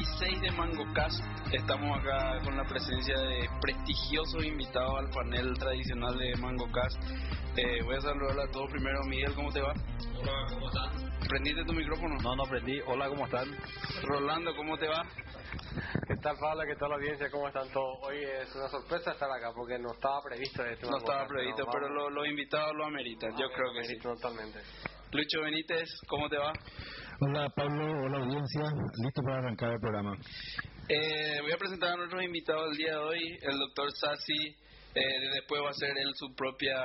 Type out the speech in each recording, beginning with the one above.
16 de MangoCast. Estamos acá con la presencia de prestigiosos invitados al panel tradicional de MangoCast. Eh, voy a saludar a todos primero. Miguel, ¿cómo te va? Hola, ¿cómo están? ¿Prendiste tu micrófono? No, no prendí. Hola, ¿cómo están? Rolando, ¿cómo te va? ¿Qué tal, Pablo? ¿Qué tal la audiencia? ¿Cómo están todos? Hoy es una sorpresa estar acá porque no estaba previsto este No estaba previsto, pero lo- los invitados lo ameritan. Yo creo que sí. Totalmente. Lucho Benítez, ¿cómo te va? Hola Pablo, hola audiencia, listo para arrancar el programa. Eh, voy a presentar a nuestros invitados el día de hoy. El doctor Sassi, eh, después va a hacer él su propia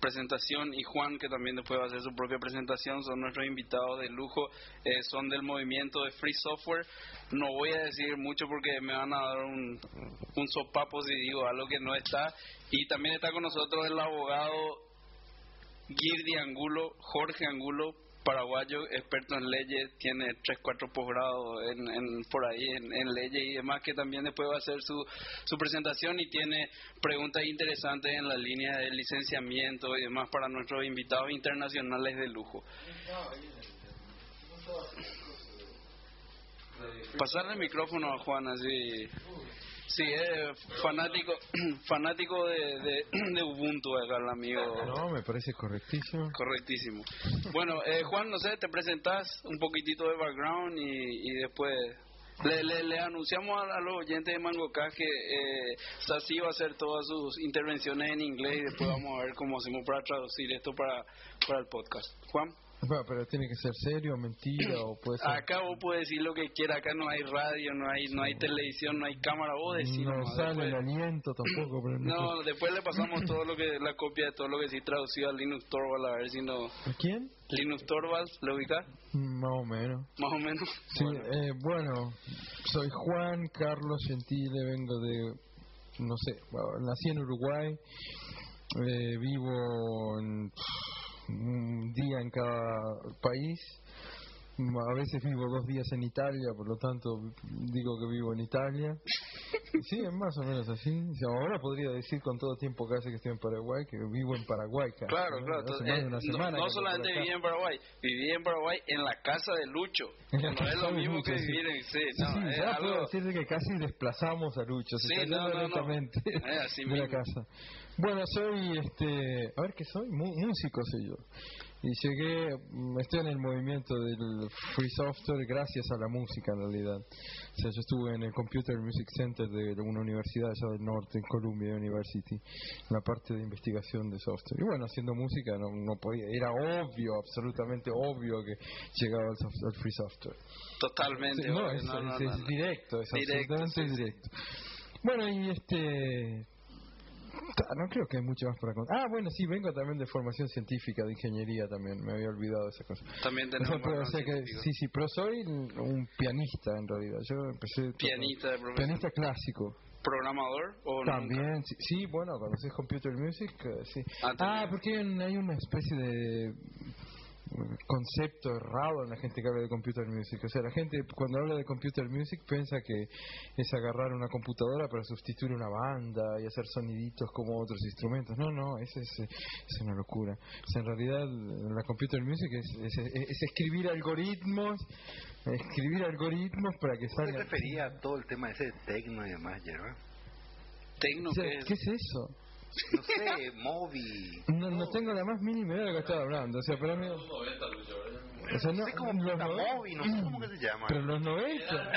presentación, y Juan, que también después va a hacer su propia presentación, son nuestros invitados de lujo, eh, son del movimiento de Free Software. No voy a decir mucho porque me van a dar un, un sopapo si digo algo que no está. Y también está con nosotros el abogado Girdi Angulo, Jorge Angulo, paraguayo, experto en leyes, tiene 3, 4 posgrados en, en, por ahí en, leyes y demás, que también después va a hacer su, su presentación y tiene preguntas interesantes en la línea de licenciamiento y demás para nuestros invitados internacionales de lujo. Pasarle el micrófono a Juan así. Sí, es fanático, fanático de, de, de Ubuntu acá el amigo. No, me parece correctísimo. Correctísimo. Bueno, eh, Juan, no sé, te presentás un poquitito de background y, y después le, le, le anunciamos a, a los oyentes de MangoCast que eh, Sasi va a hacer todas sus intervenciones en inglés y después vamos a ver cómo hacemos para traducir esto para, para el podcast. Juan. Bueno, pero tiene que ser serio, mentira o puede ser... Acá vos puedes decir lo que quieras, acá no hay radio, no hay no hay televisión, no hay cámara, vos decís no nomás, sale el después- aliento tampoco. Pero No, después le pasamos todo lo que la copia de todo lo que sí traducido a Linux Torvalds a ver si no ¿A quién? Linux Torvalds, ¿lo ubicás? Más o menos. Más o menos. Sí, eh, bueno, soy Juan Carlos Gentile, vengo de, no sé, bueno, nací en Uruguay, eh, vivo en, día en cada país, a veces vivo dos días en Italia, por lo tanto digo que vivo en Italia. Sí, es más o menos así. O sea, ahora podría decir con todo tiempo que hace que estoy en Paraguay, que vivo en Paraguay. casi, Claro, ¿no? claro. Entonces, eh, no- solamente viví en Paraguay, viví en Paraguay en la casa de Lucho. Que no es lo mismo que vivir en... Sí, Sí, no, sí, es ya puedo algo... de que casi desplazamos a Lucho, se Sí, no, no, no. lentamente Es así de la casa. Bueno, soy, este, a ver qué soy, Mu- músico soy yo. Y llegué, mm, estoy en el movimiento del free software gracias a la música en realidad. O sea, yo estuve en el Computer Music Center de una universidad allá del norte, en Columbia University, en la parte de investigación de software. Y bueno, haciendo música no, no podía, era obvio, absolutamente obvio que llegaba al, soft- al free software. Totalmente. Sí, no, obvio, es, no, directo, es Directo, absolutamente sí, sí. directo. Bueno, y este. No creo que hay mucho más para contar. Ah, bueno, sí, vengo también de formación científica, de ingeniería también, me había olvidado de esa cosa. También tenemos... pero, o sea que, sí, sí, pero soy un pianista en realidad. Yo empecé. Pianista de. Pianista clásico. ¿Programador o nunca? También, sí, sí, bueno, conoces Computer Music, eh, sí. Ah, Ah, porque hay un- hay una especie de concepto errado en la gente que habla de Computer Music. O sea, la gente cuando habla de Computer Music piensa que es agarrar una computadora para sustituir una banda y hacer soniditos como otros instrumentos. No, no, es, es una locura. O sea, en realidad la Computer Music es, es, es- es escribir algoritmos, escribir algoritmos para que ¿Qué salgan... refería a todo el tema ese de tecno y demás, Yerba? ¿Tecno O sea, qué es? ¿Qué es eso? No sé, Moby. No, no tengo la más mínima idea de lo que estaba hablando. O sea, para mí. O sea, no, No sé cómo los Moby, no sé cómo que se llama. Pero los 90.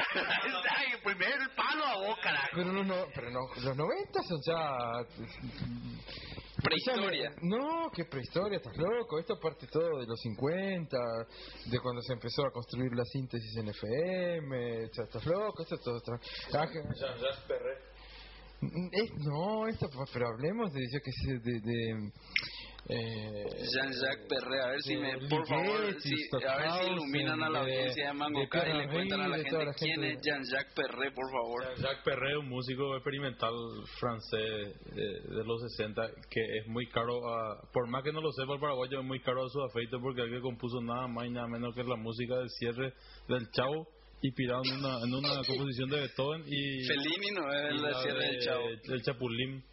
Ay, primero el palo a vos, carajo. Pero, los no, pero no, los 90 son ya. Prehistoria. Ya No, qué prehistoria, estás loco. Esto parte todo de los 50, de cuando se empezó a construir la síntesis en FM. ya Estás loco, esto es todo. otra- Ah, que- Es- no, esto, pero hablemos de, yo qué sé, de. de eh, Jean-Jacques Perret, a ver si me, por favor, si, a ver si Stockhausen, iluminan a la audiencia de Mango y Pierre le cuentan a la gente quién es Jean-Jacques Perret, por favor. Jacques Perret, un músico experimental francés eh, de los 60 que es muy caro, a- por más que no lo sepa el paraguayo, es muy caro a su afeito porque el que compuso nada más y nada menos que la música del cierre del Chavo inspirado en una, en una composición de Beethoven y, Fellini no es la cierre del de- chavo. el Chapulín.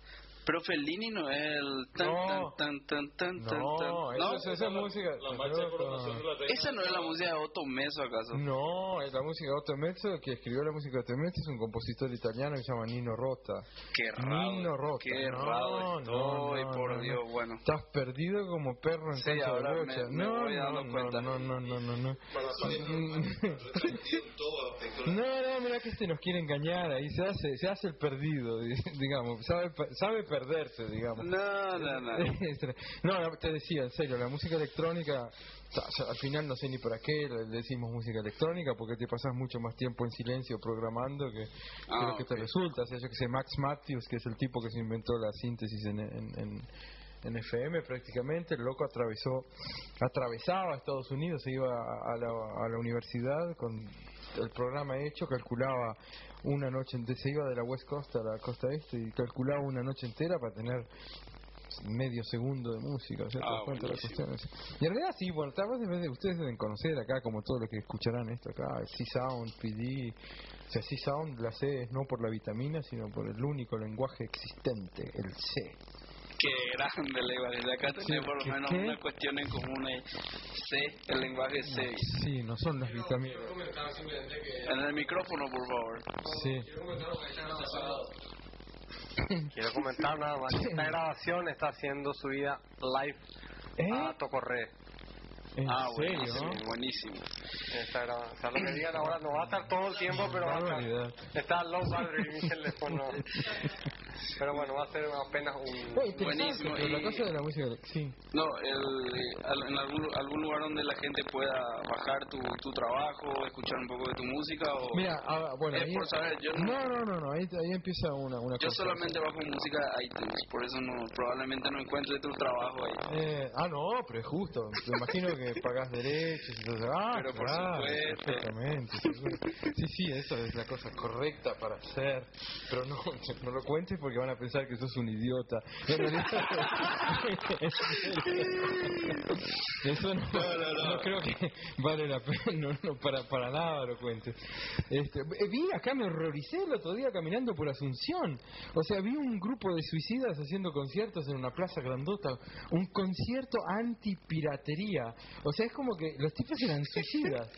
Pero Fellini no es el tan No. tan tan tan tan tan. No, tan. esa es música. La marcha de coronación de la reina. Esa no es la música de Otto Meso acaso. No, es la música de Otto Mezzo, que escribió la música de Otto Mezzo, es un compositor italiano que se llama Nino Rota. Qué raro. Nino Rota. Qué No, raro no, estoy, no, por no, Dios, no. bueno. Estás perdido como perro en Sí, cancha de ahora me- me no, voy dando no, cuenta. no, no, no, no, no. No, no, mira que este nos quiere engañar ahí, se hace, se hace el perdido, di- digamos, sabe, sabe perderse, digamos. No, no, no. No, te decía, en serio, la música electrónica, o sea, al final no sé ni para qué le decimos música electrónica, porque te pasas mucho más tiempo en silencio programando que, que Ah, lo que te resulta. O sea, yo que sé, Max Matthews, que es el tipo que se inventó la síntesis en, en, en- en FM prácticamente, el loco atravesó, atravesaba Estados Unidos, se iba a la, a la universidad con el programa hecho, calculaba una noche, ente- se iba de la West Coast a la costa este y calculaba una noche entera para tener medio segundo de música, o sea, Ah, das cuenta de la buenísimo. cuestión. Y en realidad sí, bueno, tal vez de- ustedes deben conocer acá, como todos los que escucharán esto acá, C-Sound, PD, o sea, C-Sound la C es no por la vitamina, sino por el único lenguaje existente, el C. Qué grande le iba a decir. Acá tenés por lo ¿qué- menos qué? una cuestión en común ahí. C, el lenguaje C. Sí, no son las vitaminas. En el micrófono, por favor. Sí. Quiero comentar nada más. Esta grabación está siendo subida live ¿Eh? a Tocorre. ¿En Ah, serio? buenísimo, buenísimo. Esta gra- o sea, lo que digan ahora no va a estar todo el tiempo, pero va a estar. Está low battery mi teléfono. Pero bueno, va a ser apenas un. Oye, Buenísimo, pero la cosa de la música, sí. No, el, al- en algún, algún lugar donde la gente pueda bajar tu, tu trabajo, escuchar un poco de tu música o... Mira, ah, bueno, Es ahí, por saber, yo no- no, no, no, no, ahí, ahí empieza una, una Yo cosa. solamente bajo música de iTunes, por eso no, probablemente no encuentre tu trabajo ahí. Eh, ah, no, pero es justo. Me imagino que pagás derechos eso. Ah, Pero por claro, supuesto. perfectamente. Sí, sí, eso es la cosa correcta para hacer. Pero no, no lo cuentes porque van a pensar que sos un idiota. En realidad- eso no, no creo que vale la pena. No, no, para, para nada lo cuentes. Este, eh, vi acá, me horroricé el otro día caminando por Asunción. O sea, vi un grupo de suicidas haciendo conciertos en una plaza grandota. Un concierto anti-piratería. O sea, es como que los tipos eran suicidas.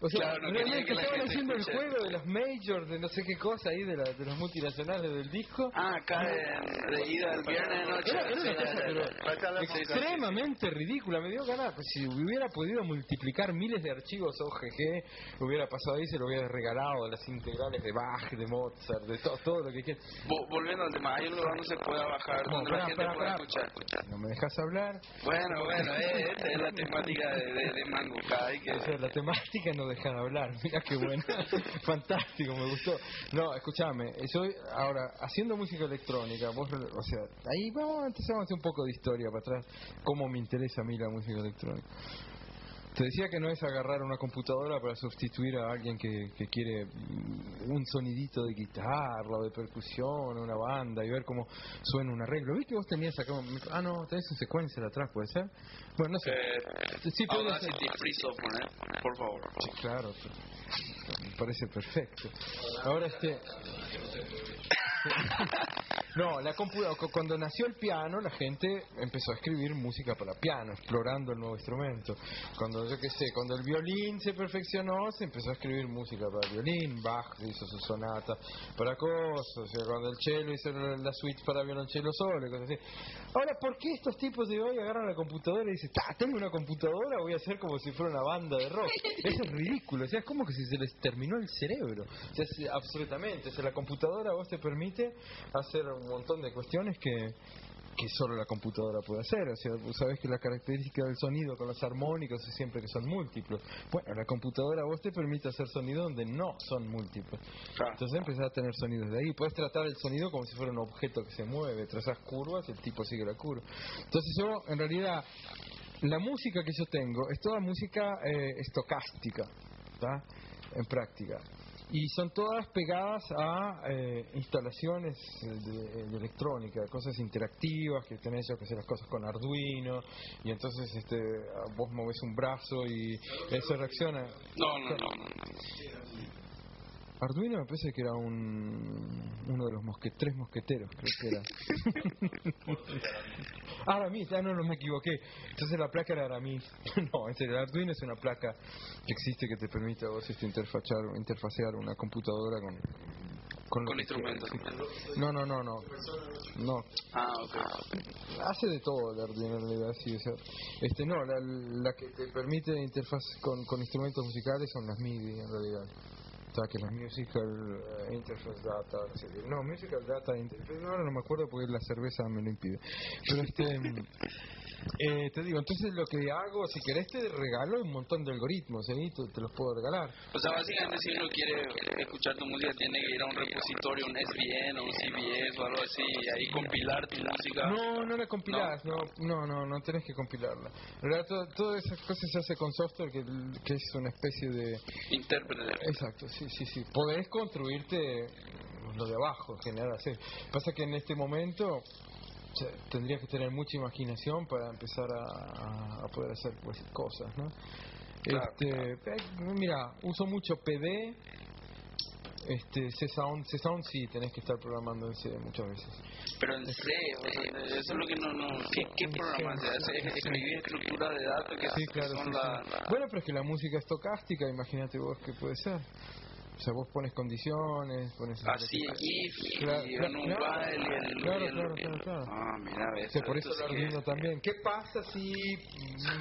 O sea, Claro, no realmente que estaban haciendo el juego de las majors, de no sé qué cosa ahí, de, la- de las multinacionales del disco. Ah, acá de, de ida el viernes de noche. Era, era una cosa, pero extremadamente ridícula. Me dio ganas, pues, si hubiera podido multiplicar miles de archivos OGG, hubiera pasado ahí se lo hubiera regalado las integrales de Bach, de Mozart, de to- todo lo que quieras. Vo- Volviendo al tema, hay un lugar donde se pueda bajar, No, donde la gente espera, pueda espera. escuchar. No me dejas hablar. Bueno, bueno, eh, esta es la temática de, de, de Mango Kai, que O sea, la temática no deja de hablar. Mira qué buena. Fantástico, me gustó. No, escúchame. Yo, ahora, haciendo música electrónica, vos, o sea, ahí vamos, empezamos a hacer un poco de historia para atrás. Cómo me interesa a mí la música electrónica. Te decía que no es agarrar una computadora para sustituir a alguien que, que quiere mm, un sonidito de guitarra o de percusión, una banda y ver cómo suena un arreglo. ¿Viste que vos tenías acá un micro- Ah, no, tenés un secuencia atrás, ¿puede ser? Bueno, no sé. Eh, Sí, puede ser. Audacity Free Software, ¿eh? por favor. Sí, claro. Me parece perfecto. Ahora este... No, la compu- cu- cuando nació el piano, la gente empezó a escribir música para piano, explorando el nuevo instrumento. Cuando, yo qué sé, cuando el violín se perfeccionó, se empezó a escribir música para violín, Bach hizo su sonata para cosas, o sea, cuando el cello hizo la suite para violonchelo solo, y cosas así. Ahora, ¿por qué estos tipos de hoy agarran la computadora y dicen, "Ta, tengo una computadora, voy a hacer como si fuera una banda de rock? Eso es ridículo, o sea, es como que si se les terminó el cerebro. O sea, es- absolutamente, o sea, la computadora vos te permite hacer un montón de cuestiones que que solo la computadora puede hacer, o sea, vos sabés que la característica del sonido con los armónicos es siempre que son múltiplos. Bueno, la computadora vos te permite hacer sonido donde no son múltiplos. Claro. Entonces empezás a tener sonidos de ahí. Puedes tratar el sonido como si fuera un objeto que se mueve, trazas curvas y el tipo sigue la curva. Entonces yo, en realidad, la música que yo tengo es toda música eh, estocástica. En práctica. Y son todas pegadas a eh, instalaciones de, electrónica, cosas interactivas, que tenés que hacer las cosas con Arduino, y entonces este, vos moves un brazo y eso reacciona. No, no, no. no. Arduino me parece que era un uno de los mosque, tres mosqueteros, creo que era. Aramis, ah, no, no me equivoqué. Entonces la placa era Aramis. no, en serio, el Arduino es una placa que existe que te permite a vos este, interfachar, interfacear una computadora con. Con, instrumentos. No, no, no, no. No, Ah, ok. hace de todo el Arduino en realidad, sí, o sea, este no, la, la que te permite interfaz con, con instrumentos musicales son las MIDI en realidad. Sea, que las Musical eh, Interface Data, no, Musical Data Interface, no, no me acuerdo porque la cerveza me lo impide. Pero este, eh, te digo, entonces lo que hago, si querés te regalo un montón de algoritmos, ¿eh? Te, te los puedo regalar. O sea, básicamente si uno quiere escuchar tu música tiene que ir a un repositorio, un SVN o un CBS o algo así, y ahí compilar tu música. No, no la compilás, no, no, no, no tenés que compilarla. En realidad, todo- todas esas cosas se hace con software que, que es una especie de... Intérprete. Exacto, sí, sí, sí. Podés construirte lo de abajo, en general. Pasa que en este momento o sea, tendrías que tener mucha imaginación para empezar a, a poder hacer pues cosas, ¿no? Claro, este, eh, mira, uso mucho PD. Este, C-Sound, C-Sound sí tenés que estar programando en C muchas veces. Pero en C, o sea, eso es lo que no... no ¿Qué, qué programa se hace? Es escribir estructura de datos que Sí, claro, son sí, la... sí. Bueno, pero es que la música estocástica, imagínate vos qué puede ser. O sea, vos pones condiciones, pones... Así, Claro, y claro, en un claro. el... Claro, claro, claro, claro. Ah, mira, ves. O sea, por eso Arduino también. ¿Qué pasa si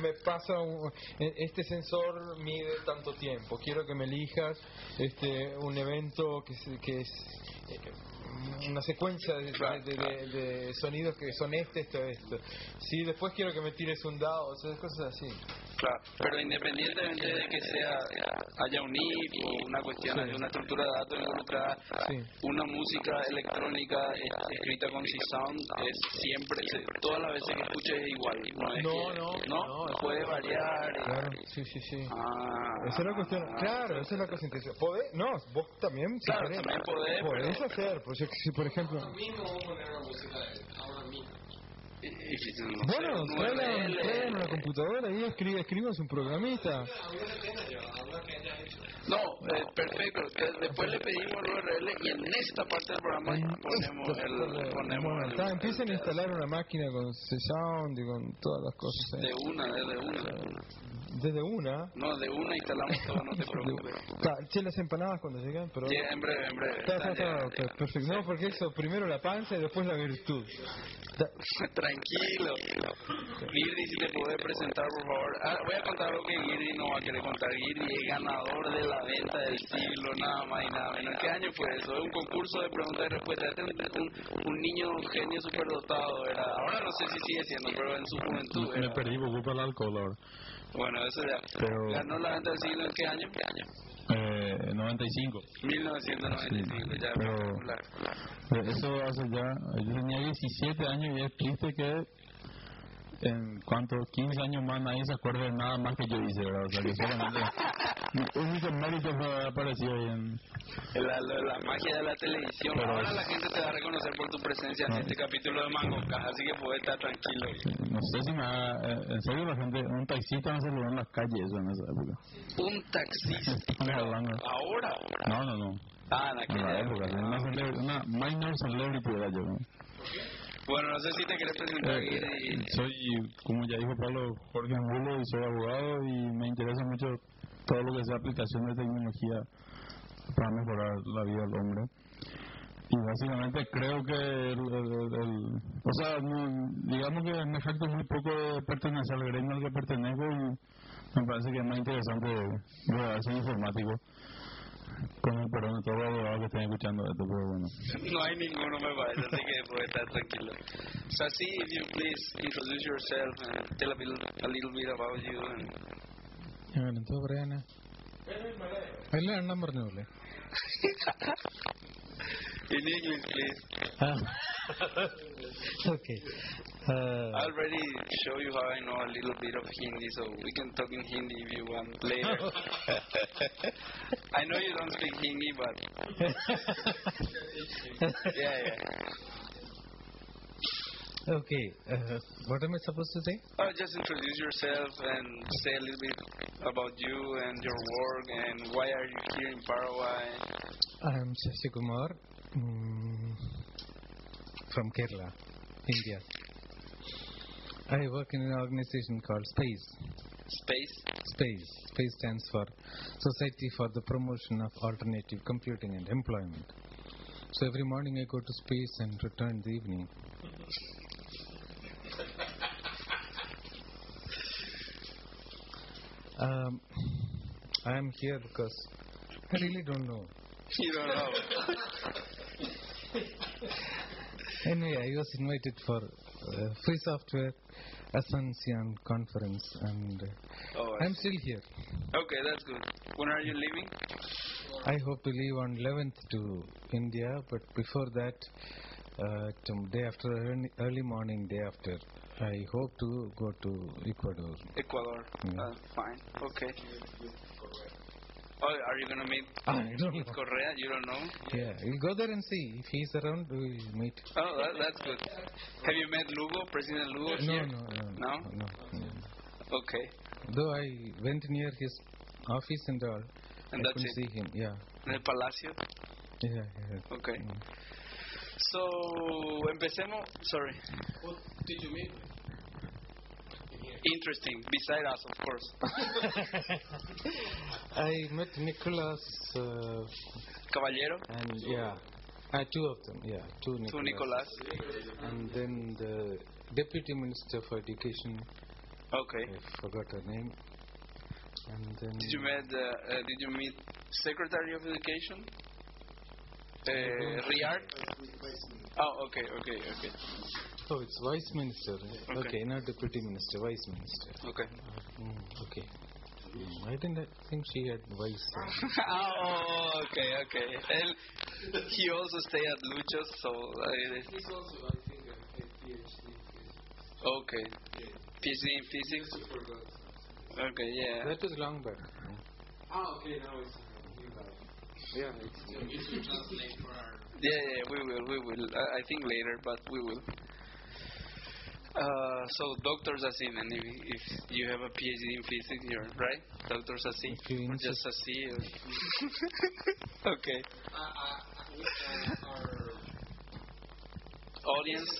me pasa un- e- este sensor mide tanto tiempo? Quiero que me elijas este un evento que, se- que es eh, una secuencia de, de- de- de sonidos que son este, esto, esto. Si después quiero que me tires un dado, o sea, cosas así. Claro, pero independientemente de que sea haya un if o una cuestión Sí. de una estructura de datos involucrada, Sí. una música electrónica eh, escrita con C-Sound es siempre, se- todas las veces que escuches es igual. No, es No, que- no, no, no, puede variar. y- Claro, sí, sí, sí. Ah, Esa es la cuestión. Claro, esa es la cosa interesante. ¿Podés? No, vos también, si Claro, también podés, podés pero- hacer. Pues, que si, por ejemplo. y- y- no sé, Bueno, un URL. traigan una computadora y escribe, escribas un programista. No, eh, perfecto. que Después le pedimos el URL y en esta parte del programa ponemos el. Ponemos el- Está, empiecen a instalar una máquina con C-Sound y con todas las cosas. De ahí. una, desde una. Desde una. No, de una instalamos todo, no te preocupes. Che, las empanadas cuando llegan, pero. Ya, en breve, en breve. Está, está, Está, perfecto. No, porque eso, primero la panza y después la virtud. Está- Tranquilo. Girdi, si te puedes presentar, por favor. Ah, voy a contar lo que Girdi no va a querer contar. Girdi es ganador de la venta del siglo, nada más y nada menos. ¿Qué año fue eso? Es un concurso de preguntas y respuestas. Este es un, un niño, un genio superdotado. Era. Ahora no sé si sigue siendo, pero en su juventud Me era. perdí por culpa del alcohol ahora. Bueno, eso ya. Pero- Ganó la venta del siglo en qué año? ¿Qué año? Eh, 95. 1995, ya. Pero-. Eh, Eso hace ya, yo tenía 17 años y es triste que en cuanto 15 años más nadie se acuerde de nada más que yo hice, ¿verdad? O sea que solamente único mérito aparecido ahí en... La, la, la magia de la televisión. Pero- Ahora la gente te va a reconocer por tu presencia en este capítulo de Mangocas, así que puedes estar tranquilo. No sé si me va, eh, en serio la gente, un taxista no se lo ve en las calles eso en esa época. Un taxista. Ahora. No, no, no. Ah, en aquella la época, una, una minor celebrity era yo. ¿no? Bueno, no sé si te quieres presentar. Eh, soy, como ya dijo Pablo, Jorge Angulo y soy abogado y me interesa mucho todo lo que sea aplicación de tecnología para mejorar la vida del hombre. Y básicamente creo que el, el- el- el- o sea, no- digamos que me jacto muy poco de pertenecer al gremio al que pertenezco y me parece que es más interesante de ser informático. Con el perdón de todos los abogados que estén escuchando esto, pero bueno. No hay ninguno, me parece, así que puedes estar tranquilo. Sasi, if you please introduce yourself and tell a, bit, a little bit about you. And... ഞാൻ എന്തോ പറയാനാ അല്ല എണ്ണം പറഞ്ഞോളെ In English, please. Ah. okay. Uh, I already show you how I know a little bit of Hindi, so we can talk in Hindi if you want later. I know you don't speak Hindi, but. yeah, yeah. Okay. Uh, what am I supposed to say? Uh, just introduce yourself and say a little bit about you and your work and why are you here in Paraguay. I'm Shashi Kumar mm, from Kerala, India. I work in an organization called SPACE. Space. SPACE. SPACE stands for Society for the Promotion of Alternative Computing and Employment. So every morning I go to space and return in the evening. Um, I am here because I really don't know. You don't know. Anyway, I was invited for uh, Free Software Asuncion conference and uh, Oh, I'm still here. Okay, that's good. When are you leaving? I hope to leave on 11th to India, but before that, uh, day after, early, early morning, day after, I hope to go to Ecuador. Ecuador. Yeah. Uh, fine. Okay. Oh, are you gonna meet I don't with know. Correa? You don't know? Yeah, we'll go there and see. If he's around, we'll meet. Oh, that, that's good. Have you met Lugo, President Lugo No, here? no, no, No? no, no. Okay. Though I went near his office and all, And I that's couldn't it? see him. Yeah, En el Palacio. yeah, yeah. Okay. Mm. So, empecemos. Sorry. Who did you meet? Interesting. Beside us, of course. I met Nicolas uh, Caballero. and yeah, uh, two of them. Yeah, two Nicholas. To Nicolás. And then the deputy minister for education. Okay. I forgot her name. And then Did you meet? Uh, uh, did you meet Secretary of Education? Uh, Riart. Oh, okay, okay, okay, oh, it's vice minister. Okay. Okay, not deputy minister, vice minister. okay. Mm, okay. Mm, I didn't think she had vice. uh, oh, okay, okay. Él, he also stay at Luchos, so uh, He's also, I think, a, PhD. okay. PhD in physics. Okay, yeah. That was long back. Ah, okay, now it's new guy. Yeah, it's, You should translate for our. Yeah, yeah, we will, we will. I I think later, but we will. Uh, so, Dr. Sassin, and if, if you have a PhD in physics, you're right, Dr. Sassin, If you or just Sassi, or okay. Uh, uh, our Audience,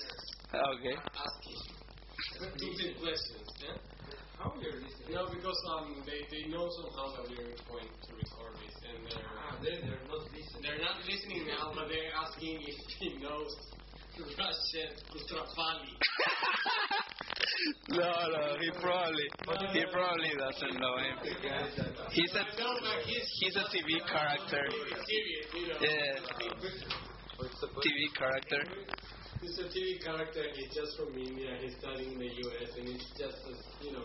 okay. asking two questions. Yeah? How are you listening? No, because um, they, they know somehow that we're going to record this, and they're ah, they're, they're not listening. They're not listening now, but they're asking if he knows Rajesh Koothrappali. No, no, he probably, he probably doesn't know him. He's a, he's a TV character. Yeah, TV character. He's a TV character. He's just from India. He's studying in the U.S. and he's just, a, you know,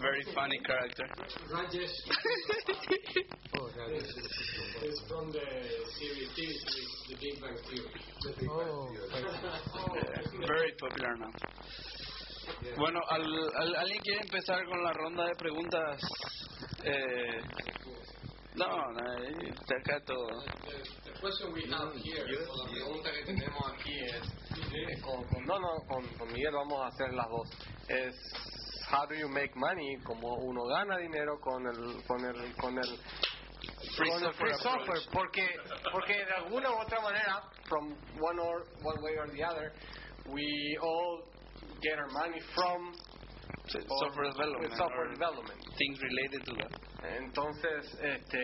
Very funny character. Rajesh. oh. He's from the series, TV series, The Big Bang Theory. Oh, Yeah, very popular now. Bueno, al, al- ¿alguien quiere empezar con la ronda de preguntas? Eh, no, no, de acá todo. The, the question we have here, o la pregunta que tenemos aquí es, con, con- no, no, con, con Miguel vamos a hacer las dos. Es, how do you make money? Como uno gana dinero con el, con el, con el Free con el software free approach. software, porque, porque de alguna u otra manera, from one or one way or the other, we all get our money from Software development. software development. Things related to that. Entonces, este,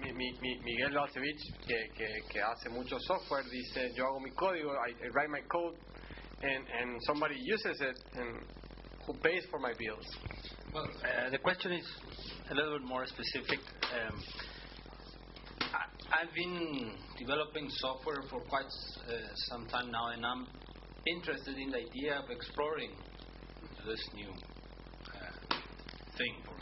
mi, mi, mi- Miguel Lacevich, que, que, que hace mucho software, dice, yo hago mi código, I, I write my code, and, and somebody uses it, and who pays for my bills? Well, uh, the question is a little bit more specific. Um, I, I've been developing software for quite uh, some time now, and I'm interested in the idea of exploring this new thing for me.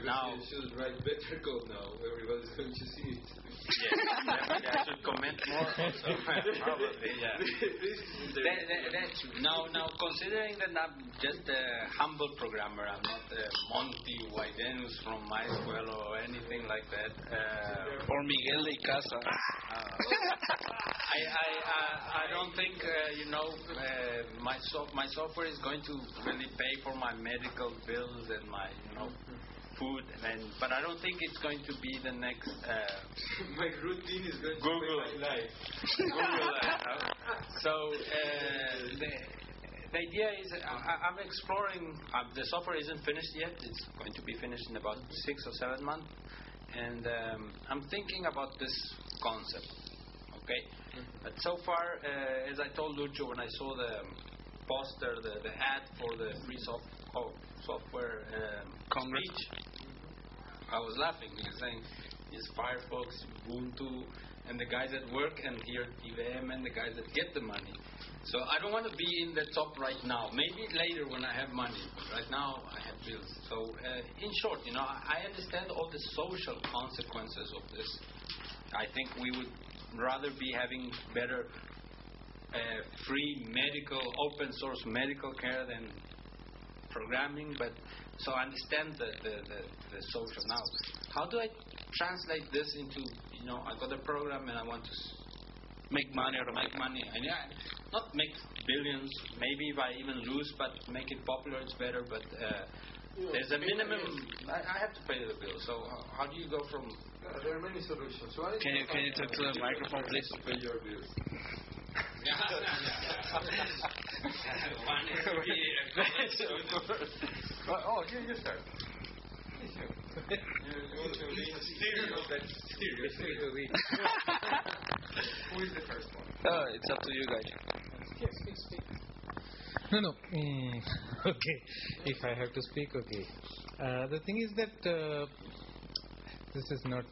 Now, you should write better code now. Everybody's going to see it. yes, definitely I should comment more. Also. Probably, yeah. That, that, that's. Now, now, considering that I'm just a humble programmer, I'm not a Monty Widenius from MySQL or anything like that. Uh, Or Miguel de Icaza. I, I, I, I don't think, uh, you know, uh, my, so, my software is going to really pay for my medical bills and my, you know, food, and but I don't think it's going to be the next. Uh, My routine is going Google. to be my life. Google. So uh, the, the idea is uh, I, I'm exploring. Uh, the software isn't finished yet. It's going to be finished in about six or seven months, and um, I'm thinking about this concept. Okay, but so far, uh, as I told Lucho when I saw the poster, the, the ad for the free soft, oh, software um, Congress. speech, I was laughing because saying is Firefox, Ubuntu, and the guys that work and here at IBM and the guys that get the money. So I don't want to be in the top right now. Maybe later when I have money. Right now I have bills. So uh, in short, you know, I I understand all the social consequences of this. I think we would rather be having better uh, free medical, open source medical care than programming, but so I understand the, the, the, the social now. How do I translate this into, you know, I got a program and I want to Make money or make money. And yeah, not make billions, maybe if I even lose, but make it popular, it's better, but uh, there's a minimum, I, I have to pay the bill. So uh, how do you go from, Uh, there are many solutions. One is Can you- can you talk to the microphone, please? To pay your bills. Oh, you. Who is the first one? It's up to you guys. No, no. Mm, okay. If I have to speak, okay. Uh, the thing is that uh, this is not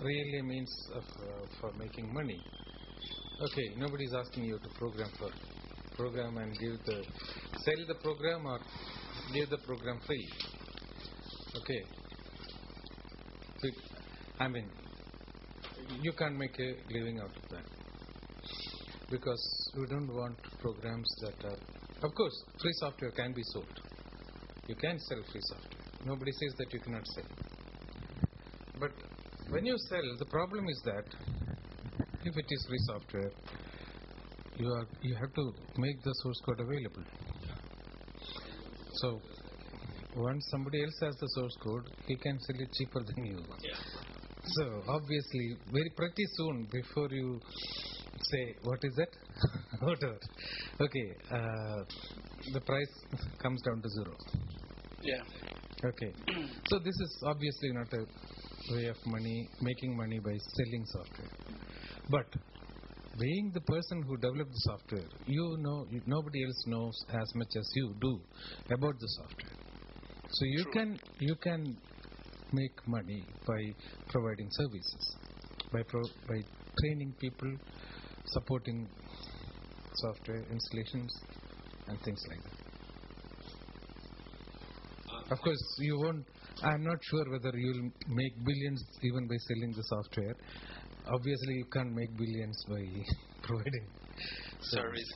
really means of uh, for making money. Okay, nobody is asking you to program for program and give the sell the program or give the program free. Okay. I mean, you can't make a living out of that because we don't want programs that are. Of course, free software can be sold. You can sell free software. Nobody says that you cannot sell. But when you sell, the problem is that if it is free software, you are you have to make the source code available. So once somebody else has the source code, he can sell it cheaper than you. So obviously, very pretty soon before you say what is it, whatever, okay, uh, the price comes down to zero. Yeah. Okay, so this is obviously not a way of money making money by selling software, but being the person who developed the software, you know nobody else knows as much as you do about the software. So you can you can make money by providing services, by pro, by training people, supporting software installations, and things like that. Of course, you won't. I'm not sure whether you'll make billions even by selling the software. Obviously, you can't make billions by providing Service.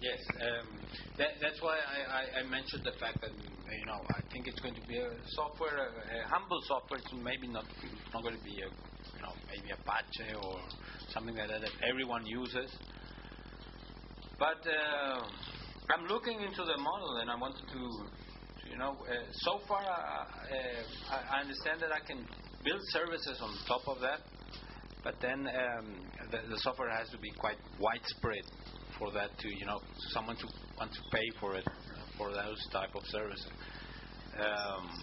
Yes, um, that, that's why I, I, I mentioned the fact that you know I think it's going to be a software, a, a humble software. It's maybe not not going to be a you know maybe Apache or something like that that everyone uses. But uh, I'm looking into the model, and I wanted to, you know, uh, so far uh, uh, I understand that I can build services on top of that, but then um, the, the software has to be quite widespread for that to, you know, someone to want to pay for it for those type of services. Um,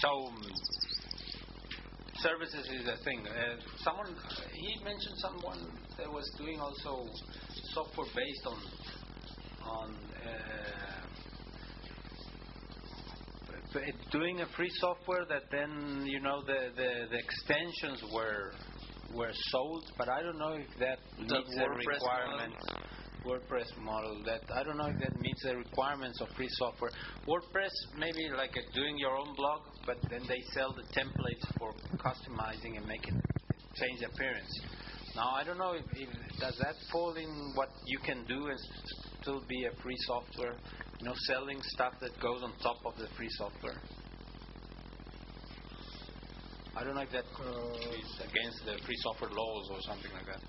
so um, services is a thing. Uh, someone he mentioned someone that was doing also software based on on uh, b- eh, doing a free software that then you know the, the, the extensions were were sold, but I don't know if that The meets the requirements. WordPress model that I don't know if that meets the requirements of free software. WordPress maybe like doing your own blog, but then they sell the templates for customizing and making change appearance. Now I don't know if, if does that fall in what you can do and still be a free software, you know, selling stuff that goes on top of the free software. I don't know if that is against the free software laws or something like that.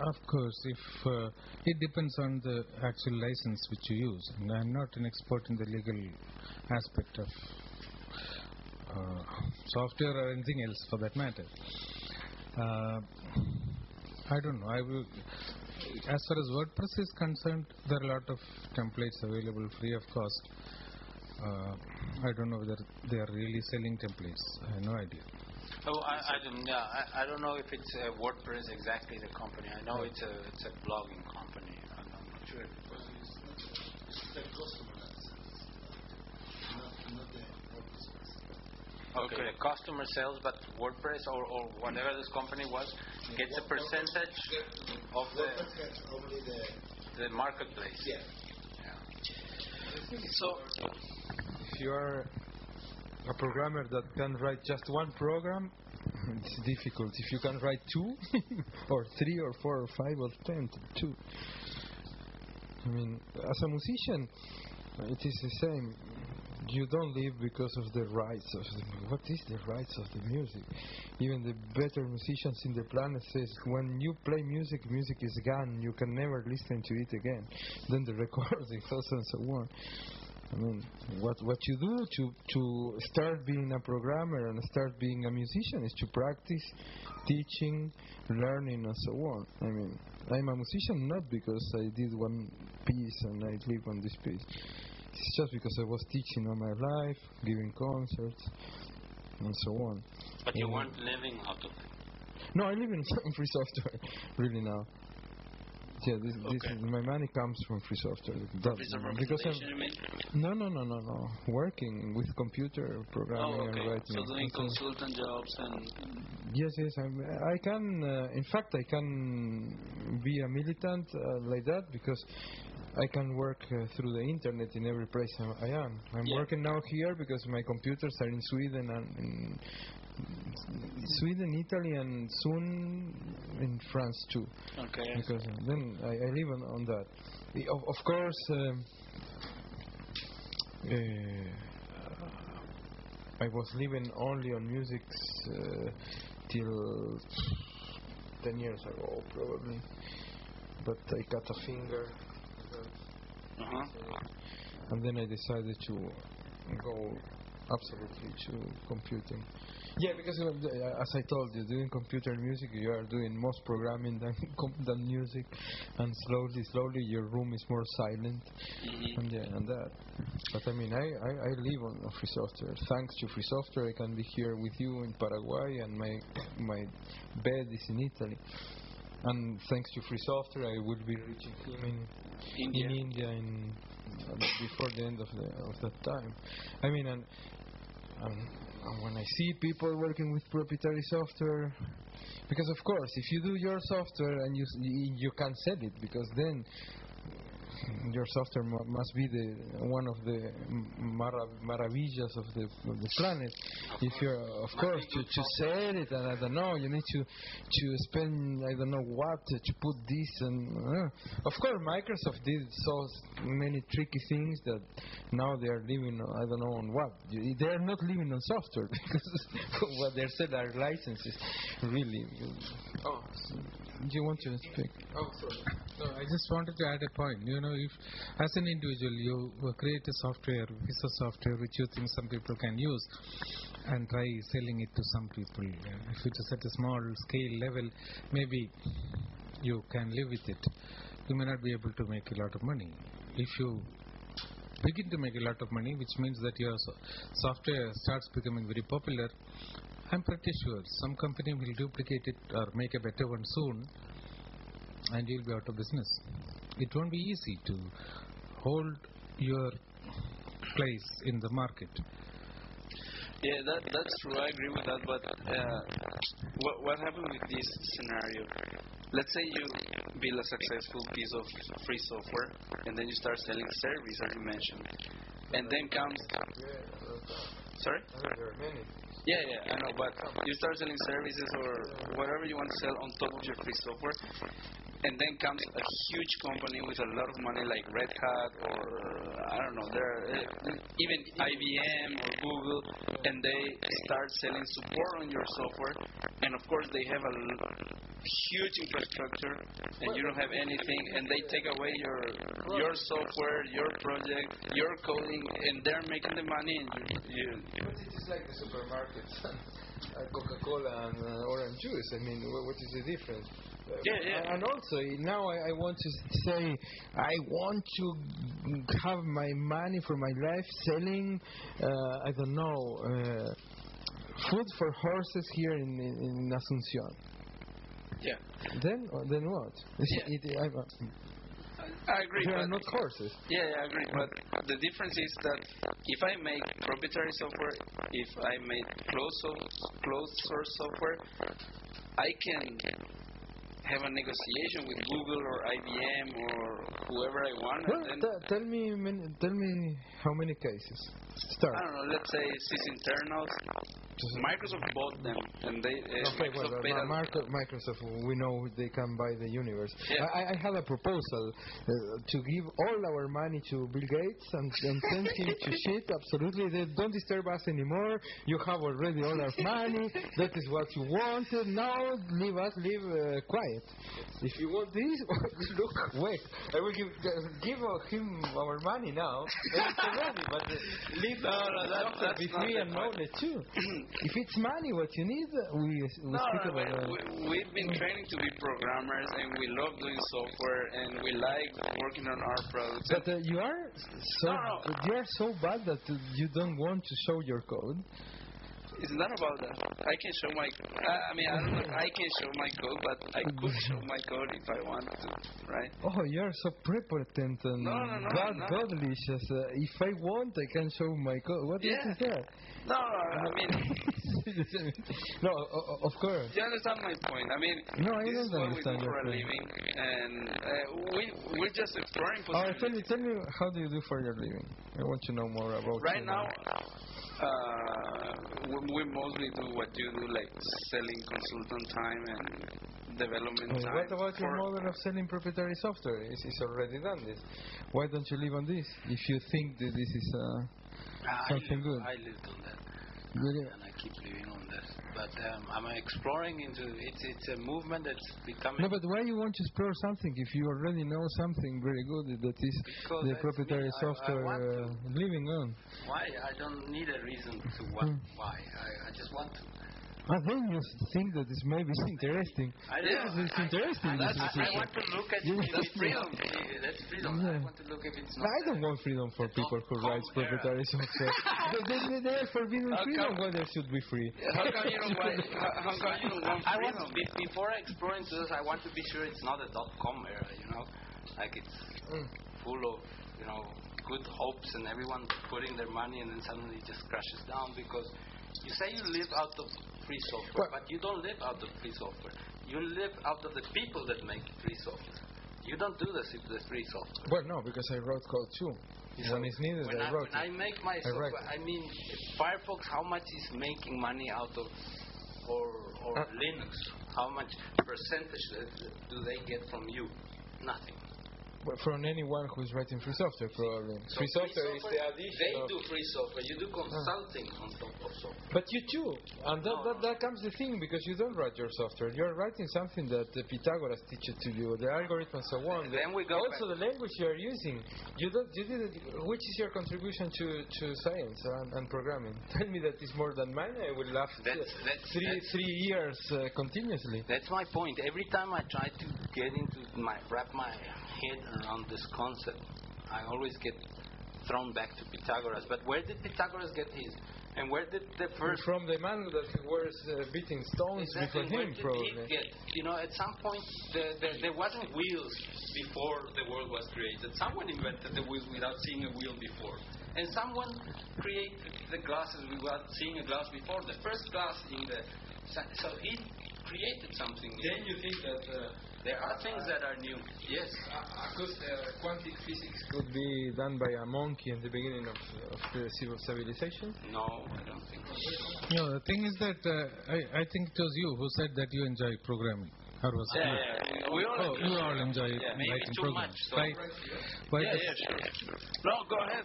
Of course, if uh, it depends on the actual license which you use, and I'm not an expert in the legal aspect of uh, software or anything else for that matter. Uh, I don't know. I will, as far as WordPress is concerned, there are a lot of templates available free of cost. Uh, I don't know whether they are really selling templates. I have no idea. Oh, I, I don't. Yeah, I, I don't know if it's uh, WordPress exactly the company. I know it's a it's a blogging company. I'm, I'm not sure. Okay, the customer sells, but WordPress or, or whatever this company was gets a percentage of the only the the marketplace. yeah. So, If you are a programmer that can write just one program, it's difficult. If you can write two, or three, or four, or five, or ten, two. I mean, as a musician, it is the same. You don't live because of the rights of the what is the rights of the music. Even the better musicians in the planet says when you play music, music is gone. You can never listen to it again. Then the recording goes and so on. I mean, what what you do to to start being a programmer and start being a musician is to practice, teaching, learning, and so on. I mean, I'm a musician not because I did one piece and I live on this piece. It's just because I was teaching all my life, giving concerts, and so on. But you weren't living out of it. No, I live in free software, really now. Yeah, this, this Okay. is, my money comes from free software. That- because I'm, no, no, no, no, no. Working with computer programming Oh, okay. and writing. So doing consultant jobs and Yes, yes. I'm, I can. Uh, in fact, I can be a militant uh, like that because I can work uh, through the internet in every place I, I am. I'm Yeah. working now here because my computers are in Sweden and in Sweden, Italy, and soon in France too. okay. Because then I, I live on, on that. I- Of, of course. Um, uh, I was living only on music uh, till 10 years ago, probably. But I cut a finger, Uh-huh. and then I decided to go absolutely to computing. Yeah, because uh, as I told you, doing computer music, you are doing most programming than than music, and slowly, slowly, your room is more silent, Mhm. and yeah, and that. But I mean, I, I, I live on free software. Thanks to free software, I can be here with you in Paraguay, and my my bed is in Italy. And thanks to free software, I will be reaching him in India. in India in uh, before the end of the of that time. I mean, and, and, and when I see people working with proprietary software, because of course, if you do your software and you s- you, you can sell it, because then your software must be the one of the mara- maravillas of the of the planet. if you're, of course, to, to sell it, and I don't know, you need to to spend I don't know what to, put this and uh. of course Microsoft did so many tricky things that now they are living on- I don't know on what they are not living on software because what they're selling are licenses really. Oh, do you want to speak? Oh, sorry. No, I just wanted to add a point. You know, if as an individual you create a software, piece of software which you think some people can use, and try selling it to some people. If it is at a small scale level, maybe you can live with it. You may not be able to make a lot of money. If you begin to make a lot of money, which means that your software starts becoming very popular, I'm pretty sure some company will duplicate it or make a better one soon, and you'll be out of business. It won't be easy to hold your place in the market. Yeah, that that's true. I agree with that. But uh, what what happened with this scenario? Let's say you build a successful piece of free software, and then you start selling service, as you mentioned, and then comes. Sorry. Yeah, yeah, I know, but you start selling services or whatever you want to sell on top of your free software, and then comes a huge company with a lot of money like Red Hat or I don't know, there uh, even IBM or Google, and they start selling support on your software, and of course they have a huge infrastructure, and you don't have anything, and they take away your your software, your project, your coding, and they're making the money, and you, you But it is like the supermarkets, uh, Coca-Cola and uh, orange juice. I mean, wh- what is the difference? Yeah, yeah. And also, now I, I want to say, I want to have my money for my life selling, uh, I don't know, uh, food for horses here in, in, in Asunción. yeah. Then, uh, then what? Yeah. It, I, I agree. they are not horses. Yeah, yeah, I agree. But the difference is that if I make proprietary software, if I make closed, closed source software, I can have a negotiation with Google or IBM or whoever I want, Well, and then t- tell me, tell me how many cases. Start. I don't know. Let's say Sysinternals. Microsoft bought them, and they uh, Okay, well, Microsoft uh, paid a- Marco- Microsoft, we know they can buy the universe. Yeah. I, I had a proposal uh, to give all our money to Bill Gates and, and send him to shit. Absolutely, they don't disturb us anymore. You have already all our money. That is what you wanted. Now leave us, live uh, quiet. If you want this, look, wait. I will give uh, give uh, him our money now. Already, but uh, leave No, no, that- that's be not and knowledge too. if it's money what you need, we we No, speak no, about we, we've been training to be programmers, and we love doing software, and we like working on our products. But uh, you are so No, no. you are so bad that you don't want to show your code. It's not about that. I can show my. I I mean, I don't know. I can show my code, but I could show my code if I want to, right? Oh, you are so prepotent and No, no, no, God, no. godlicious. Uh, if I want, I can show my code. What Yeah. is that? No, I mean, no, of course. you understand my point. I mean, No, I this is what we do for a living, and uh, we we're just exploring Oh, tell me, tell me, how do you do for your living? I want to know more about Right now, uh, we, we mostly do what you do, like selling consultant time and development Uh, time. what about your model of selling proprietary software? Is is already done this? Why don't you live on this? If you think that this is uh, I something live- good. I lived on that, really, and I keep living on that. But um, I'm exploring into it's it's a movement that's becoming. no, but why you want to explore something if you already know something very good that is Because the proprietary. I- I software want uh, living on? Why? I don't need a reason to what, Hmm. why. I, I just want to. And then you think that this maybe is interesting. I Yes, know. it's interesting. I, this I, I want to look at You- it. that's freedom. Yeah, That's freedom. I want to look if it's not. I don't want freedom for people who com write proprietary software. they, they, they are forbidden How freedom when there should be free. How come you don't want? How, how come you don't want I want freedom? to be, before I explore into this. I want to be sure it's not a dot com era. You know, like it's Mm. full of you know good hopes and everyone putting their money and then suddenly it just crashes down because you say you live out of free software, Well- but you don't live out of free software. You live out of the people that make free software. You don't do this with the free software. Well, no, because I wrote code too. So when it's needed, when I I, wrote when I make my I software, I mean, Firefox, how much is making money out of, or or Uh, Linux? How much percentage do they get from you? Nothing. From anyone who's writing free software, probably. So free software is the They addition of... do free software. You do consulting on top of software. But you too. And that, that, that comes the thing, because you don't write your software. You're writing something that uh, Pythagoras teaches to you, the algorithm and so on. Then we go also, the language you are using. You don't, you did which is your contribution to, to science and, and programming? Tell me that is more than mine. I will laugh That's- that's- three, that's- three years uh, continuously. That's my point. Every time I try to get into my wrap my head around this concept, I always get thrown back to Pythagoras. But where did Pythagoras get his? And where did the first From the man that was uh, beating stones Exactly. before Where him, did probably. he get? You know, at some point the, the, there wasn't wheels before the world was created. Someone invented the wheels without seeing a wheel before, and someone created the glasses without seeing a glass before. The first glass in the so he created something. Then you think that uh, There are things that are new. Yes. Because uh, quantum physics could be done by a monkey in the beginning of, of the civil civilization? No, I don't think so. No, the thing is that uh, I, I think it was you who said that you enjoy programming. Or was Yeah, good? yeah. We all Oh, you all enjoy Yeah. Maybe writing too programs, much, so- right? Why Yeah, does- yeah, sure. No, go ahead.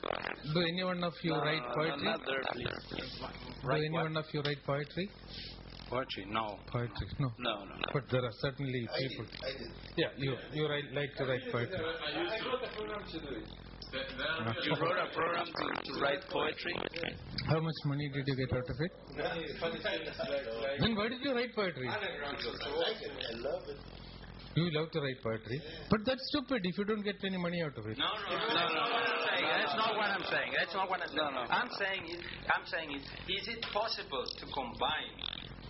Do any one of you No, write poetry? Not there, please. Do Write any what? one of you write poetry? Poetry? No. Poetry, no. No, no, no. But there are certainly I people. did. I did. Yeah, you you write, like to write poetry. I used to. the program to do it. Then, then You wrote a program to, to write poetry? How much money did you get out of it? Then why did you write poetry? I like it. I love it. You love to write poetry, but that's stupid if you don't get any money out of it. No, no, no, no, no, what I'm saying. That's not what I'm saying. That's not what I'm No, saying. no. I'm saying is, I'm saying is, is it possible to combine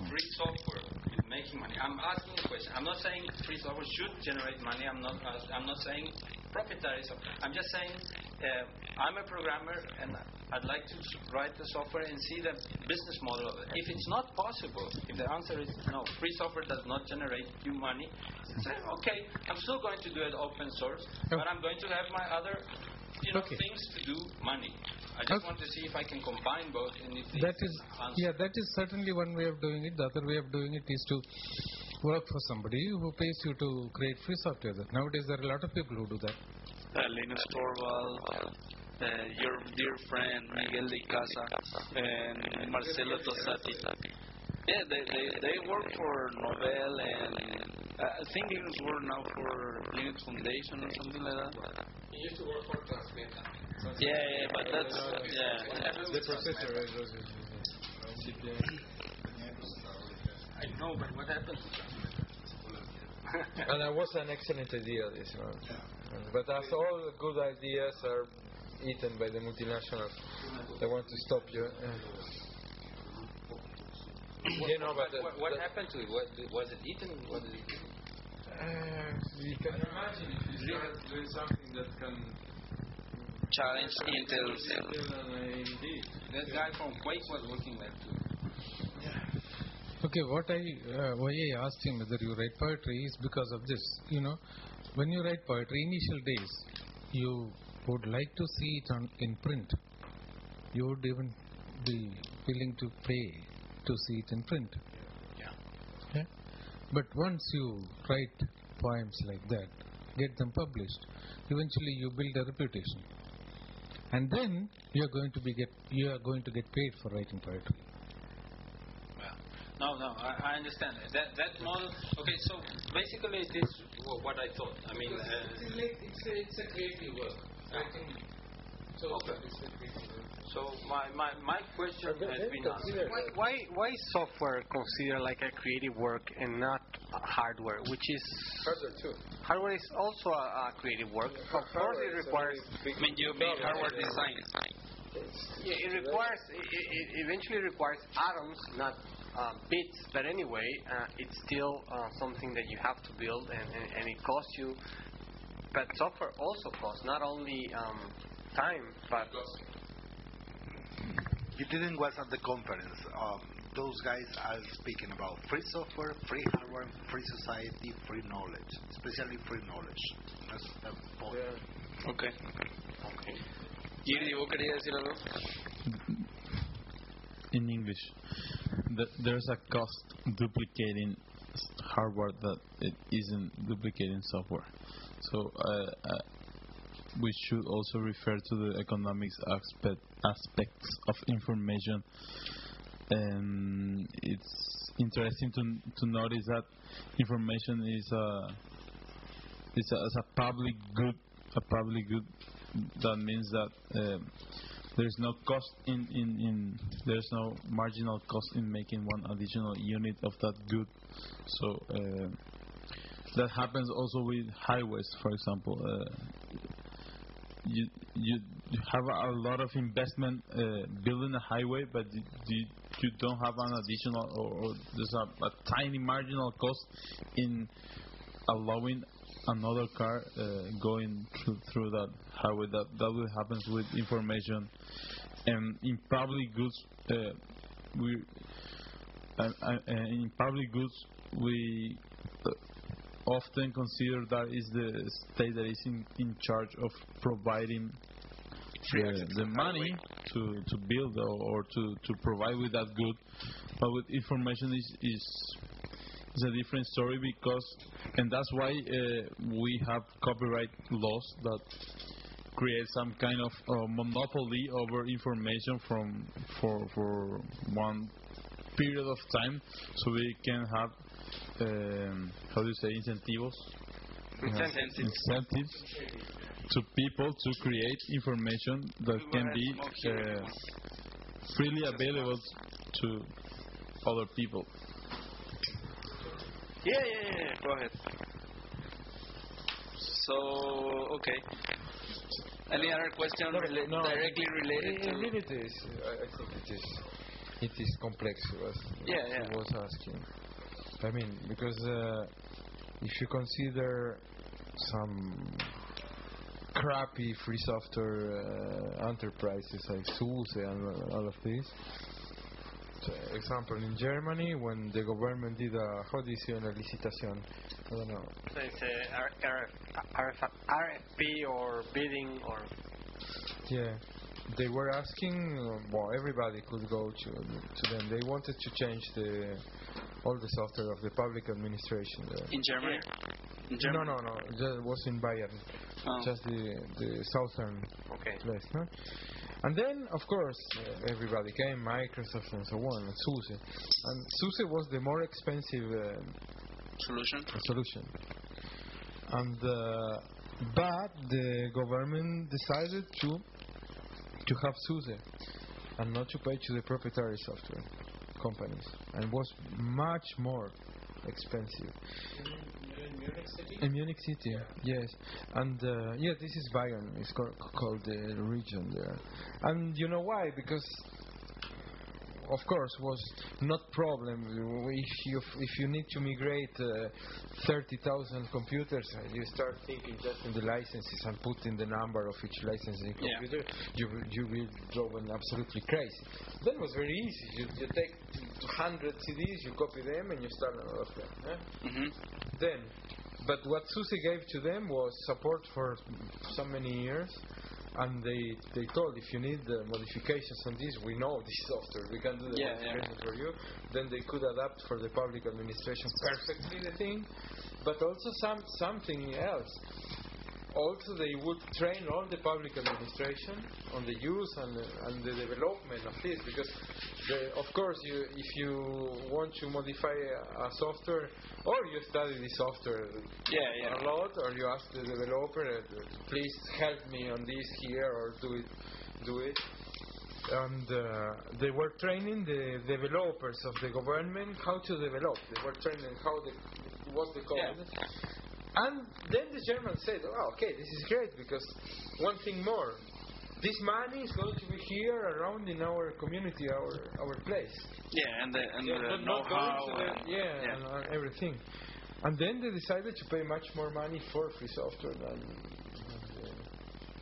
free software with making money? I'm asking a question. I'm not saying free software should generate money. I'm not. Uh, I'm not saying proprietary software. I'm just saying uh, I'm a programmer and I'd like to write the software and see the business model of it. If it's not possible, if the answer is no, free software does not generate you money, say okay, I'm still going to do it open source, but I'm going to have my other you know, Okay. things to do money. I just Okay. want to see if I can combine both and if That this is, answer. yeah, that is certainly one way of doing it. The other way of doing it is to work for somebody who pays you to create free software. Nowadays, there are a lot of people who do that. Uh, Linus Torvald, uh, your dear friend Miguel de Icaza, and Marcelo Tosatti. Yeah, they, they, they work for Novell and uh, I think Linus work now for Linux Foundation or something like that. he used to work for Transmeta. Yeah, yeah, but that's, yeah. The processor is CPI. I know, but what happened to that? And that was an excellent idea, this one. But as all the good ideas are eaten by the multinationals, they want to stop you. Uh, you know, but the, what, what the- happened to it? What, was it eaten? Was it eaten? uh, you can Imagine if you start doing something that can Challenge Intel's. Intel and AMD. That guy from Quake was working there too. Okay, what I uh, why I asked him whether you write poetry is because of this. You know, when you write poetry, initial days, you would like to see it on in print. You would even be willing to pay to see it in print. Yeah. But once you write poems like that, get them published, eventually you build a reputation, and then you are going to be get you are going to get paid for writing poetry. Well, no, no, I, I understand that that model. Okay, so basically this is what I thought. I mean, uh, It's like it's a, it's a creative work. I think so. Okay. It's a creative work. so my, my, my question has been answered. Why, why why is software considered like a creative work and not hardware, which is hardware too. hardware is also a, a creative work. Of course, it requires I mean, you mean hardware design. yeah, it requires it, it eventually requires atoms, not uh, bits. But anyway, uh, it's still uh, something that you have to build, and, and, and it costs you. But software also costs not only um, time, but You didn't was at the conference. Um, those guys are speaking about free software, free hardware, free society, free knowledge, especially free knowledge. That's the point. Okay. Giri, ¿vos querías decir algo? in English. Th- there's a cost duplicating hardware that it isn't duplicating software. So uh, uh, we should also refer to the economics aspect aspects of information. And it's interesting to to notice that information is a is a, is a public good. A public good that means that. um there's no cost in, in, in there's no marginal cost in making one additional unit of that good so uh, that happens also with highways for example uh, you, you have a lot of investment uh, building a highway but you, you, you don't have an additional or, or there's a, a tiny marginal cost in allowing another car uh, going through, through that highway. That that will happen with information, and in public goods, uh, we uh, uh, in public goods we uh, often considered that is the state that is in, in charge of providing the, the money to, to build or, to, to provide with that good, but with information is is it's a different story because, and that's why uh, we have copyright laws that create some kind of uh, monopoly over information from for for one period of time, so we can have um, how do you say incentivos? Incentives. incentives to people to create information that can be uh, freely available to other people. Yeah, yeah, yeah. Go ahead. So, okay. Any other question rela- no, directly related I to? mean, it is. I, I think it is. It is complex. Was Yeah, what yeah. he was asking. I mean, because uh, if you consider some crappy free software uh, enterprises like SUSE and all of these. So, example, in Germany, when the government did a, how do you say, una licitación? I don't know. So it's a R- RF, RF, RFP or bidding or Yeah, they were asking. Well, everybody could go to to them. They wanted to change the all the software of the public administration there. In Germany? In No, Germany? no, no. It was in Bayern, Oh. just the the southern okay. place. No? And then, of course, uh, everybody came, Microsoft and so on, and SUSE. And SUSE was the more expensive uh, Solution? solution. And uh, but the government decided to to have SUSE and not to pay to the proprietary software companies, and was much more expensive. In Munich City, yes, and uh, yeah, this is Bayern. It's co- called the region there, and you know why? Because of course, was not problem if you if you need to migrate uh, 30,000 computers and you start thinking just in the licenses and putting the number of each licensing Yeah. computer, you will- you will driven absolutely crazy. Then it was very easy. You, you take 200 CDs, you copy them, and you start of them. eh? hmm Then, but what SUSE gave to them was support for so many years, and they they told if you need uh, modifications on this, we know this software, we can do the Yeah, modifications for you. Then they could adapt for the public administration perfectly the thing, but also some something else. Also, they would train all the public administration on the use and, and the development of this, because, the, of course, you, if you want to modify a, a software, or you study the software Yeah, yeah. a lot, or you ask the developer, uh, please help me on this here, or do it, do it. And uh, they were training the developers of the government how to develop. They were training how the what's the code. And then the Germans said, oh, okay, this is great because one thing more, this money is going to be here around in our community, our our place. Yeah, and the, and Yeah, the not- not going know-how. to the- yeah, yeah. And, uh, everything. And then they decided to pay much more money for free software than, than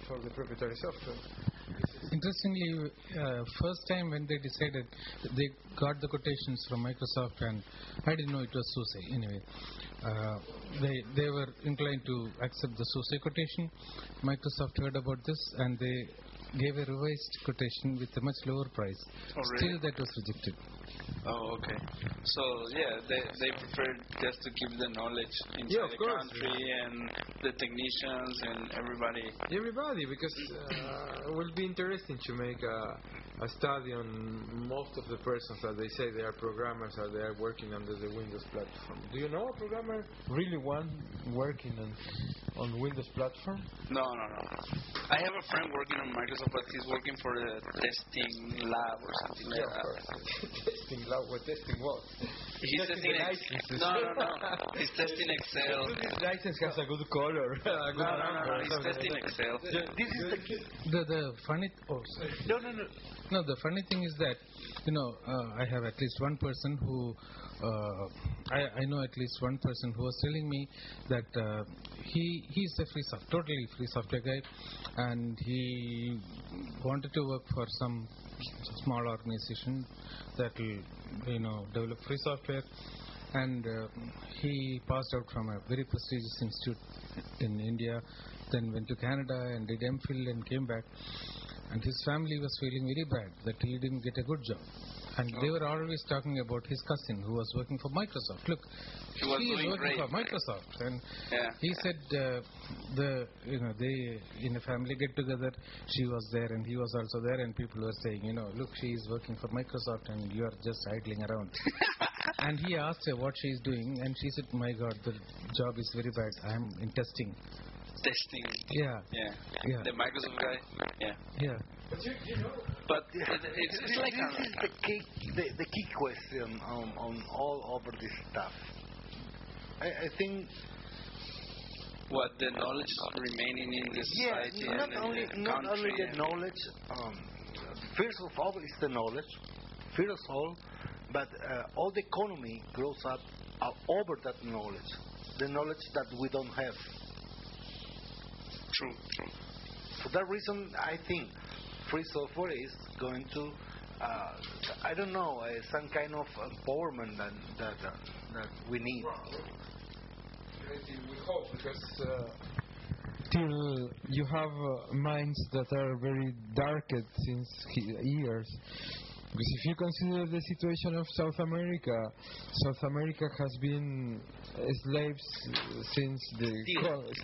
for the proprietary software. Interestingly, uh, first time when they decided, they got the quotations from Microsoft, and I didn't know it was SUSE. Anyway, uh, they they were inclined to accept the SUSE quotation. Microsoft heard about this, and they gave a revised quotation with a much lower price. Oh, really? Still, that was rejected. Oh, okay. So yeah, they they prefer just to keep the knowledge inside Yeah, of the course. country and the technicians and everybody. Everybody, because uh, it will be interesting to make a, a study on most of the persons that they say they are programmers or they are working under the Windows platform. Do you know a programmer, really one working on, on Windows platform? No, no, no. I have a friend working on Microsoft, but he's working for the testing lab or something like Yeah, of that. course. testing lab, what testing what? He's testing, the licenses. no, no, no. He's testing Excel. This license has a good color. a No, good no, no, number, no. He's testing like that. Excel. This is the The the funny oh sorry. no no no. No, the funny thing is that, you know, uh, I have at least one person who, uh, I, I know at least one person who was telling me that uh, he he's a free soft, totally free software guy, and he wanted to work for some small organization that will, you know, develop free software, and uh, he passed out from a very prestigious institute in India, then went to Canada and did MPhil and came back and his family was feeling very bad that he didn't get a good job. And they were always talking about his cousin who was working for Microsoft. Look, He was he is working great. for Microsoft, and Yeah. he said uh, the you know they in a family get together. She was there, and he was also there, and people were saying, you know, look, she is working for Microsoft, and you are just idling around. and he asked her what she is doing, and she said, my God, the job is very bad. I am in testing. Testing. Yeah, Yeah. Yeah. The Microsoft guy. Yeah. yeah. But you, you know, But it, it's, it's like this is the key, the, the key question on, on all over this stuff. I, I think what the knowledge remaining in the Yeah, society not and in only the not country. only the knowledge. Um, first of all, is the knowledge. First of all, but uh, all the economy grows up uh, over that knowledge, the knowledge that we don't have. True. True. For that reason, I think free software is going to, uh, I don't know, uh, some kind of empowerment that that, uh, that we need. we hope because uh, till you have uh, minds that are very darkened since he- years. Because if you consider the situation of South America, South America has been uh, slaves uh, since the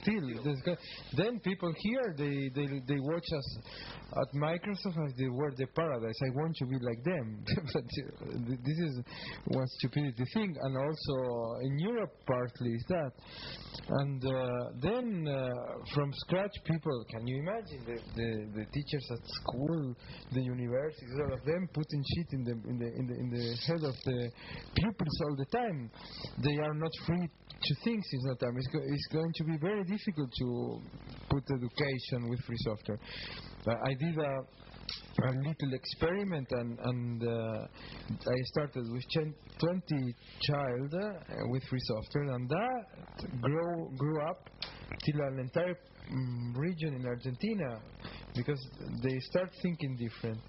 still. this co- Then people here they, they they watch us at Microsoft as they were the paradise. I want to be like them. but uh, this is one stupidity thing, and also in Europe partly is that. And uh, then uh, from scratch, people can you imagine the, the, the teachers at school, the universities, all of them putting shit in the in the in the in the head of the pupils all the time. They are not free to think since that time. It's, go- it's going to be very difficult to put education with free software. Uh, I did a a little experiment and, and uh, I started with 10, 20 child uh, with free software and that grow grew up till an entire mm, region in Argentina because they start thinking different.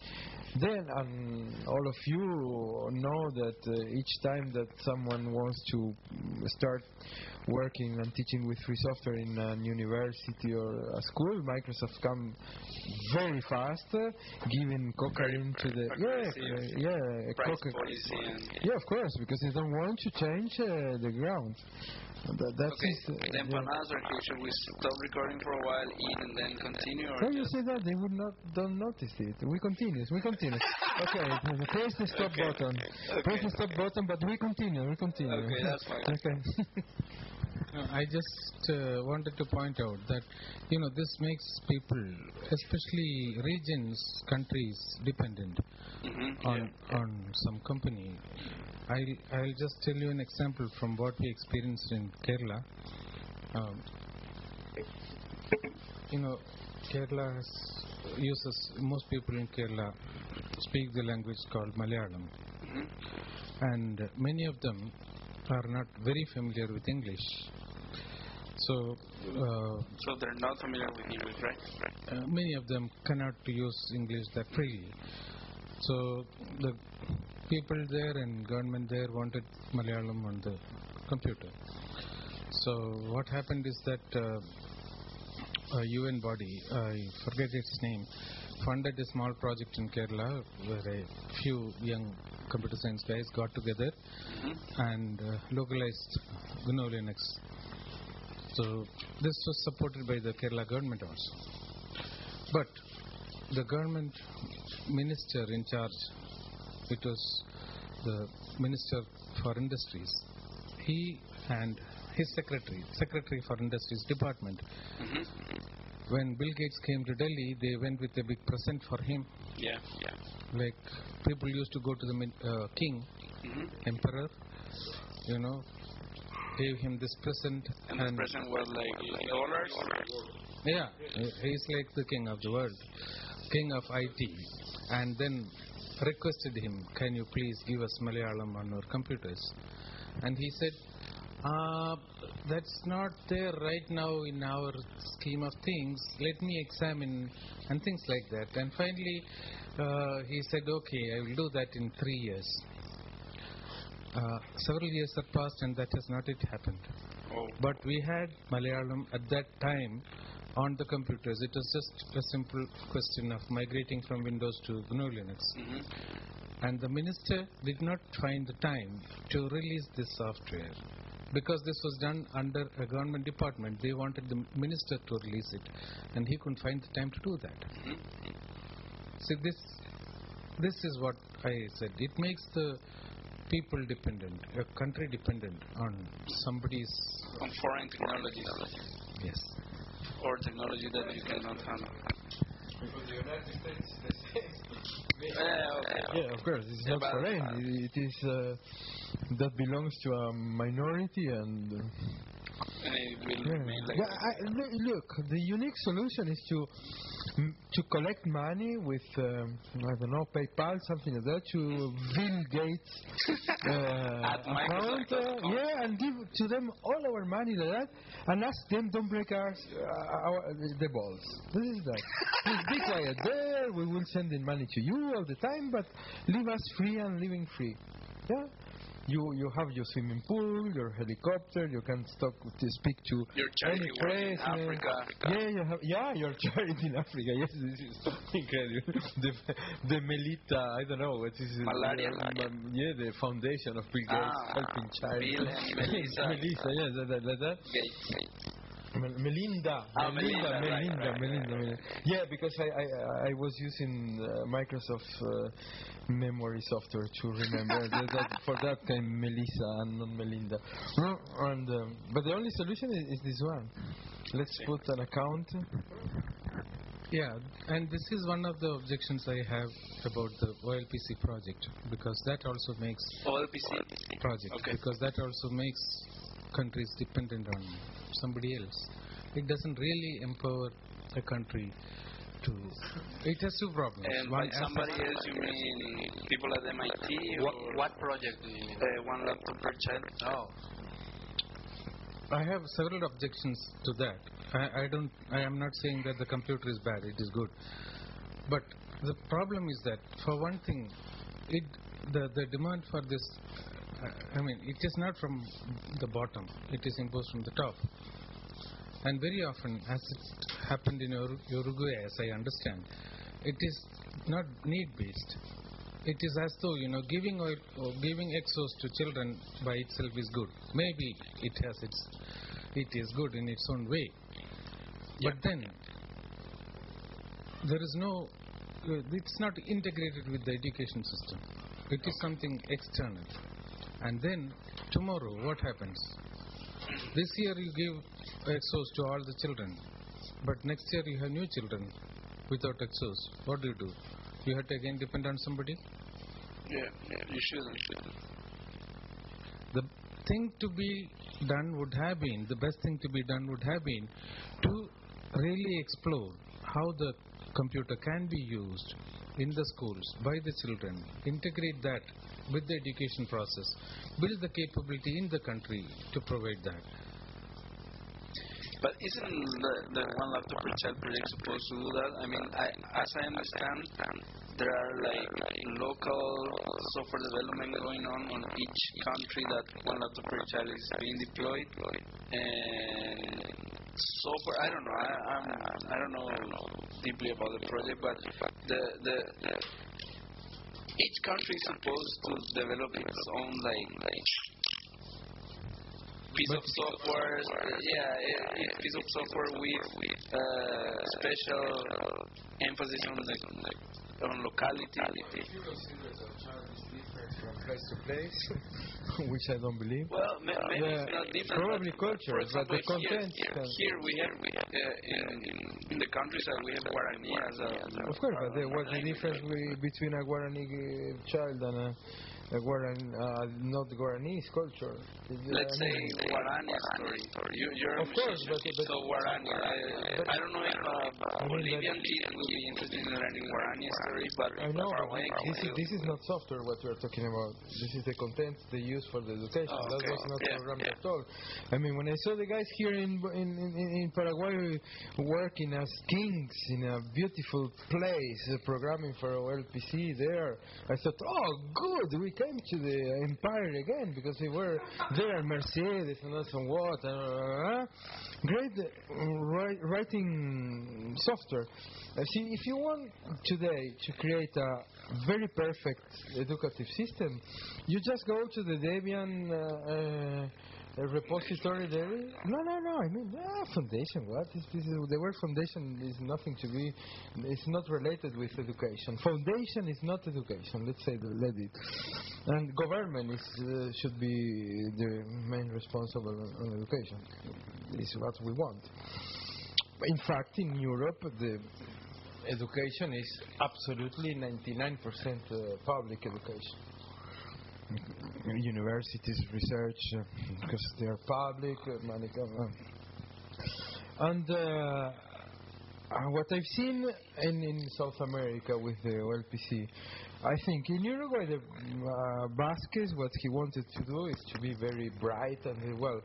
Then um, all of you know that uh, each time that someone wants to start working and teaching with free software in a university or a school, Microsoft come very fast, uh, giving cocaine to the yeah, uh, yeah, Price coca- policy and yeah, of course, because they don't want to change uh, the ground. That, that's Okay, is, uh, the yeah. empanadas are here. Should we stop recording for a while, eat, and then continue? Or When you just- say that, they would not don't notice it. We continue. We continue. okay, press the stop Okay. button. Okay. Press the stop button, but we continue. We continue. Okay, that's fine. okay. No, I just uh, wanted to point out that you know this makes people, especially regions, countries, dependent Mhm, on on some company. I'll I'll just tell you an example from what we experienced in Kerala. Um, you know, Kerala has, uses most people in Kerala speak the language called Malayalam, and many of them are not very familiar with English. So uh, So they're not familiar with English, right? uh, many of them cannot use English that freely. So the people there and government there wanted Malayalam on the computer. So what happened is that uh, a UN body, I forget its name, funded a small project in Kerala where a few young computer science guys got together and uh, localized GNU Linux. So this was supported by the Kerala government also. But the government minister in charge, it was the minister for industries, he and his secretary, secretary for industries department, Mhm. when Bill Gates came to Delhi, they went with a big present for him. Yeah, yeah. Like people used to go to the uh, king, Mhm. emperor, you know, gave him this present And the present was like dollars. Yeah, he's like the king of the world, king of IT. And then requested him, can you please give us Malayalam on our computers? And he said, uh, that's not there right now in our scheme of things. Let me examine and things like that. And finally, uh, he said, okay, I will do that in three years. Uh, several years have passed and that has not yet happened. Oh. But we had Malayalam at that time on the computers. It was just a simple question of migrating from Windows to GNU Linux. Mhm. And the minister did not find the time to release this software because this was done under a government department. They wanted the minister to release it, and he couldn't find the time to do that. See, this this is what I said. It makes the people dependent, a country dependent on somebody's. On foreign technologies Yes. Technology that you cannot handle. Yeah, okay. Yeah, of course, it's Yeah, not foreign. It it is uh, that belongs to a minority, and uh, And it will yeah. remain like Yeah. I, look, the unique solution is to to collect money with um, I don't know PayPal, something like that, to Bill Gates uh, account, uh, yeah, and give to them all our money like that, and ask them don't break us uh, our, the balls. This is that. Please be quiet there. We will send the money to you all the time, but leave us free and living free. Yeah. You you have your swimming pool, your helicopter. You can stock, to speak to Your charity any president. Africa. Yeah, you have, yeah, your charity in Africa. Yes, this is incredible. The the Melita, I don't know what is it? Malaria. Uh, um, yeah, the foundation of Bill Gates Ah, helping child. Bill Melissa. Melissa, yes, that, that, that, that. Okay. Mel- Melinda, Ah, Melinda, Melinda, right, Melinda, right, Melinda, Melinda. Yeah, because I I, I was using uh, Microsoft uh, memory software to remember that, that for that time Melissa and not Melinda. And um, but the only solution is, is this one. Let's put an account. Yeah, and this is one of the objections I have about the OLPC project because that also makes OLPC. project Okay. because that also makes countries dependent on somebody else. It doesn't really empower a country to. It has two problems. And one by somebody else, you mean people at MIT What, what project do you mean? uh, one laptop per child? Oh. I have several objections to that. I, I don't. I am not saying that the computer is bad. It is good, but the problem is that for one thing, it the the demand for this. Uh, I mean, it is not from the bottom. It is imposed from the top. And very often, as it happened in Uruguay, as I understand, it is not need-based. It is as though you know giving oil, or giving XOs to children by itself is good. Maybe it has its, it is good in its own way. But then there is no, it's not integrated with the education system. It is something external. And then tomorrow, what happens? This year you give XOs to all the children, but next year you have new children without XOs. What do you do? You have to again depend on somebody. Yeah, yeah, you shouldn't. The thing to be done would have been, the best thing to be done would have been to really explore how the computer can be used in the schools by the children, integrate that with the education process, build the capability in the country to provide that. But isn't the, the one laptop per child project supposed to do that? I mean, I, as I understand, there are like local software development going on in each country that one laptop per child is being deployed, and software. I don't know. I, I'm, I don't know deeply about the project, but the the each country is supposed to develop its own like piece of software. yeah, a piece of software with uh, special emphasis on the on locality. If you consider that a child is different from place to place, which I don't believe. Well, may, maybe Yeah, it's not different. probably but culture, For but the content here, can- here we have we have, uh, in, in in the countryside we have Guarani as a Of course, but there was the difference wi- between a Guarani uh, child and a, Guarani, uh, not Guaranese culture. Let's say Guarani story. You, you're Of course, but- but- so Guarani. I, but- I don't know if uh, Bolivian kids will be interested in learning Guarani story, but I know, far but away, this is, this is not software what we are talking about. This is the content they use for the education. Oh, that was not Yeah, programmed yeah. at all. I mean, when I saw the guys here in, in, in, in Paraguay working as kings in a beautiful place, uh, programming for LPC there, I thought, oh, good, we came to the empire again because they were there, Mercedes and also what. Uh, great wri- writing software. Uh, see, if you want today to create a very perfect educative system, you just go to the Debian uh, uh, a repository there? No, no, no. I mean, ah, foundation. What? this? is The word foundation is nothing to be. It's not related with education. Foundation is not education. Let's say the let it. And government is uh, should be the main responsible on, on education. Is what we want. In fact, in Europe, the education is absolutely 99% uh, public education universities research uh, because they are public uh, uh, and what I've seen in, in South America with the OLPC, I think in Uruguay, the uh, Vasquez, what he wanted to do is to be very bright and well.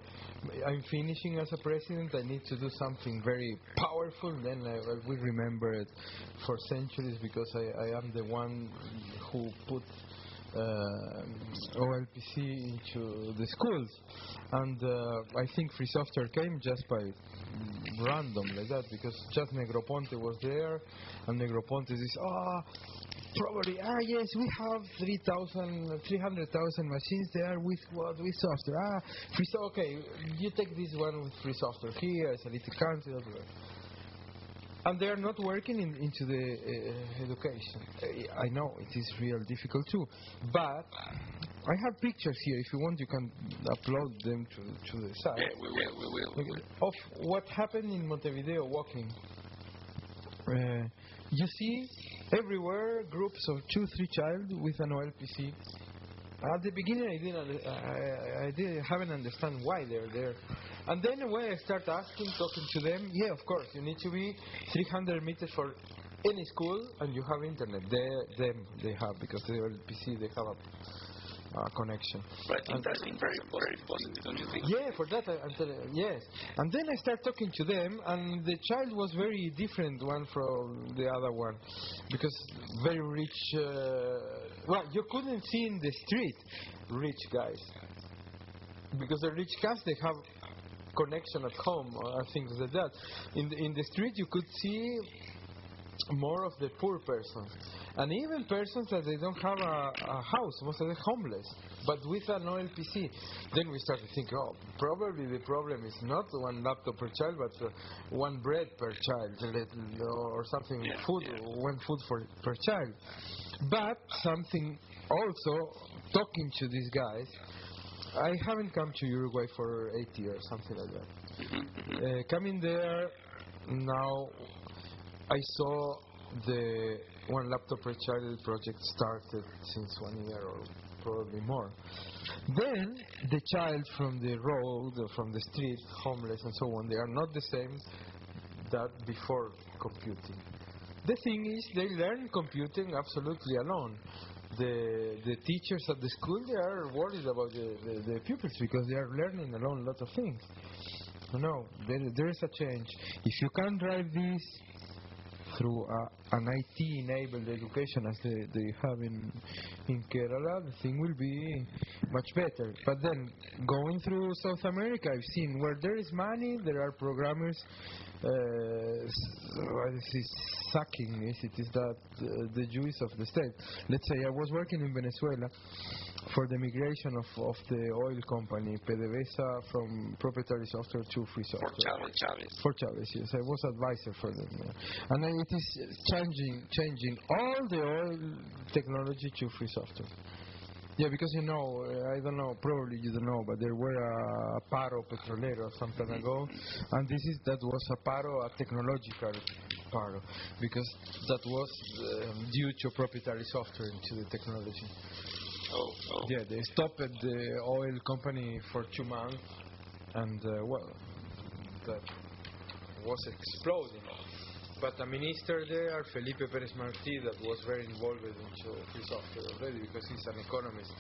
I'm finishing as a president. I need to do something very powerful. Then I, I will remember it for centuries because I, I am the one who put OLPC into the schools. And uh, I think free software came just by random like that because just Negroponte was there and Negroponte is, ah, probably, ah, yes, we have 3,000, 300,000 machines there with what? With software. Ah, free so okay, you take this one with free software here, it's a little country, and they are not working in, into the uh, education. I know it is real difficult too, but I have pictures here. If you want, you can upload them to, to the site. Yeah, we will, we will. We will. Of what happened in Montevideo walking. Uh, you see everywhere groups of two, three child with an OLPC. At the beginning, I didn't, I, I didn't haven't understand why they're there. And then when I start asking, talking to them, yeah, of course, you need to be 300 meters for any school, and you have internet. They, them, they have because they are PC, they have a uh, connection. But I think that's been very, very positive, don't you think? Yeah, for that, I, I'm yes. And then I start talking to them, and the child was very different one from the other one, because very rich. Uh, well, you couldn't see in the street rich guys, because the rich guys they have connection at home or things like that. In the, in the street, you could see more of the poor persons, and even persons that they don't have a, a house, most of them homeless, but with an OLPC. Then we start to think, oh, probably the problem is not one laptop per child, but uh, one bread per child, or something, Yeah, food, yeah. one food for per child. But something also talking to these guys. I haven't come to Uruguay for eight years, something like that. Uh, coming there now, I saw the one laptop per child project started since one year or probably more. Then the child from the road, or from the street, homeless and so on, they are not the same that before computing. The thing is, they learn computing absolutely alone. The the teachers at the school they are worried about the, the, the pupils because they are learning alone a lot of things. No, there, there is a change. If you can drive this through a, an IT-enabled education as they, they have in in Kerala, the thing will be much better. But then, going through South America, I've seen where there is money, there are programmers. Uh, what is this, sucking is it is that uh, the Jews of the state. Let's say I was working in Venezuela for the migration of, of the oil company PDVSA from proprietary software to free software. Chavez, Chavez. For Chavez, yes. I was advisor for them. And then it is changing, changing all the oil technology to free software. Yeah, because you know, uh, I don't know, probably you don't know, but there were a paro petrolero some time ago, and this is that was a paro, a technological paro, because that was um, due to proprietary software into the technology. Oh, oh. Yeah, they stopped the oil company for two months, and uh, well, that was exploding. But a minister there, Felipe Perez Martí, that was very involved into free software already because he's an economist,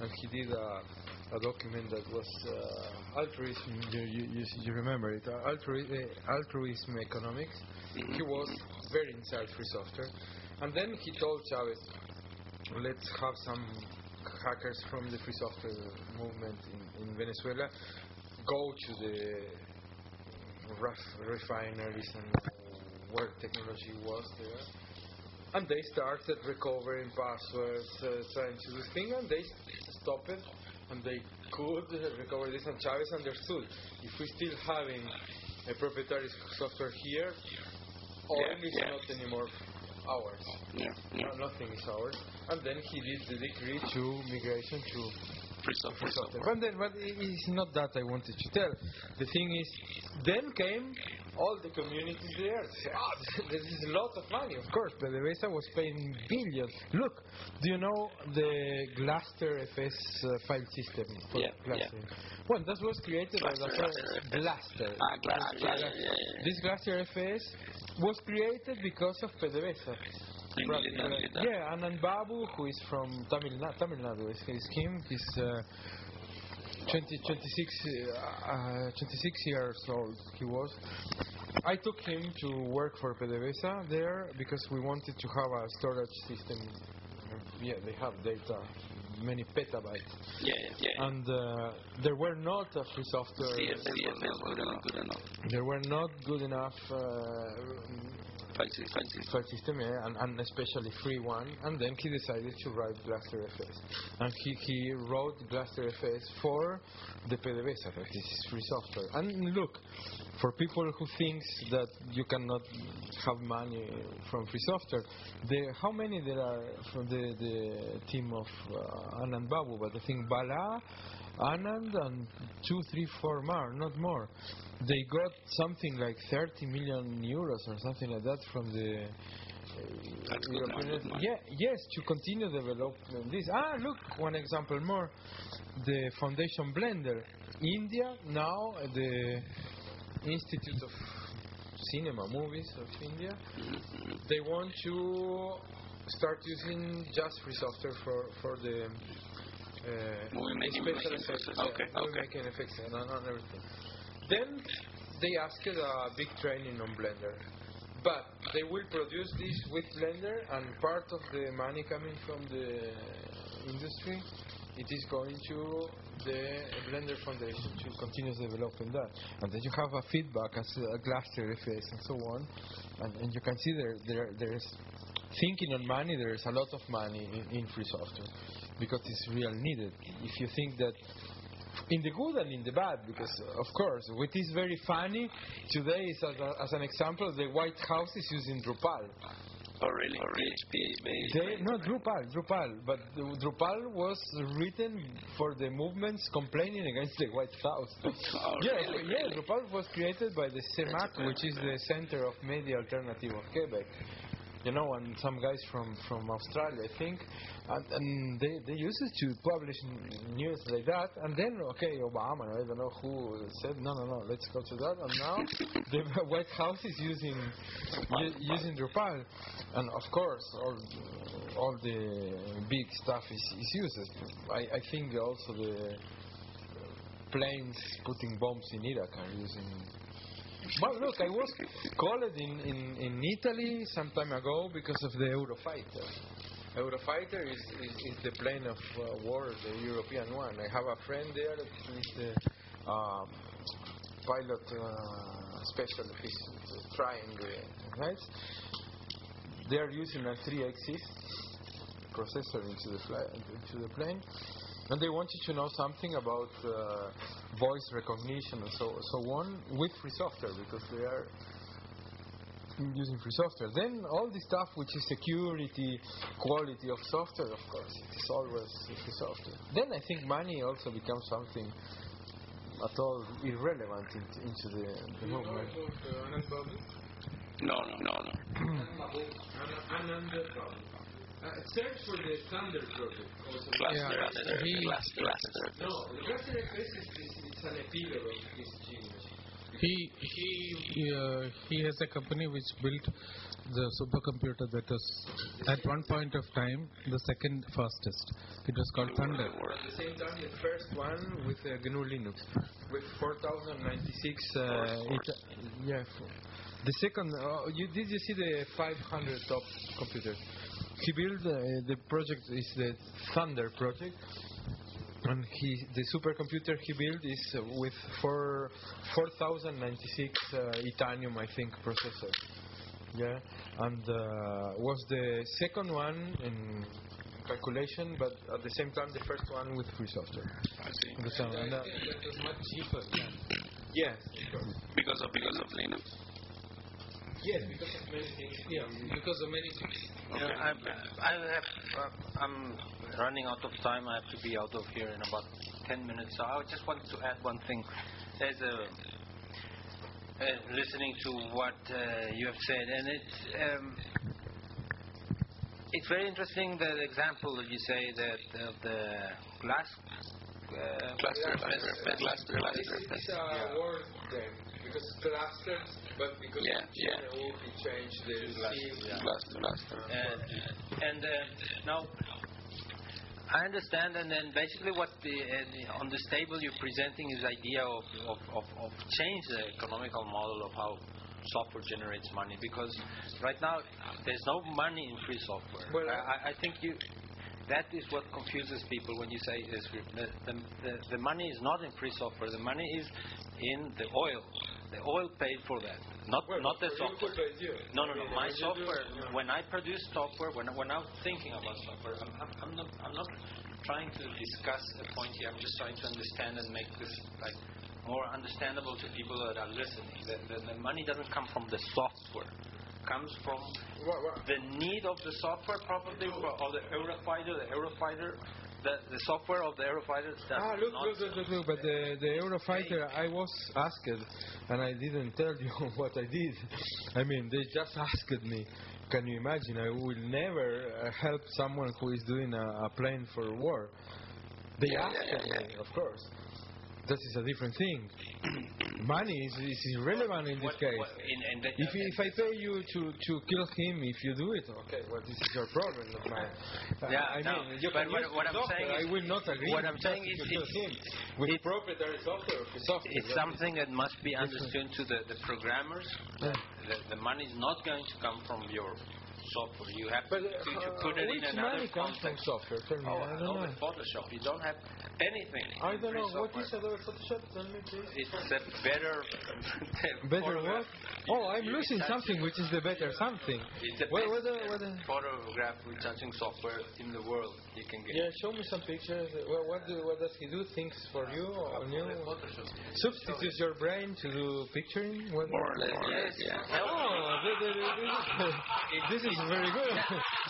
and he did a, a document that was uh, altruism. You, you, you, remember it? Uh, altru- uh, altruism economics. He was very inside free software, and then he told Chavez, let's have some hackers from the free software movement in, in Venezuela go to the ref- refineries and where technology was there. And they started recovering passwords, uh, trying to do things, and they stopped it, and they could recover this. And Chavez understood if we still having a proprietary software here, oil Yeah, is yeah. not anymore ours. Yeah, yeah. No, nothing is ours. And then he did the decree to migration to Free software. free software. But then, but it's not that I wanted to tell. The thing is, then came all the communities there. Ah, this is a lot of money. Of course, PDVSA was paying billions. Look, do you know the Gluster FS uh, file system? for Yeah, Gluster? Well, that was created by Gluster, the Gluster Ah, yeah, yeah, yeah, yeah. This Gluster FS was created because of PDVSA. In Right, Milita, yeah, Anand Babu, who is from Tamil, Na- Tamil Nadu, is, is him. He's uh, 20, 26, uh, uh, 26 years old. He was. I took him to work for PDVSA there because we wanted to have a storage system. Yeah, they have data, many petabytes, Yeah, yeah, and uh, there were not a free software. CF, CFS good enough, good enough. There were not good enough. Uh, File system, file system. file system, yeah, and, and especially free one. And then he decided to write Gluster FS, and he, he wrote Gluster FS for the PDVSA, that is free software. And look, for people who thinks that you cannot have money from free software, the, how many there are from the, the team of uh, Anand Babu? But I think Bala, Anand, and two, three, four more, not more. They got something like 30 million euros or something like that from the uh, That's good European. money, good money. Yeah, yes, to continue developing this. Ah, look, one example more. The Foundation Blender. India, now the Institute of Cinema Movies of India, they want to start using just free software for, for the uh, Movie making special machines. effects. Okay, yeah, movie okay. making effects and, and everything. Then they asked a big training on Blender. But they will produce this with Blender, and part of the money coming from the industry, it is going to the Blender Foundation to continue developing that. And then you have a feedback as a Gluster FS and so on, and, and you can see there, there there's thinking on money. There is a lot of money in, in free software because it's real needed. If you think that in the good and in the bad, because of course, what is very funny today is as, a, as an example, the White House is using Drupal. Oh, really? Oh, PHP based. They, no, Drupal, Drupal, but Drupal was written for the movements complaining against the White House. Oh, yeah, really? yeah, Really? Drupal was created by the CEMAC, which is the Center of Media Alternative of Quebec. You know, and some guys from, from Australia, I think, and, and they, they used to publish news like that. And then, okay, Obama, I don't know who said, no, no, no, let's go to that. And now the White House is using u- using Drupal, and of course, all all the big stuff is, is used. I, I think also the planes putting bombs in Iraq are using. But look, I was called in, in, in Italy some time ago because of the Eurofighter. Eurofighter is, is, is the plane of uh, war, the European one. I have a friend there that is the um, pilot uh, specialist, trying the right? They are using a 3axis processor into the, fly, into the plane, and they wanted to know something about uh, voice recognition and so so on with free software because they are using free software. Then all the stuff which is security, quality of software, of course, it is always free software. Then I think money also becomes something at all irrelevant in, into the, the movement. No, no, no, no. Anand Babu. Uh, search for the Thunder project. Also. Cluster, cluster, he- cluster, cluster. No, the Cluster FS is, is it's an epilogue of this genius. He he uh, he has a company which built the supercomputer that was at one point of time the second fastest. It was called Thunder. At the same time, the first one with uh, GNU Linux, with 4096. Uh, it, yeah. The second, uh, you, did you see the 500 top computer? He built uh, the project is the Thunder project, and he the supercomputer he built is uh, with four 4096 uh, Itanium, I think, processor. Yeah, and uh, was the second one in calculation, but at the same time the first one with free software. I see. Because, uh, and, uh, That was much cheaper. Yeah. yes, Because of because of Linux. Yes, because of many things. Yeah, because of many things. Yeah, I'm, I have, uh, I'm running out of time. I have to be out of here in about 10 minutes. So I just wanted to add one thing. There's a, uh, listening to what uh, you have said, and it's, um, it's very interesting the example that you say that of the glass. Uh, Cluster, cluster, cluster, cluster. It's a word then because clusters, but because Yeah, yeah. GNU he changed the C. Cluster, cluster. Uh, and uh, now, I understand, and then basically what the, uh, the- on this table you're presenting is idea of, of, of, of change the economical model of how software generates money because right now there's no money in free software. Well, I, I think you that is what confuses people when you say this. The, the, the, the money is not in free software. The money is in the oil. The oil paid for that, not not the software. No, no, no. My software. When I produce software, when when I'm thinking about software, I'm, I'm, I'm not I'm not trying to discuss a point here. I'm just trying to understand and make this like more understandable to people that are listening. The, the, the money doesn't come from the software. Comes from the need of the software, probably, of the Eurofighter. The Eurofighter, the, the software of the Eurofighter does Ah, look, look, look, look, look, but the, the Eurofighter, I was asked, and I didn't tell you what I did. I mean, they just asked me. Can you imagine? I will never uh, help someone who is doing a, a plane for war. They asked me, of course. That is a different thing. Money is, is irrelevant in this What- case. what- in- the- If, if I pay you to, to kill him, if you do it, okay, well, this is your problem, not mine. Uh, Yeah, I no, mean, you can what- what I'm software. saying is- I will not agree. what I'm saying is it's- with proprietary software. of software. It's something that must be understood to the, the programmers. Yeah. The, the money is not going to come from your software. You have But to, uh, to, put it in another money comes from context. software? Tell me. Oh, I don't know. Photoshop. You don't have anything. I don't know. What software. is Adobe Photoshop? Tell me, please. It's a better. Better what? Oh, I'm You losing something, which is the better something. It's the What, best what, the, what the, uh? photograph retouching software in the world you can get. yeah, show me some pictures. What, what, do, what does he do? Things for you? Uh, On you? Photoshop. Substitutes your brain to do picturing? What? More or less, yes, yeah. Oh, th- th- th- this, is, this is very good.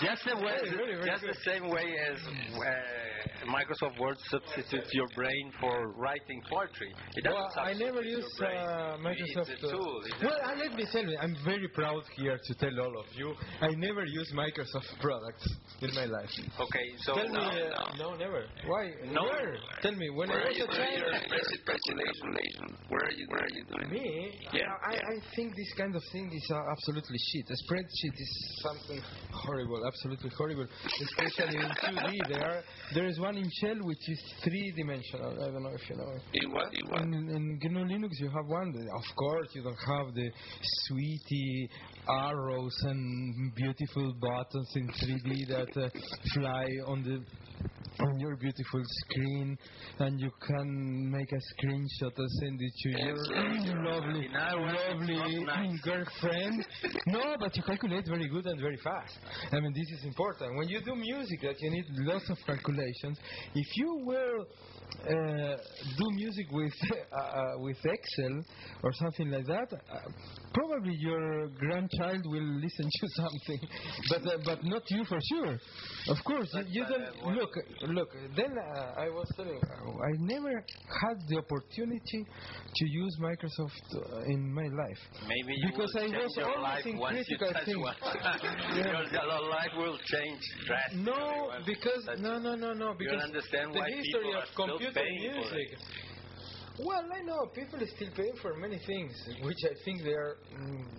Just the way, Very, very, very just good. the same way as uh, Microsoft Word substitutes your brain for writing poetry. It Well, I never use uh, Microsoft. It's a tool. It well, uh, let me tell you, I'm very proud here to tell all of you, I never use Microsoft products in my life. Okay, so tell me, no, uh, no, never. Why? No. Where? Tell me, when Where I are was you a child. Where are you? Where are you doing? Me? Yeah, I, yeah. I think this kind of thing is uh, absolutely shit. A spreadsheet is something horrible, absolutely horrible. Especially in 2D. There, are, there is one in Shell which is three-dimensional. I don't know if you know it. In what? In what? In, in GNU Linux, you have one. Of course, you don't have the sweetie arrows and beautiful buttons in 3D that uh, fly on the on your beautiful screen, and you can make a screenshot and send it to your lovely, lovely nice. girlfriend. no, but you calculate very good and very fast. I mean, this is important. When you do music, that you need lots of calculations. If you will uh, do music with uh, uh, with Excel or something like that, uh, probably your grandchild will listen to something, but uh, but not you for sure. Of course, you, you don't look look. Then uh, I was telling, I never had the opportunity to use Microsoft uh, in my life. maybe you because will I was your always life once you critical touch things. one. Yeah. your, life will change drastically. No, because you no, no, no, no. You Because don't understand the history of still computer music. Well, I know people still pay for many things, which I think they are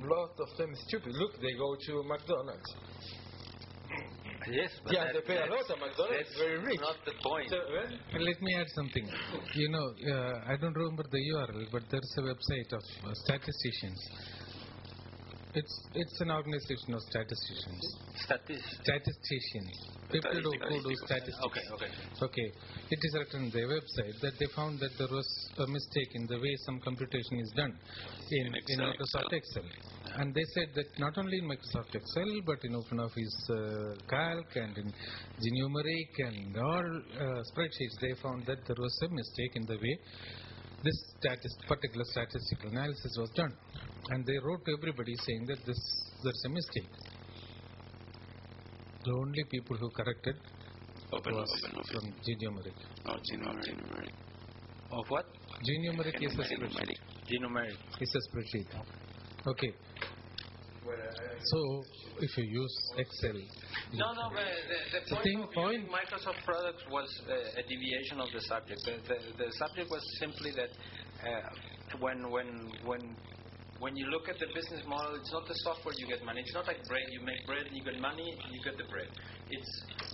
a lot of them stupid. Look, they go to McDonald's. Yes, but Yeah, that- they pay a lot that's- at McDonald's. That's Very rich. not the point. So, well, Let me add something. You know, uh, I don't remember the URL, but there's a website of uh, statisticians. It's it's an organization of statisticians. Statistics. Statisticians. People who, who do statistics. Okay, okay. Okay. It is written on their website that they found that there was a mistake in the way some computation is done in, In in Microsoft Excel. and they said that not only in Microsoft Excel but in OpenOffice uh, Calc and in Gnumeric and all uh, spreadsheets, they found that there was a mistake in the way this statis- particular statistical analysis was done. And they wrote to everybody saying that this there's a mistake. The only people who corrected Open, was open, open. from Gnumeric. Oh, Gnumeric. Of what? Gnumeric is a spreadsheet. Gnumeric. Gnumeric. It's a spreadsheet. Okay. So if you use Excel, No, no, but the, the The point thing- of point- Microsoft products was uh, a deviation of the subject. The, the, the subject was simply that uh, when, when, when, when you look at the business model, it's not the software you get money. It's not like bread. You make bread and you get money, you get the bread. It's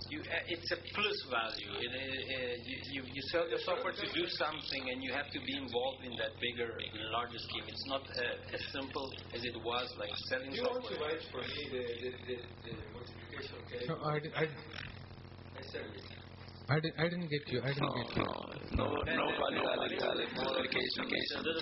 you. Uh, it's a plus value. It, uh, uh, you, you, you sell the software to do something, and you have to be involved in that bigger, larger scheme. It's not uh, as simple as it was like selling You want to write for me the, the, the, the multiplication, okay? no, I, I, I send it. I, di- I didn't get you. I didn't No, get you. no, no, no value added, added multiplication,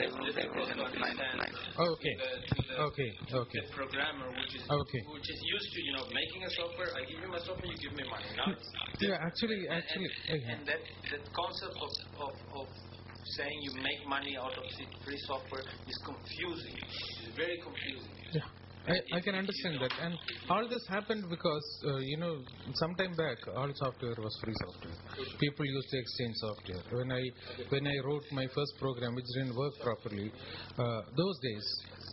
table, table, and of nine, nine. Oh, okay. to the, to the, Okay, okay. the programmer, which is Okay. which is used to you know making a software. I give you my software, you give me money. Now, it's, Yeah, actually, and, actually, and, uh, and that that concept of, of, of saying you make money out of free software is confusing. It's very confusing. yeah. I, I can understand that, and all this happened because uh, you know some time back all software was free software. People used to exchange software. When I when I wrote my first program, which didn't work properly, uh, those days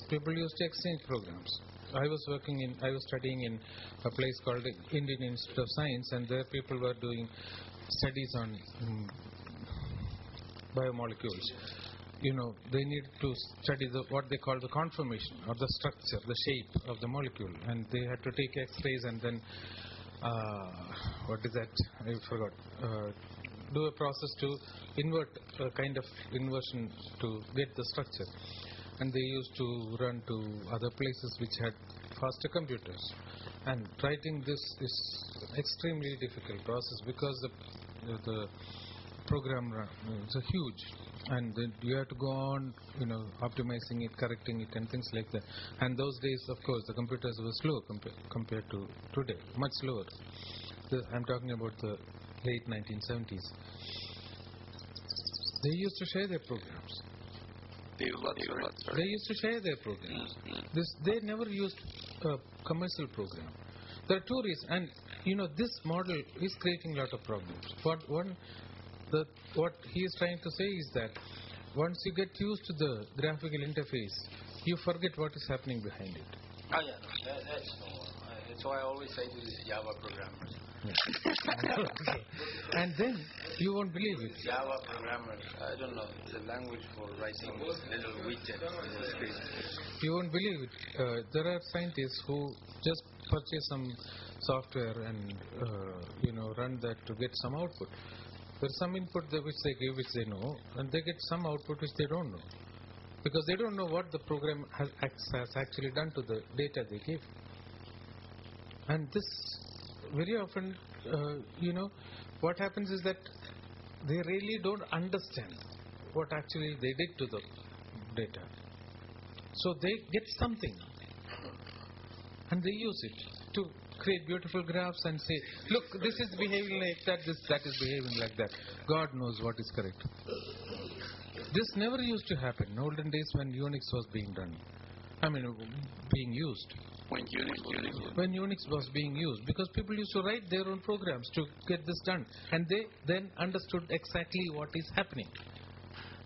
people used to exchange programs. I was working in, I was studying in a place called the Indian Institute of Science, and there people were doing studies on mm, biomolecules. You know, they need to study the, what they call the conformation or the structure, the shape of the molecule, and they had to take X-rays and then uh, what is that? I forgot. Uh, do a process to invert a kind of inversion to get the structure, and they used to run to other places which had faster computers. And writing this is extremely difficult process because the the program run, it's a huge and then you have to go on you know optimizing it correcting it and things like that. And those days of course the computers were slow compa- compared to today much slower. The, i'm talking about the late 1970s they used to share their programs. They they what, they sorry. used to share their programs. Mm-hmm. This they never used a commercial program. There are two reasons and you know this model is creating a lot of problems. What one the what he is trying to say is that once you get used to the graphical interface you forget what is happening behind it Oh yeah, that, that's no. Uh, that's why I always say to these Java programmers. and then you won't believe it Java programmers, I don't know, it's a language for writing little widgets on the screen. you won't believe it uh, there are scientists who just purchase some software and uh, you know run that to get some output there's some input which they give which they know and they get some output which they don't know. Because they don't know what the program has, has actually done to the data they give. And this very often uh, you know what happens is that they really don't understand what actually they did to the data. So they get something. And they use it to create beautiful graphs and say, look, this is behaving like that, this that is behaving like that. God knows what is correct. This never used to happen in olden days when Unix was being done. I mean, being used. When Unix, Unix, When Unix was being used, because people used to write their own programs to get this done, and they then understood exactly what is happening.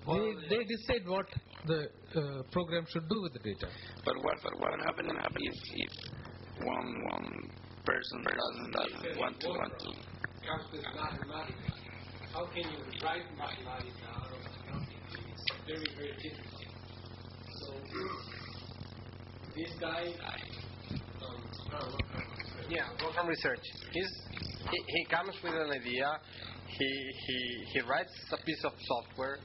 They, they decide what the uh, program should do with the data. But what, but what happened if, if one, one person doesn't, doesn't want to, want to? comes with. How can you write mathematics out of nothing? It's very, very difficult. So, this guy, um, uh, what kind of research? Yeah, Research. He's, he, he comes with an idea, he, he, he writes a piece of software,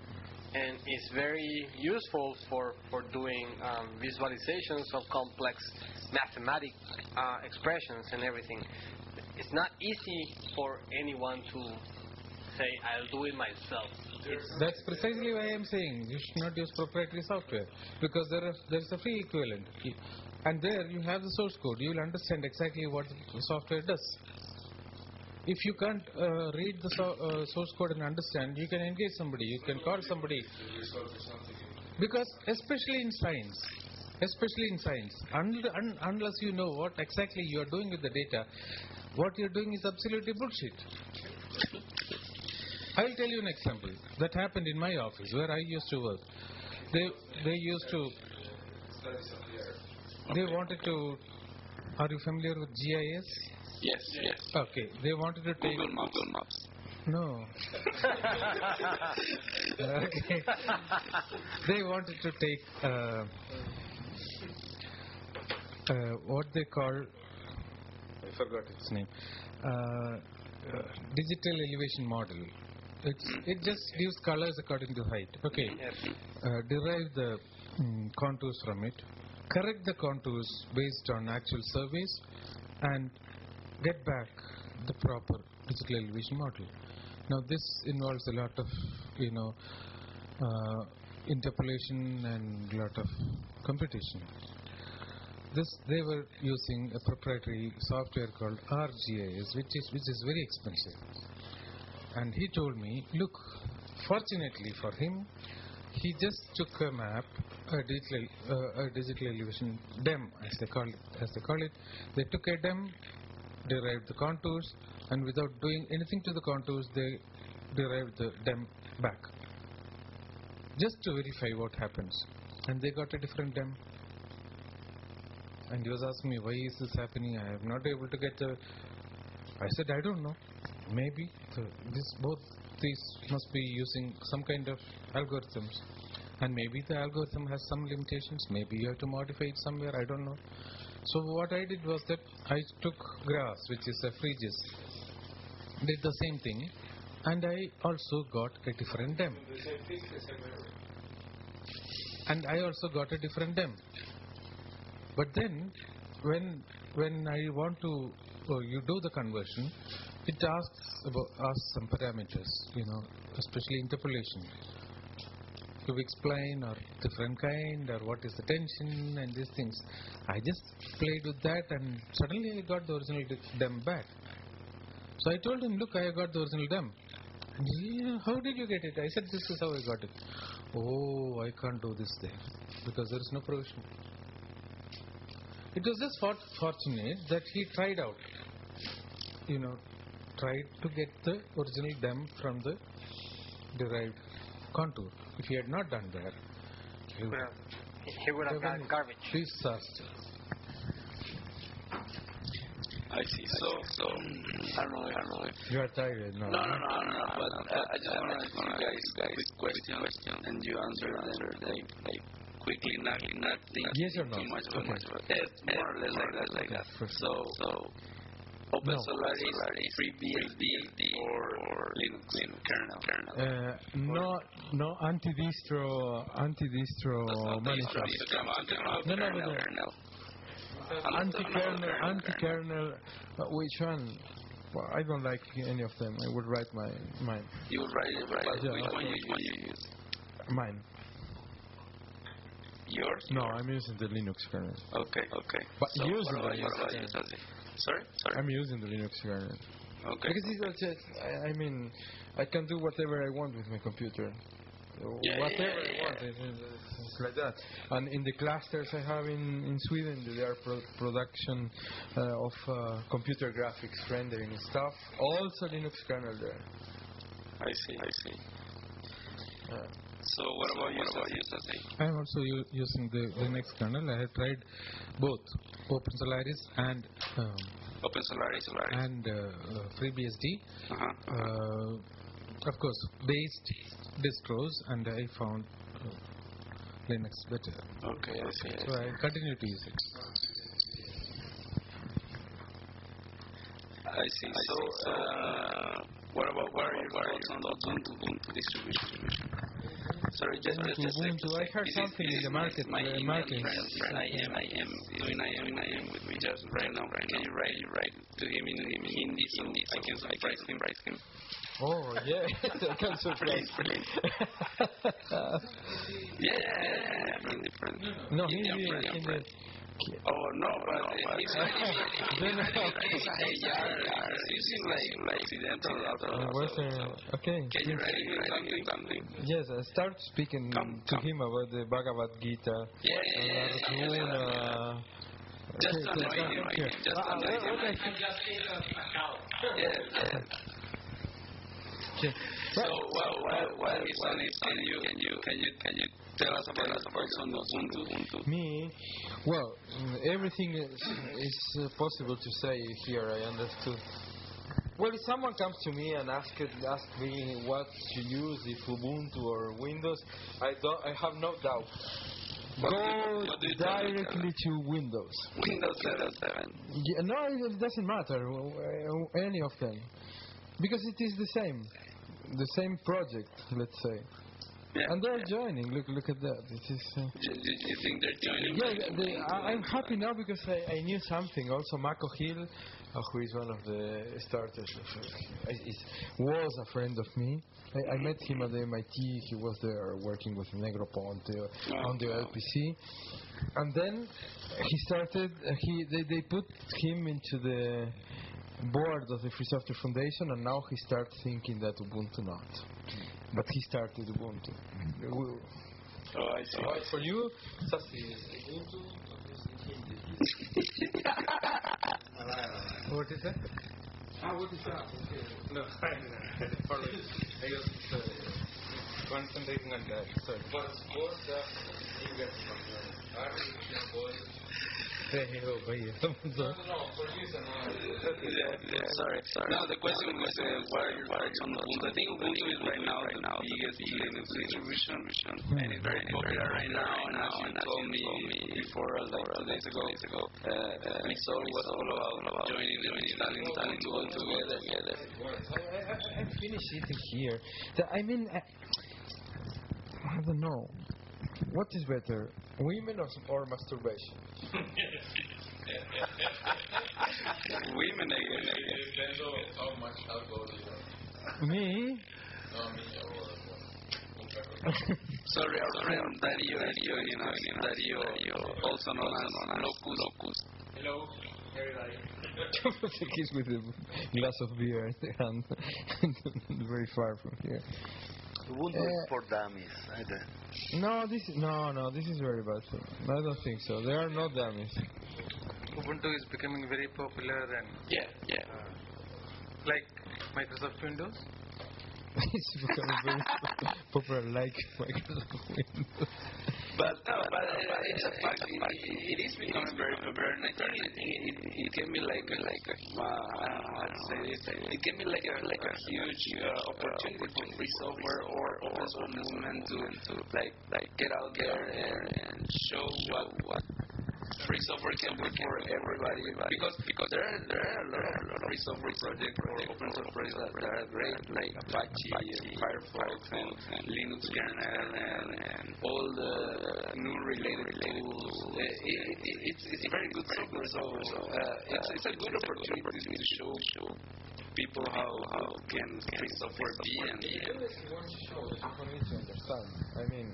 and it's very useful for, for doing um, visualizations of complex mathematic uh, expressions and everything. It's not easy for anyone to say, I'll do it myself. That's precisely why I am saying you should not use proprietary software because there is there is a free equivalent. And there you have the source code. You will understand exactly what the software does. If you can't uh, read the so, uh, source code and understand, you can engage somebody. You can call somebody. Because especially in science, especially in science, un- un- unless you know what exactly you are doing with the data, what you are doing is absolutely bullshit. I will tell you an example that happened in my office where I used to work. They they used to they wanted to. Are you familiar with GIS? Yes, yes. Okay, they wanted to take. Google Maps. Google Maps. No. okay. they wanted to take uh, uh, what they call. I forgot its name. Uh, uh, digital elevation model. It's, it just gives colors according to height. Okay. Uh, derive the mm, contours from it. Correct the contours based on actual surveys, and get back the proper digital elevation model. Now this involves a lot of, you know, uh, interpolation and a lot of computation. This they were using a proprietary software called ArcGIS, which is which is very expensive. And he told me, look, fortunately for him, he just took a map, a digital, uh, a digital elevation DEM, as they call it. As they call it, they took a DEM, derived the contours, and without doing anything to the contours, they derived the DEM back, just to verify what happens. And they got a different DEM. And he was asking me, why is this happening? I am not able to get the. I said, I don't know. Maybe the, this both these must be using some kind of algorithms, and maybe the algorithm has some limitations. Maybe you have to modify it somewhere. I don't know. So what I did was that I took grass, which is a free did the same thing, and I also got a different DEM. And I also got a different DEM. But then, when when I want to, uh, you do the conversion, it asks about asks some parameters, you know, especially interpolation. Cubic spline or different kind or what is the tension and these things. I just played with that and suddenly I got the original DEM back. So I told him, look, I got the original DEM. And he, "Yeah, how did you get it? I said, this is how I got it. Oh, I can't do this there because there is no provision. It was just for- fortunate that he tried out, you know, tried to get the original DEM from the derived contour. If he had not done that, he would have He would have got garbage. disaster. I see. So, so I don't know. I don't know. If, You are tired now. no, no, no, no, no. But uh, I just want to ask you guys, guys, question, question, and you answer, answer, like, like quickly, not, not think Yes or no? too much, too Okay. much. But more or less like that, like that. So, so. Open No. Solaris, or, or Linux, Linux kernel, kernel. Uh, no, no anti-distro, anti-distro manifest. Come on, come on, No, no, no, no. Anti-kernel, anti-kernel. Uh, which one? Well, I don't like any of them. I would write my mine. You would write it, right? Yeah, Which one you, one you use? Mine. Yours? No, I'm using the Linux kernel. Okay, okay. But so using what about, the what about Linux you, Tazi? Sorry? Sorry? I'm using the Linux kernel. Okay. Because it's just, I, I mean, I can do whatever I want with my computer. Yeah, whatever yeah, yeah, I want. It's, it's- it's like that. And in the clusters I have in, in Sweden, there are pro- production uh, of uh, computer graphics rendering stuff. Also Linux kernel there. I see, I see. Uh, So what about you, what about you, Tazi? I'm also u- using the Linux kernel. I have tried both Open Solaris and um, Open Solaris, Solaris. and uh, uh, FreeBSD. Uh-huh. Uh, of course, based distros, and I found uh, Linux better. Okay, I see. I So see. I continue to use it. I see. So, uh, what about what are your thoughts on the Ubuntu, Ubuntu distribution? Sorry, just just just like Ubuntu, I heard something in the market, My uh, email market. friend, friend, I am, I am doing, I am, I am with me just right now. Right now, you write, you write to him in, in Hindi, so I can surprise him, write him. oh, yeah. I can surprise. Brilliant, brilliant. Yeah, friend, friend. No, Indian Hindi, friend, Hindi. friend. Oh no, but he's he's like like accidental. It was, okay. Can you something? Something. Yes, I start speaking to him about the Bhagavad Gita. Yeah, yeah, yeah, yeah, yeah, yeah, Just Okay, annoy him, okay. just Uh, annoy him. what I I just ate a, a cow. Yeah, yeah. Okay. So, well, while, while he's on it, can you, can you, can you, can you tell us about the person of Ubuntu? Me, well, everything is, is uh, possible to say here. I understood. Well, if someone comes to me and asks ask me what to use, if Ubuntu or Windows, I don't. I have no doubt. What Go you- what do you tell them? directly to Windows. Windows 7. 7. Yeah, no, it doesn't matter uh, any of them, because it is the same, the same project. Let's say, Yeah. and they're joining. Look, look at that. It is. Uh, Do, do you think they're joining? yeah, they, I, I'm happy now because I, I knew something. Also, Mako Hill, uh, who is one of the starters, of, uh, is, was a friend of me. I, I met him at the MIT. He was there working with Negroponte on the LPC, and then he started. Uh, he they, they put him into the board of the Free Software Foundation, and now he starts thinking that Ubuntu not. But he started Ubuntu. We- Oh, I see. Right, for you, What is that? Ah, what is that? Okay. No, I was uh, concentrating on that. Sorry. Hey, oh, भैया Yeah, yeah, sorry, sorry. No, the question was uh, what are your thoughts on is right now the now biggest Linux distribution, and it's very popular right now. And as you told me before, like two days ago, uh, uh, about joining and installing all together. I, I, finished eating here. I mean, I don't know. What is better, women or, or masturbation? Women again, again. Depends on how much alcohol you have. Me? Not me or Sorry, our friend Dario, Dario, you know, you know, Dario, also known as Locus. Locus. Hello, everybody. He's with a glass of beer in the hand, very far from here. Ubuntu Uh, is for dummies. No, this no, no, this is very bad. I don't think so. They are not dummies. Ubuntu is becoming very popular and Yeah, yeah. like Microsoft Windows. It's becoming very popular, like. But, no, but uh, it's a fact. It, it is becoming very popular, and I think it, it, it can be like like a, uh, I don't know to this. It can be like a like a huge uh, opportunity for free software or open source movement to to like like get out there and show what what free software can do for everybody. Because because there are there are a lot of, free software projects or open source projects that, that are great, like Apache, and Firefox, and, and Linux kernel, and, and all the new related tools. Uh, it, it, it's it's very good software. So uh, it's it's a good opportunity to show show people how how can free software be and. and for me to understand. I mean,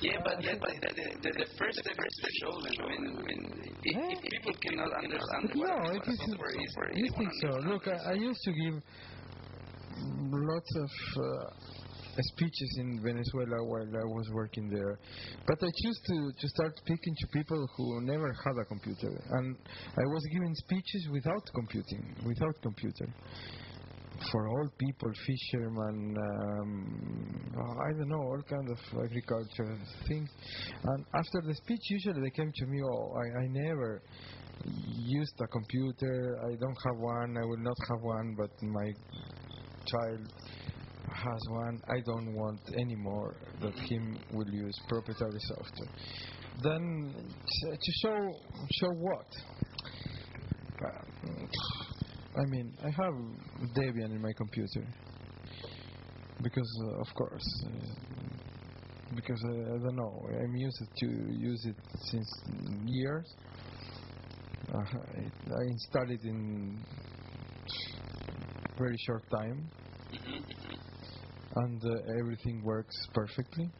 yeah, but yeah, but the, the, the first step is to show them. I mean, I mean if, if people cannot understand what, no, what it a is. You think so? Look, I, I used to give lots of uh, speeches in Venezuela while I was working there, but I choose to to start speaking to people who never had a computer, and I was giving speeches without computing, without computer. For all people, fishermen, um, I don't know, all kinds of agriculture things. And after the speech, usually they came to me, oh, I, I never used a computer. I don't have one. I will not have one, but my child has one. I don't want anymore that him will use proprietary software. Then to show show what? Uh, I mean, I have Debian in my computer because, uh, of course, uh, because I, I don't know. I'm used to use it since years. Uh, I, installed it in very short time, and uh, everything works perfectly.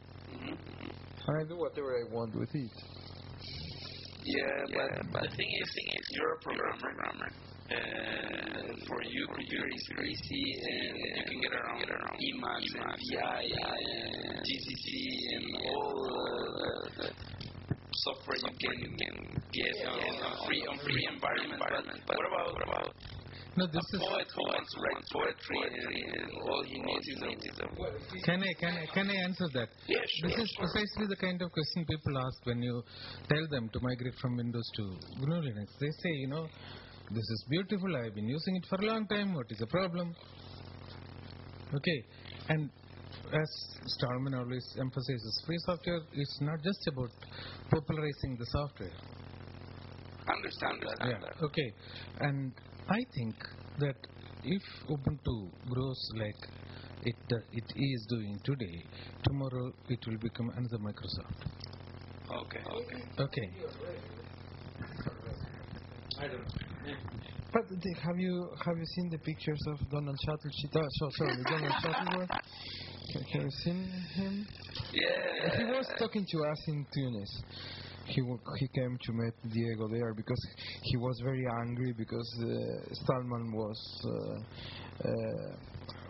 I do whatever I want with it. Yeah, but the thing is, you're a programmer. And for you, computer is easy, and you can get around, get around Emacs and VI and GCC and all the software you can, you can get on a free on free environment. But what about what about No, this a is. poet who wants to write poetry and, and all he needs is a, Can I can I can I answer that? Yeah, sure, This is sure. precisely the kind of question people ask when you tell them to migrate from Windows to GNU Linux. They say, you know, this is beautiful. I've been using it for a long time. What is the problem? Okay, and as Stallman always emphasizes, free software is not just about popularizing the software. understand that. Yeah. Okay. And I think that if Ubuntu grows like it uh, it is doing today, tomorrow it will become another Microsoft. Okay, okay. Okay. I don't know. But have you have you seen the pictures of Donald Shuttlesworth? Oh, so, sorry, Donald Shuttleworth. Have you seen him? Yeah. He was talking to us in Tunis. He w- he came to meet Diego there because he was very angry because uh, Stallman was uh, uh,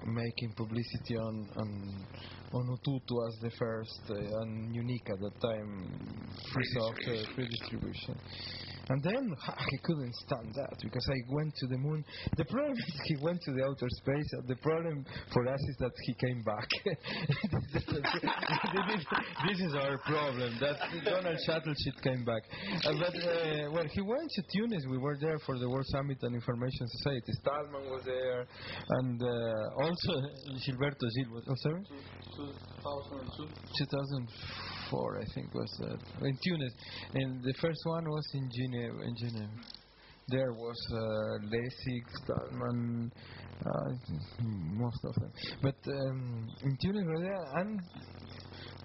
making publicity on on on Ututu as the first uh, and unique at that time free software free distribution. And then he couldn't stand that because I went to the moon. The problem is he went to the outer space. And the problem for us is that he came back. this is our problem. That Donald Shuttle shit came back. Uh, but uh, when he went to Tunis, we were there for the World Summit on Information Society. Stallman was there, and uh, also Gilberto Gil was. Oh, sorry. 2004, I think, was in Tunis, and the first one was in Geneva. In Geneva, there was uh, Lessig, Stallman, uh, most of them. But um, in Tunis, and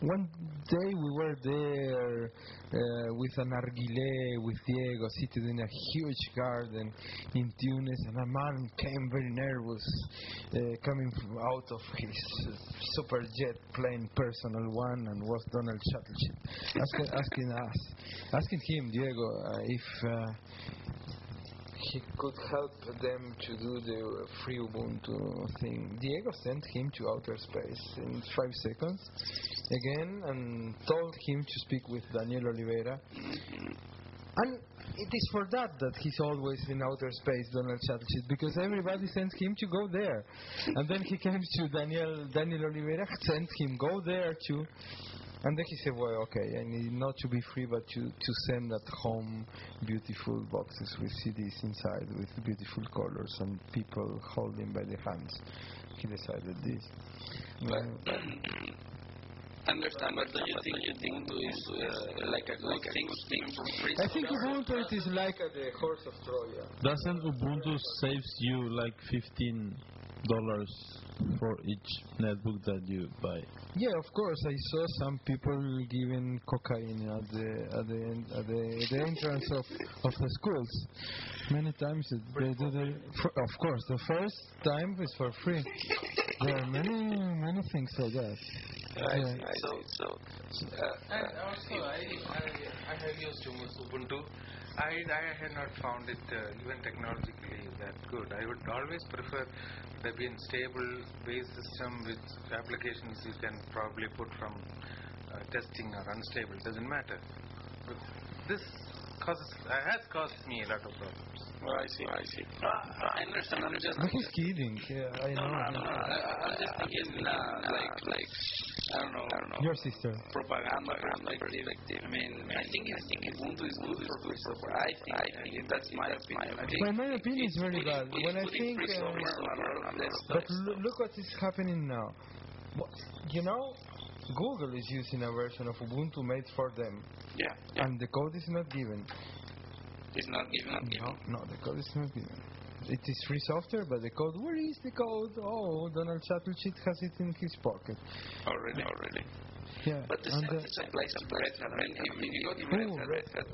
one day we were there uh, with an narguilé with Diego seated in a huge garden in Tunis, and a man came very nervous, uh, coming out of his uh, super jet plane, personal one, and was Donald Shuttleship, asking, asking us, asking him, Diego, uh, if. He could help them to do the free Ubuntu thing. Diego sent him to outer space in five seconds again and told him to speak with Daniel Oliveira. And it is for that that he's always in outer space, Donald Shuttleship, because everybody sends him to go there. And then he came to Daniel Daniel Oliveira, sent him go there too. And then he said, well, okay, I need not to be free, but to, to send at home beautiful boxes with CDs inside, with beautiful colors, and people holding by the hands. He decided this. But, understand, but do you think you think Ubuntu is uh, like a good thing, thing for I think? Ubuntu it is like uh, the horse of Troya. Doesn't Ubuntu saves you like fifteen dollars for each netbook that you buy? Yeah, of course. I saw some people giving cocaine at the at the at the, the entrance of, of the schools. Many times it- they do the, of course the first time is for free. There are many many things like that. Yeah. So, so, uh, And also, I, I, I have used Ubuntu. I, I had not found it uh, even technologically that good. I would always prefer Debian stable base system with applications you can probably put from uh, testing or unstable. Doesn't matter. But this causes uh, has caused me a lot of problems. well, I see, I see. Uh, I understand. I'm just. But he's kidding. Yeah, I No, no, no, know. no. I, I'm just thinking, uh, like, like, I don't know, I don't know. Your sister. propaganda perspective. I mean, I think I think Ubuntu is good for free software. I think, I think that's my opinion. I think my opinion is very bad. putting- When I think, free software um, on a lot of this But look what is happening now. What- You know, Google is using a version of Ubuntu made for them, yeah, yeah. and the code is not given. It's not given, not given. No, no, the code is not given. It is free software, but the code, where is the code? Oh, Donald Shuttleshit has it in his pocket. Already, already. Yeah, But the and same uh, applies to Red Hat. I mean, you go to Red Oh, Hat, Red Hat,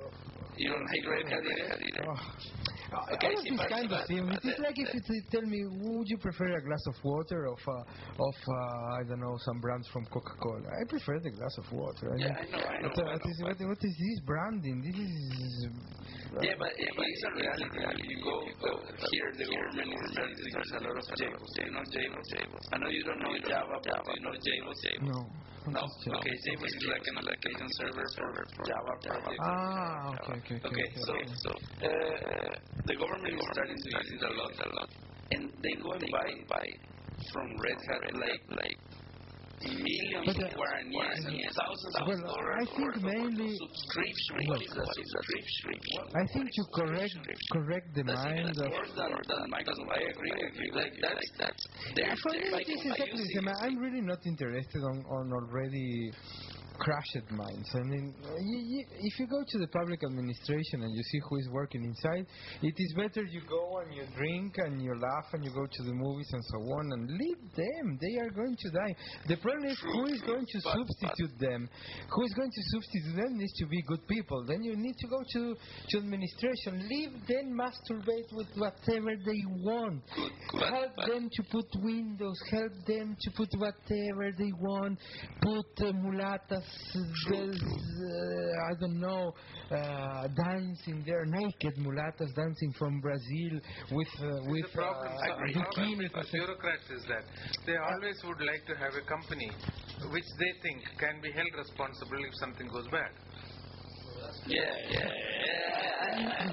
you don't like Red Hat either. oh, Uh, Okay, all of this kind of thing. It is the- like if you tell me, would you prefer a glass of water of uh, of uh, I don't know some brands from Coca-Cola? I prefer the glass of water. I Yeah, mean, I know, I know, What, uh, I what know, is, what, what is this branding? This is. Yeah, but, yeah, but it's a reality. You go, go here, the government is use a lot of JBoss. You know JBoss? I know you don't know Java, but you know JBoss? No. No. Java? Okay, JBoss is like an application server for Java project. Ah, okay, okay, okay. Okay, so, so uh, the government is starting to use it a lot, a lot. And they go and buy, buy from Red Hat like, like millions But, uh, guaraníes and thousands of Well, I think mainly. subscription. Look, What is a subscription? I think to correct correct the that's mind of. worse than, than Microsoft. I agree with you. Like that's that's they're, For me, they're it fighting is by exactly the using same. I'm really not interested on, on already crashed minds. I mean, you, you, if you go to the public administration and you see who is working inside, it is better you go and you drink and you laugh and you go to the movies and so on and leave them. They are going to die. The problem is who is going to substitute them. Who is going to substitute them needs to be good people. Then you need to go to, to administration. Leave them masturbate with whatever they want. Help them to put windows. Help them to put whatever they want. Put uh, mulatas, there's, uh, I don't know, uh, dancing there, naked mulatas dancing from Brazil with uh, with the problem, uh, the problem bikinis. with bureaucrats is that they always would like to have a company which they think can be held responsible if something goes bad. Yeah, yeah.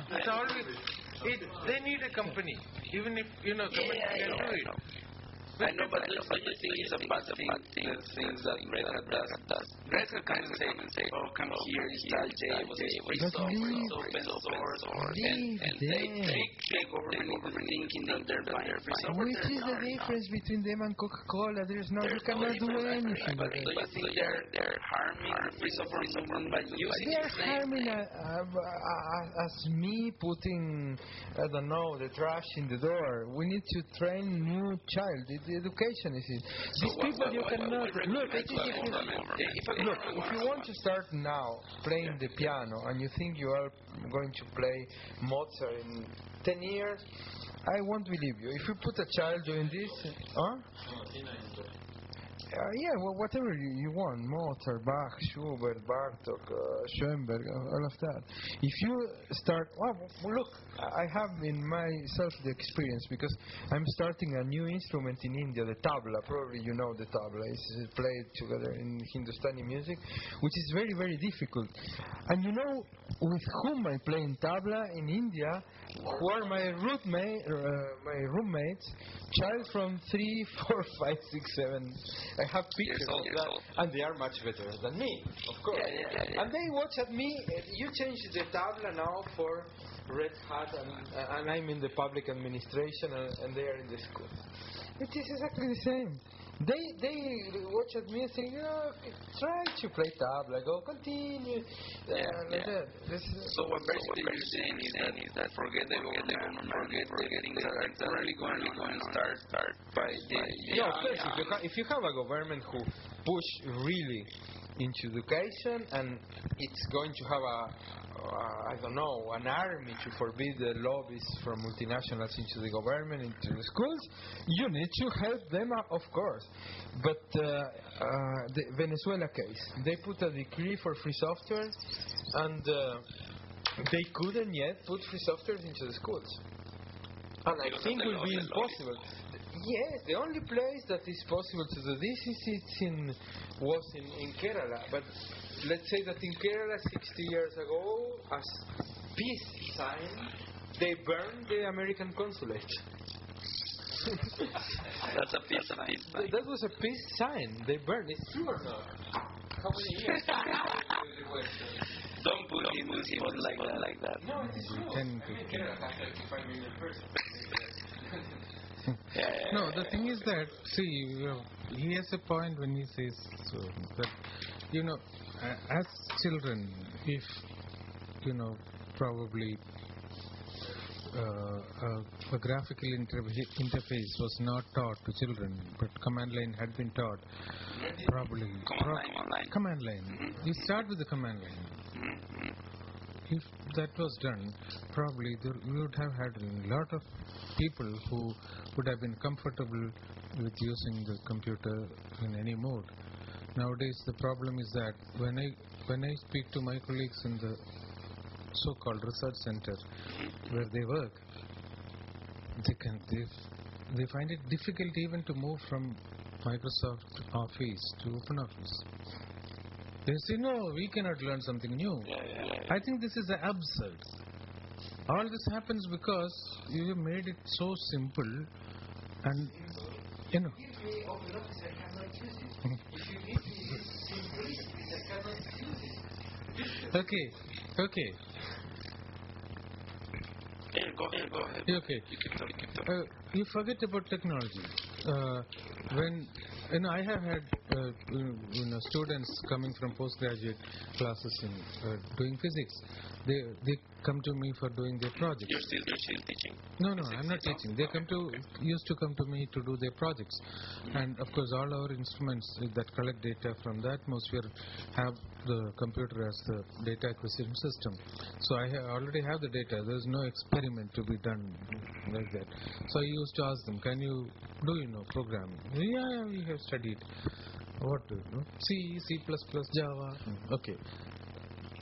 It's always it, they need a company, even if you know company Yeah, can I do it. Know. I know, but don't don't you think it's a bad thing, the things that Red Hat does? Red Hat comes and say, oh, come here, install JBoss, free software, open source, and, they take the government thinking that they're buying free software. Which is the difference between them and Coca-Cola? There's no, you cannot do anything. But do you think they're, they're harming the free software movement by using They are the same harming uh, uh, uh, as me putting, I don't know, the trash in the door. We need to train new child. The, the education is it. These what- people what- you what- cannot look. recommend It is to if you, government? If a look, if you want to start now playing the piano and you think you are going to play Mozart in ten years, I won't believe you. If you put a child doing this, huh? Uh, yeah, well, whatever you, you want, Mozart, Bach, Schubert, Bartok, uh, Schoenberg, uh, all of that. If you start, well, look, I have in myself the experience because I'm starting a new instrument in India, the tabla. Probably you know the tabla. It's played together in Hindustani music, which is very, very difficult. And you know with whom I play in tabla in India, who are my roommate, uh, my roommates, child from three, four, five, six, seven. I have pictures of old, that, years old. and they are much better than me, of course. Yeah, yeah, yeah. And they watch at me. uh, You change the tabla now for Red Hat, and, and I'm in the public administration, and, and they are in the school. It is exactly the same. They they watch at me and say, know, try to play tabla, go continue. Uh, Yeah, like yeah. that. This is- So what basically you're saying is that, is that forget the government, forget the things that are currently going to going to start start by the Yeah, of course. If you, ha- if you have a government who push really into education and it's going to have a, uh, I don't know, an army to forbid the lobbies from multinationals into the government, into the schools, you need to help them, of course. But uh, uh, the Venezuela case, they put a decree for free software and uh, they couldn't yet put free software into the schools. And I think the will be impossible. Yes, the only place that is possible to do this is it's in was in, in Kerala. But let's say that in Kerala 60 years ago, as peace sign, they burned the American consulate. That's a peace Th- that was a peace sign. They burned. It's true or not? How many years? Don't put him on spot like that. Like that. no, it is true. Ten Yeah, yeah, No, the thing is that see, you know, he has a point when he says so, that you know, as children, if you know, probably uh, a, a graphical interfa- interface was not taught to children, but command line had been taught, probably Command line, command line. command line. You start with the command line. if that was done, probably we would have had a lot of people who would have been comfortable with using the computer in any mode. Nowadays, the problem is that when I when I speak to my colleagues in the so-called research center where they work, they can they, they find it difficult even to move from Microsoft Office to OpenOffice. They say, no, we cannot learn something new. I think this is absurd. All this happens because you have made it so simple and, you know. Okay, okay. Go ahead, go ahead. Okay. You. Uh, you forget about technology. Uh, when you know, I have had uh, you know students coming from postgraduate classes in uh, doing physics. They they come to me for doing their projects. You're still, you're still teaching. No, no, I'm not teaching. They come to used to come to me to do their projects, mm-hmm. and of course, all our instruments that collect data from the atmosphere have the computer as the data acquisition system. So I ha- already have the data. There is no experiment to be done like that. So I used to ask them, "Can you do you know programming?" Yeah, we have studied. What do you know? C, C++, Java. Mm-hmm. Okay.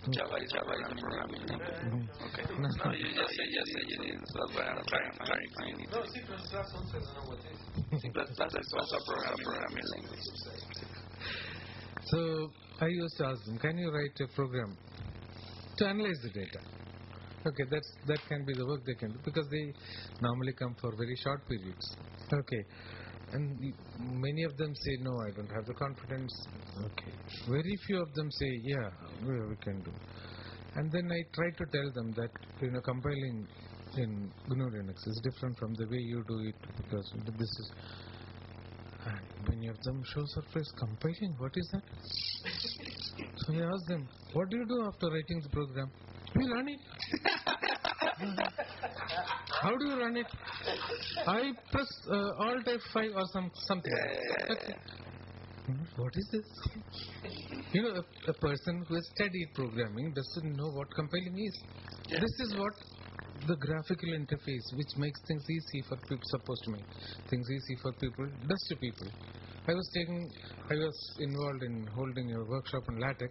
Java is Java is a programming language. Okay. No, you just say, just say, you didn't. That's why I'm trying, clarifying it. No, C++ also I don't know what is. C++ is also programming, programming language. So I used to ask them, can you write a program to analyze the data? Okay, that's that can be the work they can do because they normally come for very short periods. Okay, and many of them say no, I don't have the confidence. Okay, very few of them say yeah, we, we can do. And then I try to tell them that you know compiling in GNU Linux is different from the way you do it because this is and many of them show surprise compiling. What is that? so I ask them, what do you do after writing the program? We learn it. How do you run it? I press uh, Alt F5 or some something. Okay. What is this? You know, a, a person who has studied programming doesn't know what compiling is. This is what the graphical interface, which makes things easy for people, supposed to make things easy for people, does to people. I was taking, I was involved in holding a workshop on LaTeX,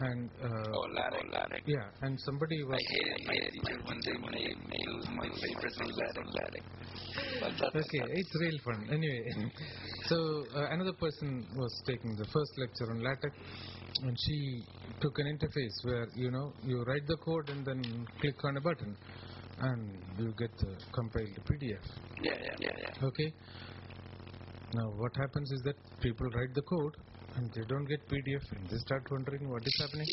and uh, Oh, LaTeX, LaTeX. yeah, and somebody was. I hate it, I hate it. Till one day when I use my favorite thing, LaTeX, LaTeX. Okay, it's real fun. Anyway, so uh, another person was taking the first lecture on LaTeX, and she took an interface where you know you write the code and then click on a button, and you get the compiled PDF. Yeah, yeah, yeah, yeah. Okay. Now what happens is that people write the code and they don't get PDF and they start wondering what is happening.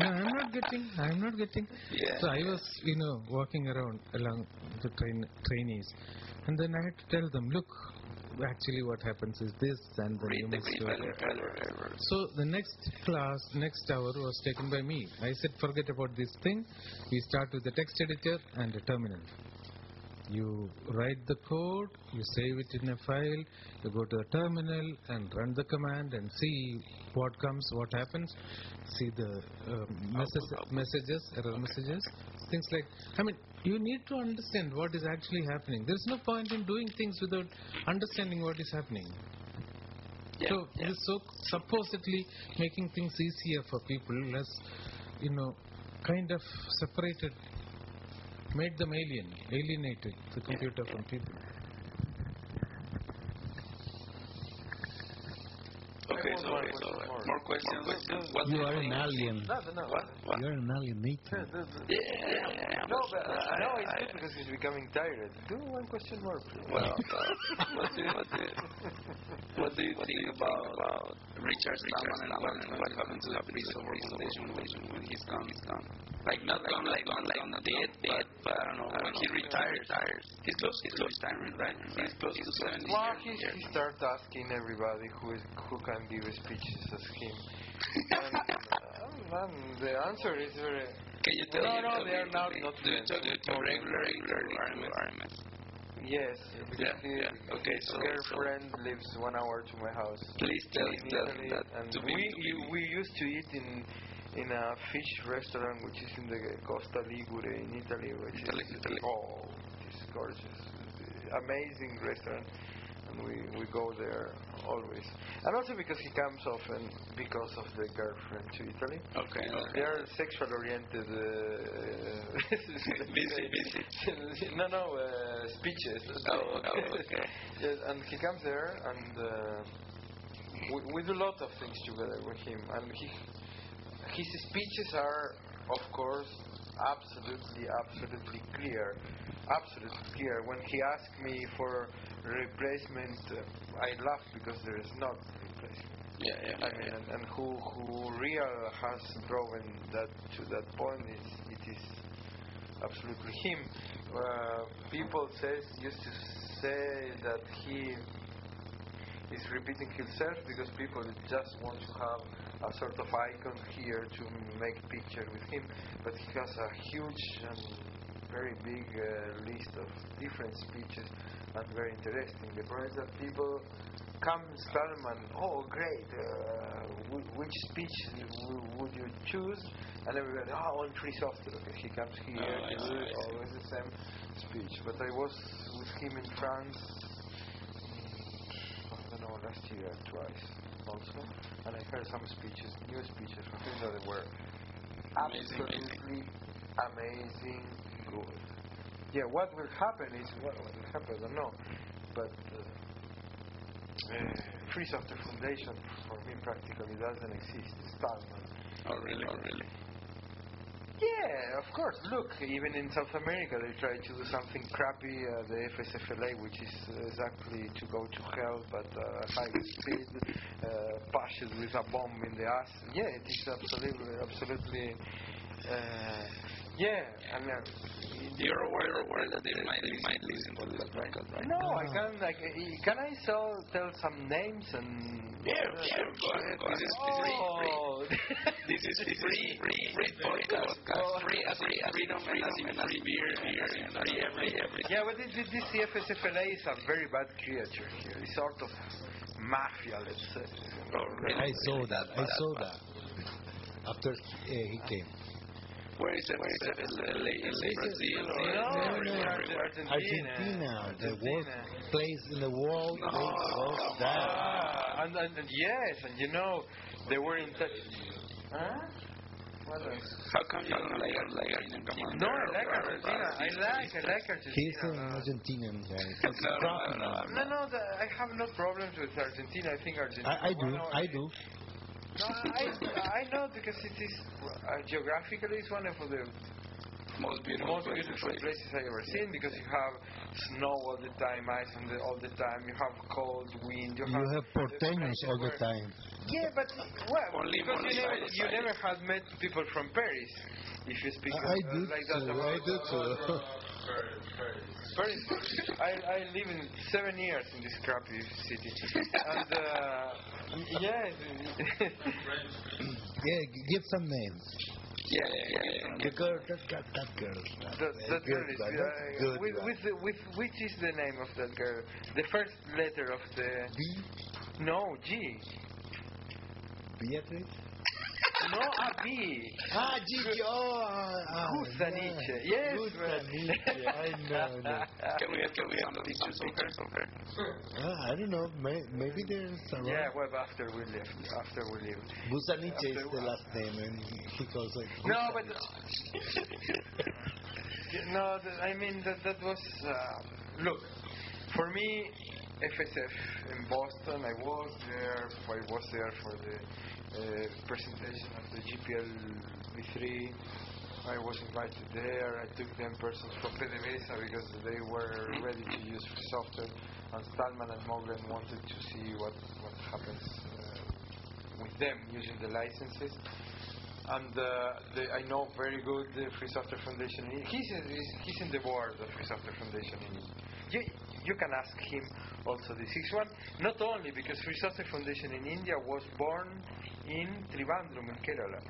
no, I'm not getting. I'm not getting. Yeah. So I was, you know, walking around along the train trainees, and then I had to tell them, look, actually what happens is this, and then you Read the must do value, that. value, value. So the next class, next hour was taken by me. I said, forget about this thing. We start with the text editor and a terminal. You write the code, you save it in a file, you go to the terminal and run the command and see what comes, what happens, see the um, message, messages, error messages, things like. I mean, you need to understand what is actually happening. There is no point in doing things without understanding what is happening. Yeah, So yeah. this so supposedly making things easier for people, less, you know, kind of separated, made them alien, alienated the computer from people. Okay, so, okay, so uh, more questions. What You are think? an alien. No, no, no. What? What? You're an alienator. Yeah, yeah, yeah. No, but uh, I- no, it's I- good because he's becoming tired. Do one question more, please. Well, uh, what do you, what do you, what do you think about, about Richard Stallman and what, what happened to the priest of organization when he's gone? He's gone. Like not gone, like gone, like not dead, dead, but I don't know. I don't he retired, retired. He's close, he's close to retirement, right? He's close to seventy Well, he, he started asking everybody who is who can give speeches as him. and, uh, and the answer is very. Can you tell No, no, they are not- not do you friends. to regular, no, regular no, RMS? Yes, Yeah, yeah. Okay, so- girlfriend lives one hour to my house. Please tell, him that and to we to you, we used to eat in in a fish restaurant which is in the Costa Ligure in Italy, which Italy, is Italy. oh, it's gorgeous, amazing restaurant, and we we go there always, and also because he comes often because of the girlfriend to Italy. Okay, okay. They are sexual oriented. Uh, Busy, busy. no, no, uh, speeches. Oh, oh, okay. yes, and he comes there, and uh, we, we do a lot of things together with him. And he, his speeches are, of course, absolutely, absolutely clear. Absolutely clear. When he asked me for replacement, uh, I laugh because there is not replacement. Yeah, yeah, I yeah, mean, yeah. and, and who who real has driven that to that point is it is absolutely him. Uh, people says used to say that he is repeating himself because people just want to have a sort of icon here to make picture with him, but he has a huge and very big uh, list of different speeches and very interesting. The problem is that people come Stallman, oh great, uh, wh- which speech w- would you choose? And everybody, oh, on free software. Okay, he comes here, Oh, he see, always the same speech. But I was with him in France, I don't know, last year twice also, and I heard some speeches, new speeches from him that were Amazing, absolutely amazing, Yeah, what will happen is, what will happen, I don't know, but uh, uh, Free Software Foundation for me practically doesn't exist. Stallman. Oh, really? Oh, really? Yeah, of course. Look, even in South America, they try to do something crappy. Uh, the FSFLA, which is exactly to go to hell, but uh, high speed, uh, pushed with a bomb in the ass. Yeah, it is absolutely, absolutely. Uh, yeah, and uh, You're aware, aware that they might, they might listen to this podcast, right? no, I can't. like. uh, Can I so tell some names and? Yeah, yeah, go ahead. This is free, free. Oh. This is free, free, free podcast. Free as free as freedom, freedom, and as beer, beer, and free every, every. Yeah, but this, this the FSFLA is a very bad creature here. It's sort of mafia, let's say. I saw that. I saw that. After uh, he came. Where is it? Where is it? LA, LA, Brazil, or No, everywhere, no, everywhere. Argentina, the worst place in the world. No. was that. Ah, and, and, and yes, and you know, they were in touch. Huh? How come you don't like, like Argentina? No, I like Argentina. I like, I like Argentina. He's an Argentinian guy. He's No, no, talking no, about No, no, the, I have no problems with Argentina. I think Argentina. I, I do. I do. No, I, I know because it is uh, geographically it's one of the Most beautiful, most beautiful places. places I ever seen because you have snow all the time, ice on the, all the time. You have cold wind. You, You have porteños all the time. Yeah, but well, Only- because only you never, side- you never had met people from Paris. If you speak I, I uh, like that too. about I do too. Paris. I, I live in seven years in this crappy city, and uh, y- yes, yeah, give some names. Yeah, yeah, yeah. yeah. The girl, that, that, that girl. that, that a girl good is uh, good with, with, the, with which is the name of that girl? The first letter of the B. no G. Beatriz. No, a B. Ah, Gigi. Oh, ah, ah, Gusaniche. Yes, man. Gusaniche. I know. know. Can we, can we have some pictures of her? Of? Ah, I don't know. May, maybe there's around. Yeah, well, after we left, after we left. Busaniche is the last name, and he calls it. No, but no, th- I mean that that was uh, look for me. FSF in Boston. I was there. I was there for the uh, presentation of the GPL V3. I was invited there. I took them persons from PDVSA because they were ready to use software, and Stallman and Moglen wanted to see what what happens uh, with them using the licenses and uh, the, I know very good the Free Software Foundation. He's in, he's, in the board of Free Software Foundation. In, you, you can ask him also this is one. Not only because Free Software Foundation in India was born in Trivandrum in Kerala.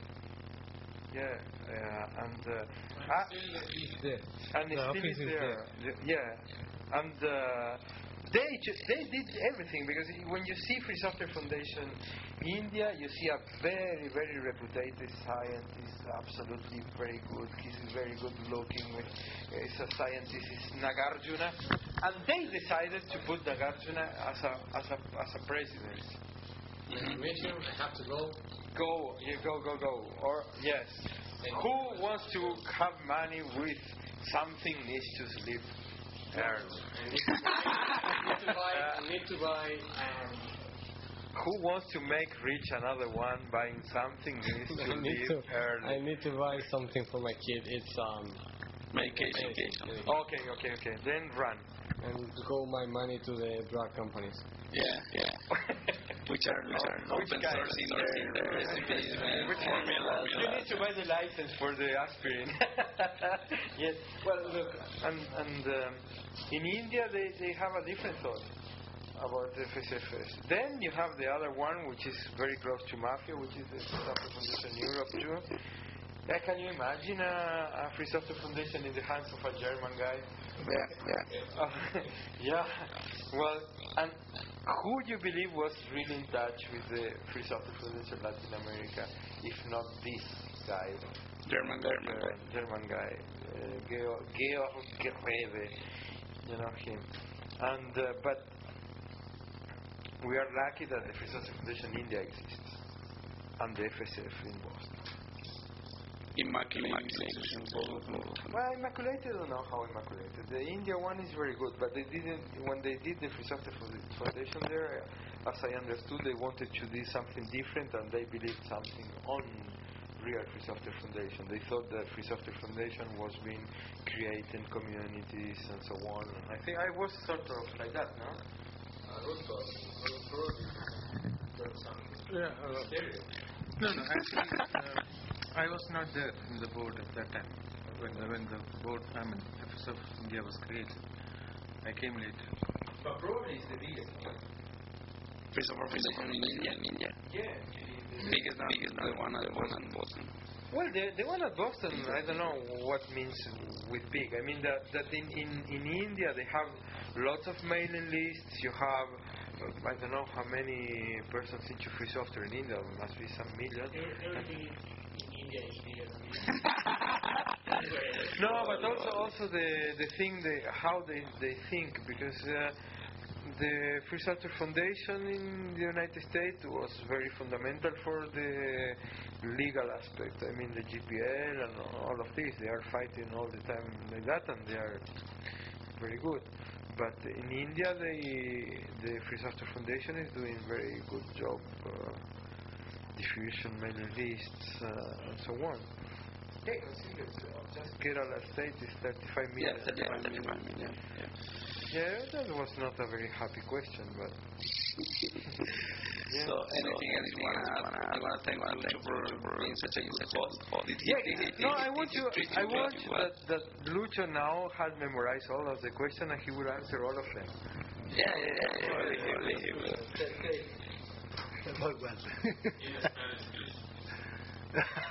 Yeah, uh, and uh, ah, Still is there. and The still is is there. Yeah, and uh, they ju- they did everything because when you see Free Software Foundation in India, you see a very very reputed scientist, absolutely very good. He's very good looking. With, he's a scientist. Is Nagarjuna, and they decided to put Nagarjuna as a as a as a president. Mission, I have to go. Go, yeah, go, go, go. Or yes, who wants to have money with something needs to sleep? Earn. I need to buy. I need to buy. I need to buy um, Who wants to make rich another one buying something needs to I need to, early? I need to buy something for my kid. It's um. Medication. medication. Okay, okay, okay. Then run. And go my money to the drug companies. Yeah, yeah. Which are which are Which open guys? sourcing their, their recipes and Which formulas. You need to buy the license for the aspirin. yes. Well, look, and, and um, in India they, they have a different thought about the FSFS. Then you have the other one, which is very close to mafia, which is the Free Software Foundation Europe too. Yeah, can you imagine a, a Free Software Foundation in the hands of a German guy? Yeah, yeah. Uh, yeah. Well, and who do you believe was really in touch with the Free Software Foundation in Latin America, if not this guy? German guy, German guy. Uh, German guy, uh, Georg Greve, you know him. And uh, but we are lucky that the Free Software Foundation India exists, and the FSF in Boston. Immaculate. Well, Immaculated, I don't know how Immaculated. The India one is very good, but they didn't. When they did the Free Software Foundation there, as I understood, they wanted to do something different, and they believed something on real Free Software Foundation. They thought that Free Software Foundation was being creating communities and so on. And I think I was sort of like that, no? Yeah. Uh, no, no. Actually, uh, I was not there in the board at that time when the, when the board, I mean, FSF India was created. I came later. But probably it's the biggest one. Free Software Foundation in India. In India. Yeah. Biggest, biggest, the one at Boston. Boston. Well, the, the one at Boston, I don't know what means with big. I mean that, that in, in, in India they have lots of mailing lists. You have, uh, I don't know how many persons into free software in India. There must be some million. No, but also also the the thing they how they they think because uh, the Free Software Foundation in the United States was very fundamental for the legal aspect. I mean the GPL and all of this. They are fighting all the time like that, and they are very good. But in India, they, the Free Software Foundation is doing very good job. Uh, diffusion mailing lists uh, and so on. Hey, consider it, just Kerala state is 35 million. Yeah, 35 35 million. Yeah. Yeah, that was not a very happy question, but. So, anything else you want to add? You want to thank Lucho for, being such a good host? Yeah, he, no, did I want you. I want that, that Lucho now has memorized all of the questions and he will answer all of them. Yeah, yeah, yeah. He will, he will, he will.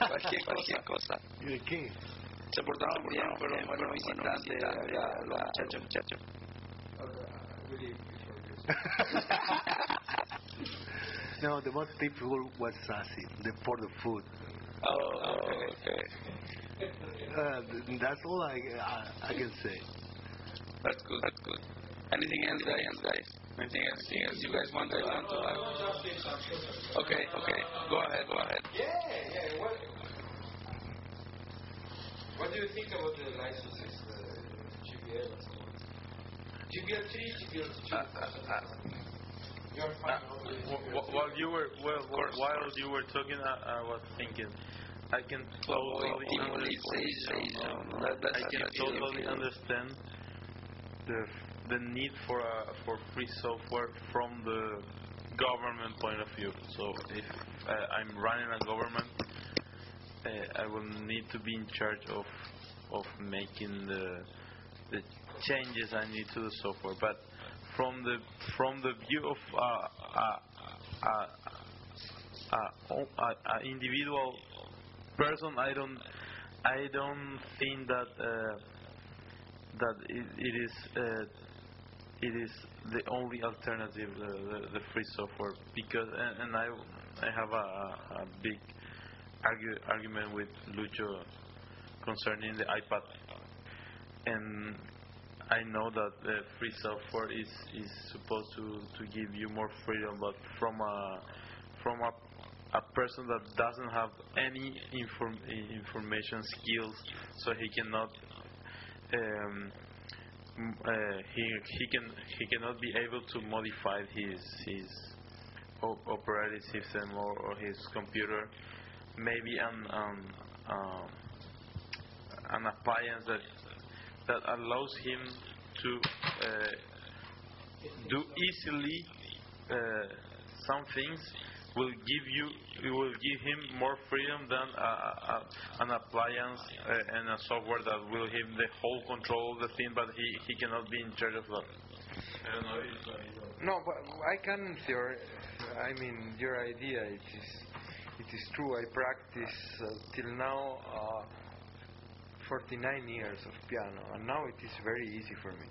Cualquier, cualquier cosa. ¿De qué? Se portaron bien, fueron buenos visitantes, la- los muchachos, muchachos. no, the most difficult was sassy, the for the food. Oh, okay. Uh, that's all I, I I can say. That's good, that's good. Anything else, guys? guys? Anything else? Anything else you guys want to want to add? Okay, okay. Go ahead, go ahead. Yeah, yeah. What, what do you think about the licenses, uh, the GPL and so on? GPL 3, GPL 2. Uh, uh, You're fine. Wh- wh- While you were well, while you were talking, I, I was thinking. I can totally oh, understand. I can totally understand the the need for a, for free software from the government point of view. So if uh, I'm running a government, uh, I will need to be in charge of of making the the changes I need to the software. But from the from the view of uh, uh, uh, uh, uh, uh, individual person, I don't I don't think that uh, that it, it is uh, it is the only alternative, the, the, the free software. Because and, and I I have a, a big argue, argument with Lucho concerning the iPad, and I know that the free software is is supposed to to give you more freedom, but from a from a a person that doesn't have any inform, information skills, so he cannot um, uh, he he can he cannot be able to modify his his op- operating system or, or his computer. Maybe an um, um, an appliance that that allows him to uh, do easily uh, some things will give you it will give him more freedom than a, a, an appliance uh, and a software that will give him the whole control of the thing but he, he cannot be in charge of that I don't know if No, but I can theory. I mean, your idea it is it is true. I practice uh, till now uh, 49 years of piano, and now it is very easy for me.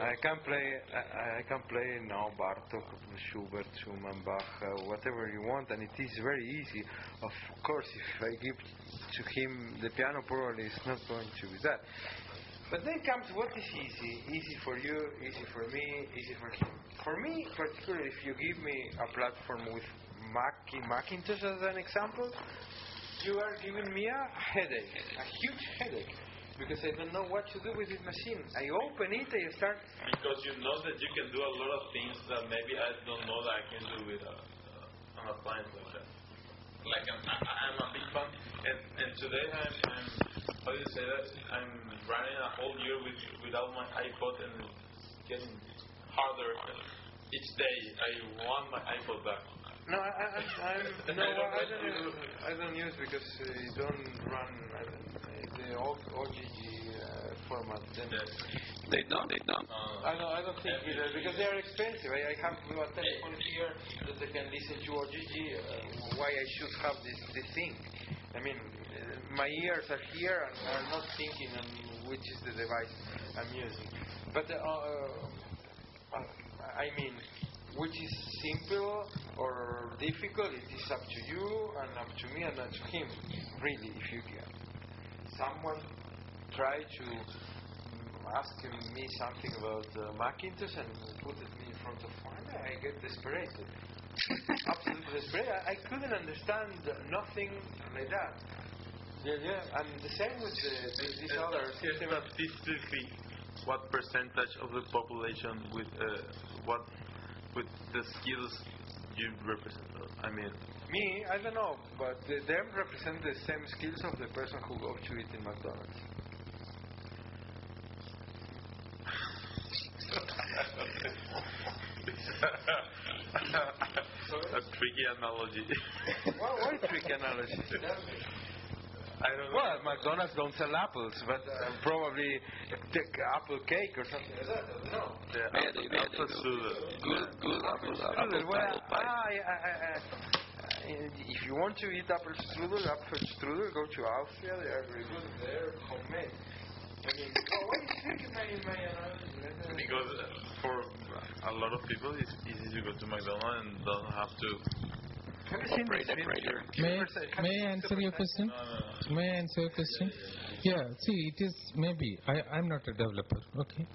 I can play. I, I can play now Bartok, Schubert, Schumann, Bach, uh, whatever you want, and it is very easy. Of course, if I give to him the piano, probably it's not going to be that. But then comes what is easy. Easy for you, easy for me, easy for him. For me, particularly, if you give me a platform with Mac, Macintosh as an example, you are giving me a headache, a huge headache, because I don't know what to do with this machine. I open it, I start. because you know that you can do a lot of things that maybe I don't know that I can do with a, an appliance like that. Like I'm, I- I'm a big fan, and, and today I'm, I'm how do you say that? I'm running a whole year with without my iPod, and it's getting harder each day. I want my iPod back. No, I, I, I'm, no, I don't I don't, use, I don't use because uh, you don't run I don't, uh, OGG uh, format. Then They don't, they don't. I don't, I don't think either because they are expensive. I, I have a telephone here that I can listen to OGG. Uh, why I should have this this thing? I mean, uh, my ears are here and are not thinking on which is the device I'm using. But uh, uh, I mean, which is simple or difficult, it is up to you and up to me and up to him. Really, if you can. Someone tried to mm, ask me something about uh, Macintosh and put it me in front of one, I get desperate. Absolutely desperate. I, I couldn't understand nothing like that. Yeah, yeah. And the same with the, the, this other system. Statistically, what percentage of the population with uh, what with the skills you represent? I mean, Me, I don't know, but the, them represent the same skills of the person who goes to eat in McDonald's. a tricky analogy. Why, why tricky analogy? I don't know. Well, McDonald's don't sell apples, but uh, probably take apple cake or something like that. I don't know. The Yeah, they- they- apple they do. strudel. Good, good apple, apple, Strudel, well, apple pie. ah, yeah, I, I, I, if you want to eat apple strudel, apple strudel, go to Austria. They are very good. They're homemade. I mean, oh, why is tricky my, my analogy? Because uh, for a lot of people, it's easy to go to McDonald's and don't have to. Have you seen Operate, operator. May, may I answer your question? May I answer your question? Yeah, see, it is maybe. I, I'm not a developer, okay?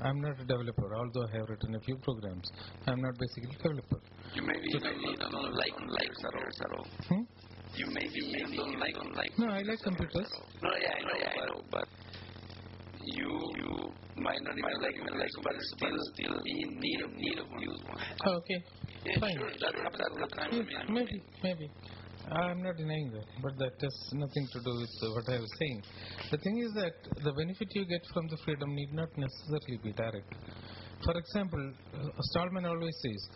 I'm not a developer, although I have written a few programs. I'm not basically a developer. You maybe, maybe don't like computers at all. Hmm? You maybe, maybe don't like, don't like No, I like computers. No, yeah, I know, yeah, I know, but you you might not even like computers, but still, still be in need of need of use one. Oh, okay, Yeah, fine. sure, that happens all the time. Yeah, I mean, maybe, maybe. I'm not denying that, but that has nothing to do with what I was saying. The thing is that the benefit you get from the freedom need not necessarily be direct. For example, uh, Stallman always says,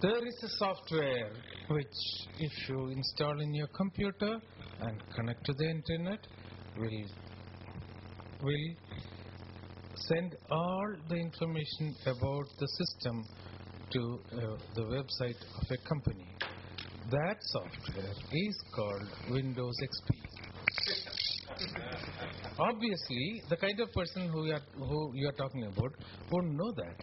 there is a software which, if you install in your computer and connect to the internet, will will send all the information about the system to uh, the website of a company. That software is called Windows XP. obviously, the kind of person who you are who you are talking about won't know that,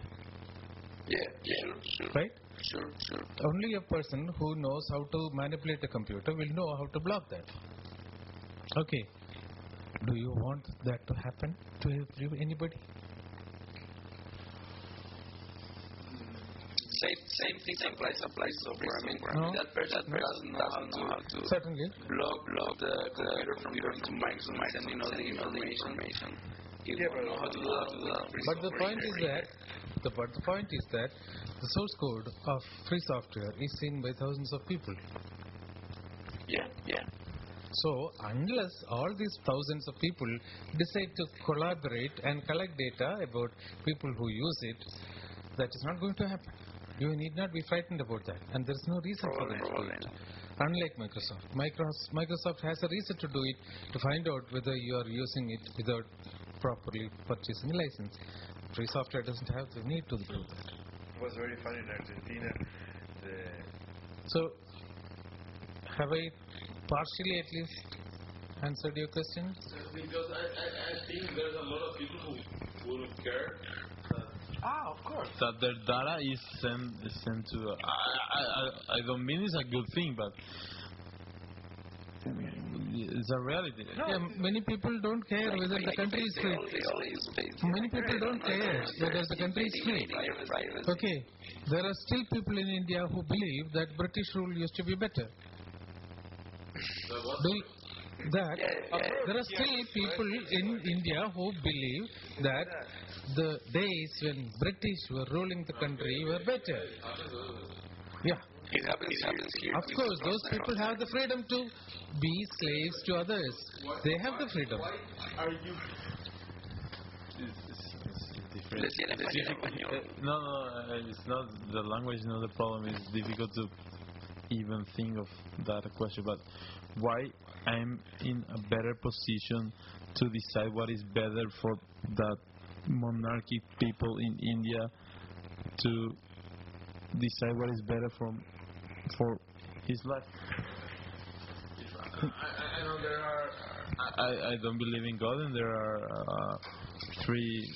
Yeah, sure, sure. right? Sure, sure. Only a person who knows how to manipulate a computer will know how to block that. Okay. Do you want that to happen to anybody? Same, same thing applies, applies to programming. No. That person doesn't know how to, how to Certainly. block, block the computer from going to Microsoft the information. You know how to do. To do that. But the point is that the but the point is that the source code of free software is seen by thousands of people. Yeah, yeah. So unless all these thousands of people decide to collaborate and collect data about people who use it, that is not going to happen. You need not be frightened about that, and there is no reason for them to do it. Unlike Microsoft, Microsoft has a reason to do it to find out whether you are using it without properly purchasing a license. Free software doesn't have the need to do that. It was very funny in Argentina. The So, have I partially at least answered your question? Because I, I, I think there's a lot of people who wouldn't care. Ah, of course. that their data is sent is sent to. I, I I I don't mean it's a good thing, but it's a reality. Yeah, many people don't care whether the country is free. Many people don't care whether the country is free. Okay, there are still people in India who believe that British rule used to be better. Do- that there are still people in India who believe that the days when British were ruling the country were better. Yeah. It happens, it happens here. Of course, those people have the freedom to be slaves to others. They have the freedom. Are you different. Decía en español, en español. No, no, uh, it's not the language. is Not the problem. It's difficult to even think of that question. But why I'm in a better position to decide what is better for that monarchy people in India to decide what is better from for his life. I, I know there are. I, I don't believe in God, and there are uh, three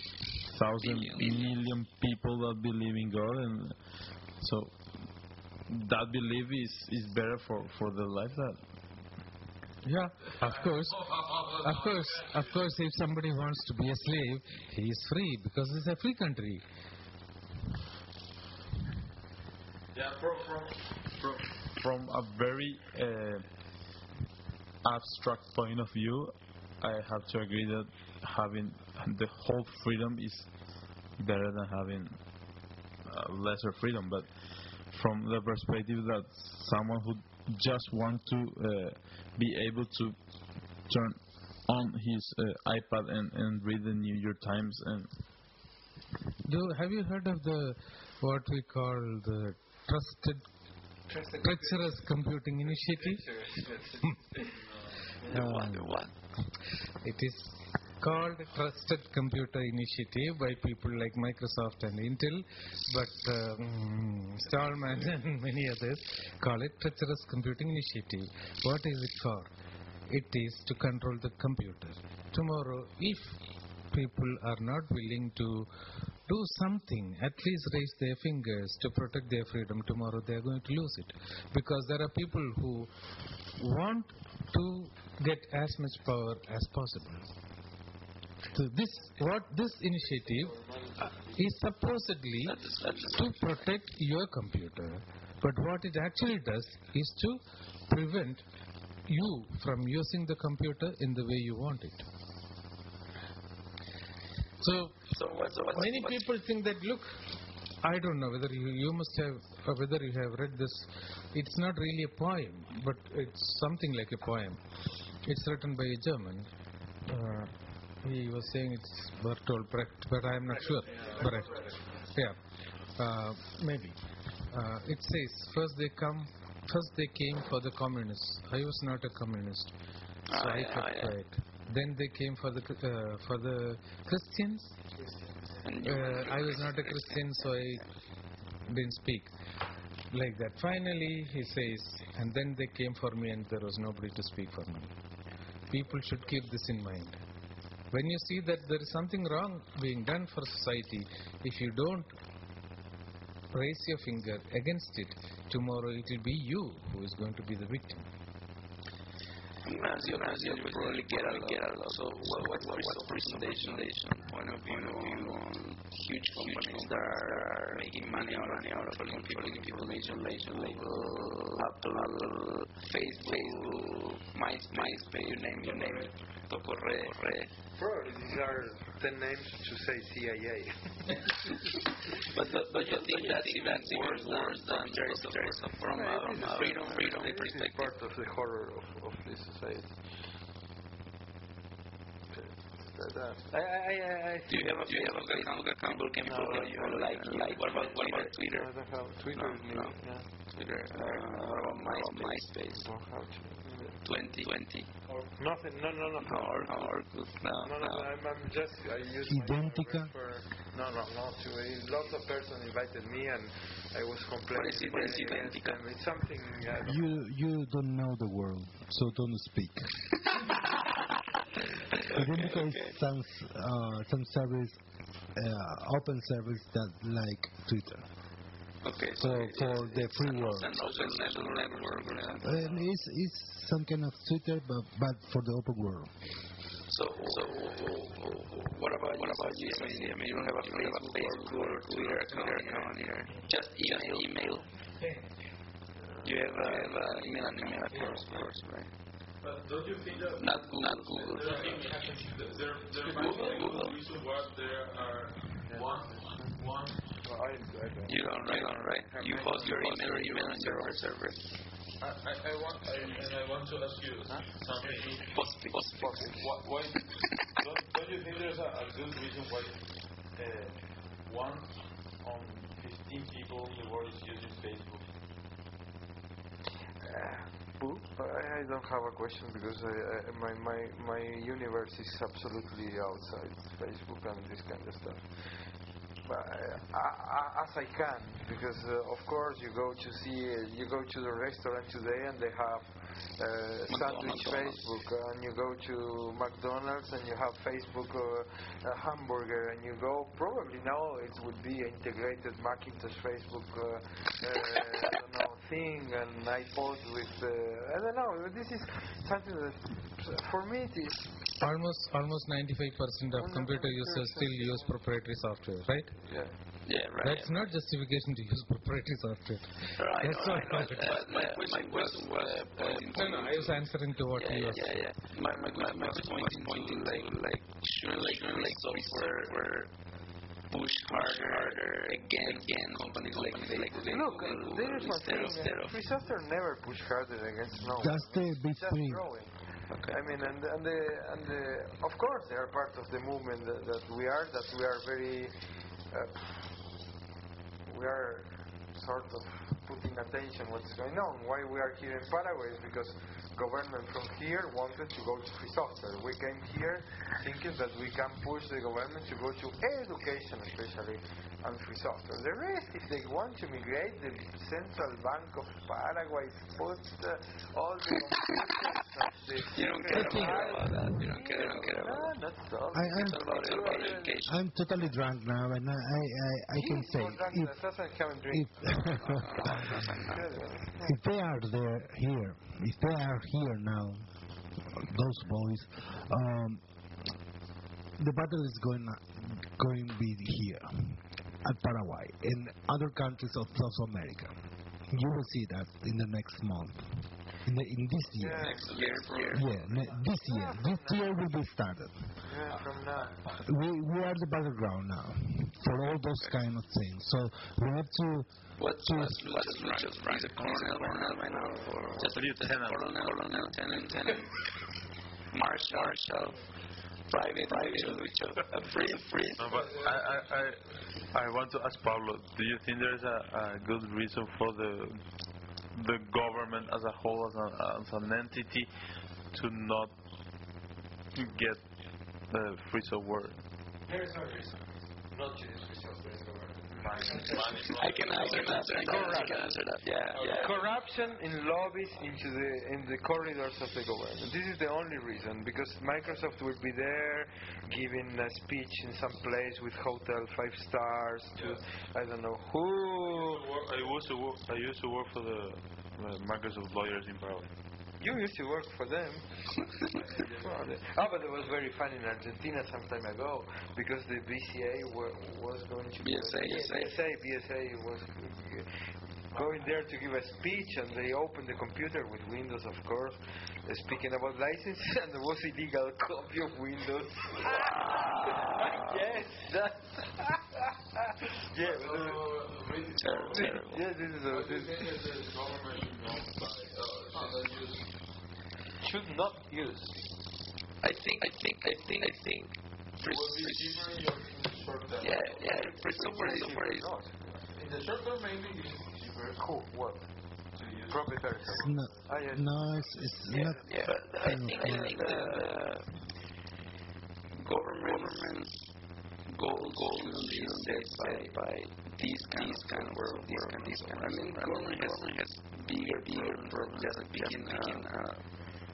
thousand million people that believe in God, and so that belief is, is better for, for the life that Yeah, of course. Of course, of course, if somebody wants to be a slave, he is free because it's a free country. Yeah, from from from, from a very uh, abstract point of view, I have to agree that having the whole freedom is better than having uh, lesser freedom. But from the perspective that someone who just want to uh, be able to turn on his uh, iPad and, and read the New York Times and Do have you heard of the what we call the trusted treacherous computing initiative? Um, It is called Trusted Computer Initiative by people like Microsoft and Intel, but um, Stallman and many others call it Treacherous Computing Initiative. What is it for? It is to control the computer. Tomorrow, if people are not willing to do something, at least raise their fingers to protect their freedom, tomorrow they are going to lose it. Because there are people who want to get as much power as possible. So this, what this initiative uh, is supposedly to protect your computer, but what it actually does is to prevent you from using the computer in the way you want it. So, many people think that look, I don't know whether you, you must have, or whether you have read this. It's not really a poem, but it's something like a poem. It's written by a German. Uh, he was saying it's Bertolt Brecht, but I am not sure. Brecht. Yeah, uh, maybe. Uh, it says first they come, first they came for the communists. I was not a communist, so Ah, I yeah, kept yeah. quiet. Then they came for the uh, for the Christians. Uh, I was not a Christian, so I didn't speak like that. Finally, he says, and then they came for me, and there was nobody to speak for me. People should keep this in mind. When you see that there is something wrong being done for society, if you don't raise your finger against it, tomorrow it will be you who is going to be the victim. Ignacio, you probably get a get a lot. So what what what what's presentation point of view on huge companies that are making money out money out of pulling people information, nation, label, Apple, Facebook, My MySpace, you name you name it. Corre. Probably these are the names to say CIA. But but, but you think that's even worse worse than there uh, uh, is there is from a from a freedom freedom This is perspective. part of the horror of, of this society. That- that- I, I, I, I Do you have a do you have a Facebook account? People can follow you like like what about what about Twitter? I Twitter. No, no. Yeah. Twitter. Uh, what about MySpace? MySpace. Don't have to. 20, 20. Nothing. No, no, no. No, or, or, no, No, no, no. I'm, I'm just, I use my- Idéntica. my refer- No, no, to. a- Lots of persons invited me and I was complaining. is it- about is it against idéntica? them. It's something. Don't You you don't know the world, so don't speak. Idéntica is some uh, some service, uh, open service that like Twitter. Okay, So for the free world. An open network, network. yeah. And it's, it's some kind of Twitter, but, but for the open world. So, so what about what about you? I mean, I mean, you don't have a Facebook, or Twitter account here. Just email, email. You have a, have a email and email account, of course, right? But don't you think that Not Google, not Google. there, there, there might be a reason why there are one, one I, I don't. You don't, right? Don't, right? You post your email, email on your own server. I, I, I want, I, and I want to ask you something. Post, post, post. Why, why don't, don't you think there's a, a good reason why uh, one on 15 people in the world is using Facebook? Who? I, I don't have a question because I, I, my, my, my universe is absolutely outside Facebook and this kind of stuff. Uh, as I can, because uh, of course you go to see, you go to the restaurant today and they have uh, sandwich McDonald's. Facebook, and you go to McDonald's and you have Facebook uh, uh, hamburger, and you go probably now it would be integrated Macintosh Facebook, uh, uh, I don't know thing, and I post with uh, I don't know. This is something that for me it is Almost almost 95% of computer users still use proprietary software, right? yeah. Yeah, right. That's not justification to use proprietary software. Right, That's no, I not know. right. Uh, my, my question was uh, pointing No, no, I was answering to what yeah, you yeah, were yeah, yeah. My, my, my, my point is pointing like, like, sure, like, like software were push harder, harder again, again, companies like, like, like Look, Google, there is one instead thing. of, instead of, Free software never push harder against no. That's the big just thing. growing. I mean, and and the and the of course they are part of the movement that, that we are. That we are very. Uh, we are sort of putting attention what's going on. Why we are here in Paraguay is because government from here wanted to go to free software. We came here thinking that we can push the government to go to education, especially, and free software. The rest, if they want to migrate, the Central Bank of Paraguay put uh, all the computers you don't care about that, you don't care, you don't care about no, not all. I, I'm, about, about education. I'm totally drunk now, and I, I, I, I can say if, than doesn't have a drink. if, if they are there here, if they are here now, those boys, um, the battle is going going to be here at Paraguay and other countries of South America. You will see that in the next month, in, the, in this year. Next year, year. Yeah, ne- this year. This year will be started. Yeah, from now. We we are the battleground now for all those kind of things. So we have to? He's a colonel, colonel right now for... Lieutenant. Colonel, colonel, lieutenant, lieutenant. Marshal, marshal. Private, private, Lucho. A free, free. No, but I, I, I, I want to ask Pablo, do you think there's a, a good reason for the the government as a whole, as, a, as an entity, to not get the free software? There is not software in? I can answer that. I can answer that. Yeah, yeah. Corruption in lobbies into the in the corridors of the government. This is the only reason because Microsoft will be there giving a speech in some place with hotel five stars to I don't know who. I used to work. I used to work for the uh, Microsoft lawyers in Paraguay. You used to work for them. oh, but it was very fun in Argentina some time ago because the BCA wa- was going to BSA, BSA, BSA was going there to give a speech, and they opened the computer with Windows, of course, uh, speaking about licenses, and there was illegal copy of Windows. yes, that's yeah. Terrible, terrible. Yeah, this is a, this should not use. I think, I think, I think, I think. Free, free, yeah, yeah. Free software, software is. In the short term, maybe it's cheaper. Cool. What? Proprietary. It's not, Ah, yes. no, it's, it's Yeah, not. yeah, but I think, I think the government's goal goal is set by by these kind of kind of world, these kind these kind. I mean, government has has bigger bigger problems. Just begin begin uh,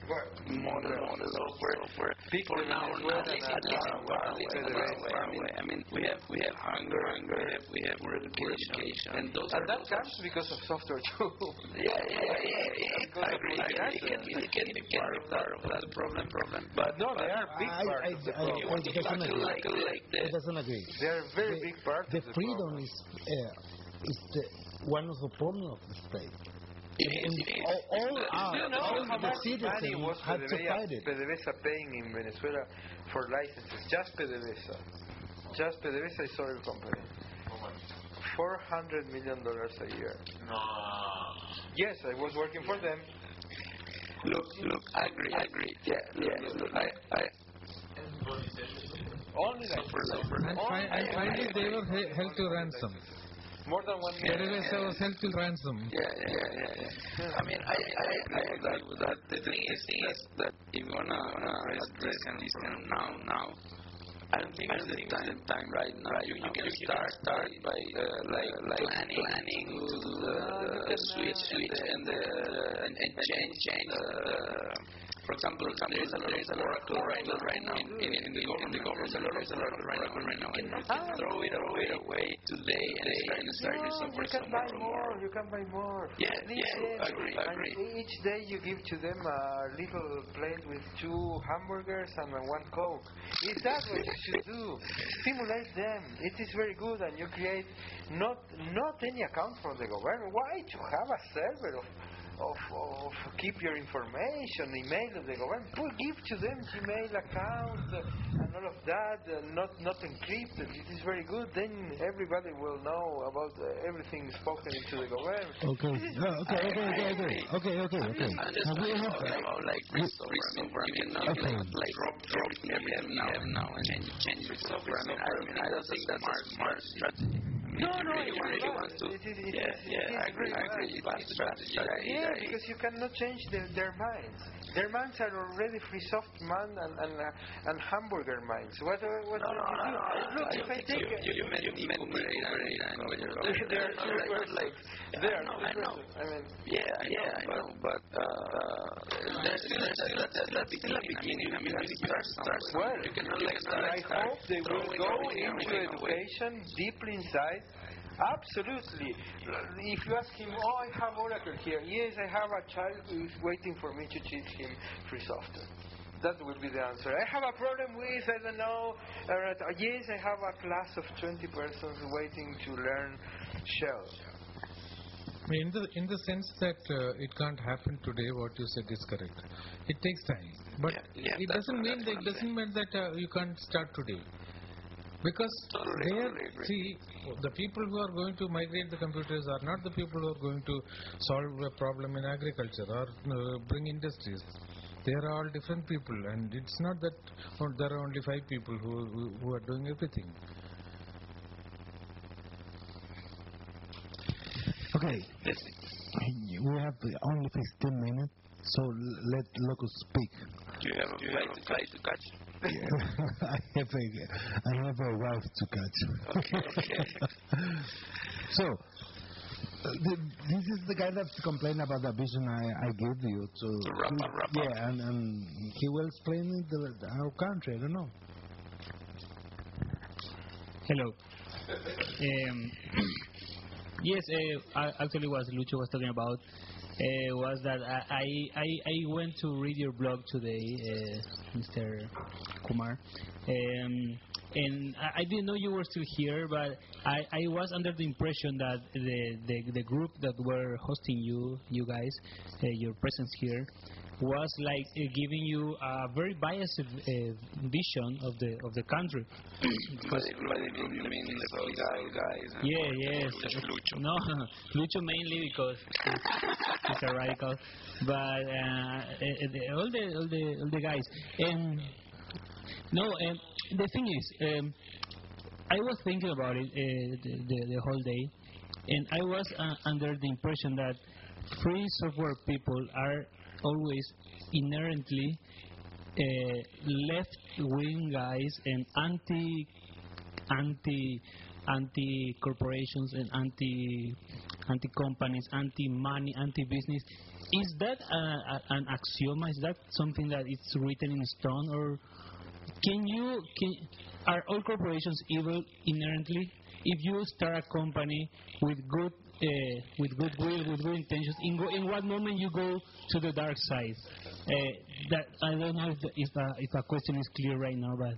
model model software for Pick for the now now Venezuelan at and, least uh, far away, Venezuela. far away. I mean, we have we have hunger, hunger. We have we have education, and those And that comes because of software too. yeah, yeah, yeah, yeah. I agree. I agree. It can, it can be part of that, of that problem, problem. But no, they are big part I, of the I, problem. I doesn't agree. like, like the, It doesn't agree. They are a very big part The freedom is uh, is the one of the problem of the state. It is, And it is. all, all, It's you know all how much money was had to fight PDVSA. PDVSA paying in Venezuela for licenses? Just PDVSA. Just PDVSA is oil company. Four hundred million dollars a year. No. Yes, I was working for them. Look, look, I agree, I agree. Yeah, yeah. Look, I, I, Only like for, for, And, and finally, they were held to ransom. More than one million. PDVSA was held to ransom. yeah, yeah, yeah, yeah. I mean, I, I, I agree with that. The thing is, thing is that if you wanna, wanna address this kind now, now, I don't think it's the time, time right now. You, you can start, start by uh, like, like planning, planning to do the, the switch, switch, and the and, and change, change. Uh, for example, there is a there is a lot of Oracle right now in, in, in the in the government. A lot of Oracle right now, and you can throw it away away today and start and start No, software you can buy more. You can buy more. Yeah, yeah, yes. Uh, agree, agree. each day you give to them a little plate with two hamburgers and one coke. Is that what you should do? Stimulate them. It is very good, and you create not not any account from the government. Why to have a server of of, of keep your information, email of the government. Put, give to them Gmail account uh, and all of that, uh, not not encrypted. It is very good. Then everybody will know about uh, everything spoken into the government. Okay. No, okay, okay, okay, okay, okay, okay, okay. I'm just Now we talking have about, about like free software. I mean, you cannot Okay. like, like drop, drop everything you have now and change, change free software. I mean, I, mean, I don't think that's a smart strategy. I mean, No, if you no, really, it's really not. want to. It is- it yeah, is- it yeah, is I agree, very I agree. bad. It's bad strategy. I, Yeah, I, because you cannot change their, their minds. Their minds are already free soft man and and, uh, and hamburger minds. What uh, what no, no, you no, do? no, Look, I if I take you, you, you meant you meant Uberida, and what you're talking They are two Like, persons. they I are two persons. I mean, Yeah, yeah, I know, but uh, there's, there's the beginning. I mean, you start, start well, somewhere. You cannot like start, I hope they will go into education deeply inside. Absolutely. If you ask him, oh, I have Oracle here. Yes, I have a child who is waiting for me to teach him free software. That would be the answer. I have a problem with, I don't know, uh, yes, I have a class of 20 persons waiting to learn Shell. In the in the sense that uh, it can't happen today, what you said is correct. It takes time, but yeah, it doesn't mean that it doesn't mean that uh, you can't start today. Because Totally, there, totally see, the people who are going to migrate the computers are not the people who are going to solve a problem in agriculture or uh, bring industries. They are all different people, and it's not that oh, there are only five people who, who, who are doing everything. Okay. We have only 15 minutes, so let Locus speak. You have a flight to fly to catch. Yeah, I have a I have a wife to catch. Okay, okay. so uh, th- this is the guy that complained about the vision I, I gave you. To wrap up, wrap up. yeah, and, and he will explain it the, our country. I don't know. Hello. Um, yes, uh, actually, what Lucho was talking about uh, was that I, I I went to read your blog today, uh, Mr. Kumar, um, and I, I didn't know you were still here, but I, I was under the impression that the, the the group that were hosting you, you guys, uh, your presence here, was like uh, giving you a very biased uh, vision of the of the country. By the by the group, you mean the Solidal guys? and Yeah, yes. No, Lucho mainly because he's, he's a radical, but uh, eh, eh, all the all the all the guys. Um, no, um, the thing is, um, I was thinking about it uh, the, the the whole day, and I was uh, under the impression that free software people are always inherently uh, left-wing guys and anti anti anti corporations and anti anti companies, anti money, anti business. Is that a, a, an axioma? Is that something that is written in stone, or can you can are all corporations evil inherently? If you start a company with good uh, with goodwill, with good intentions, in, go, in what moment you go to the dark side? Uh, that I don't know if the, if a, if a question is clear right now, but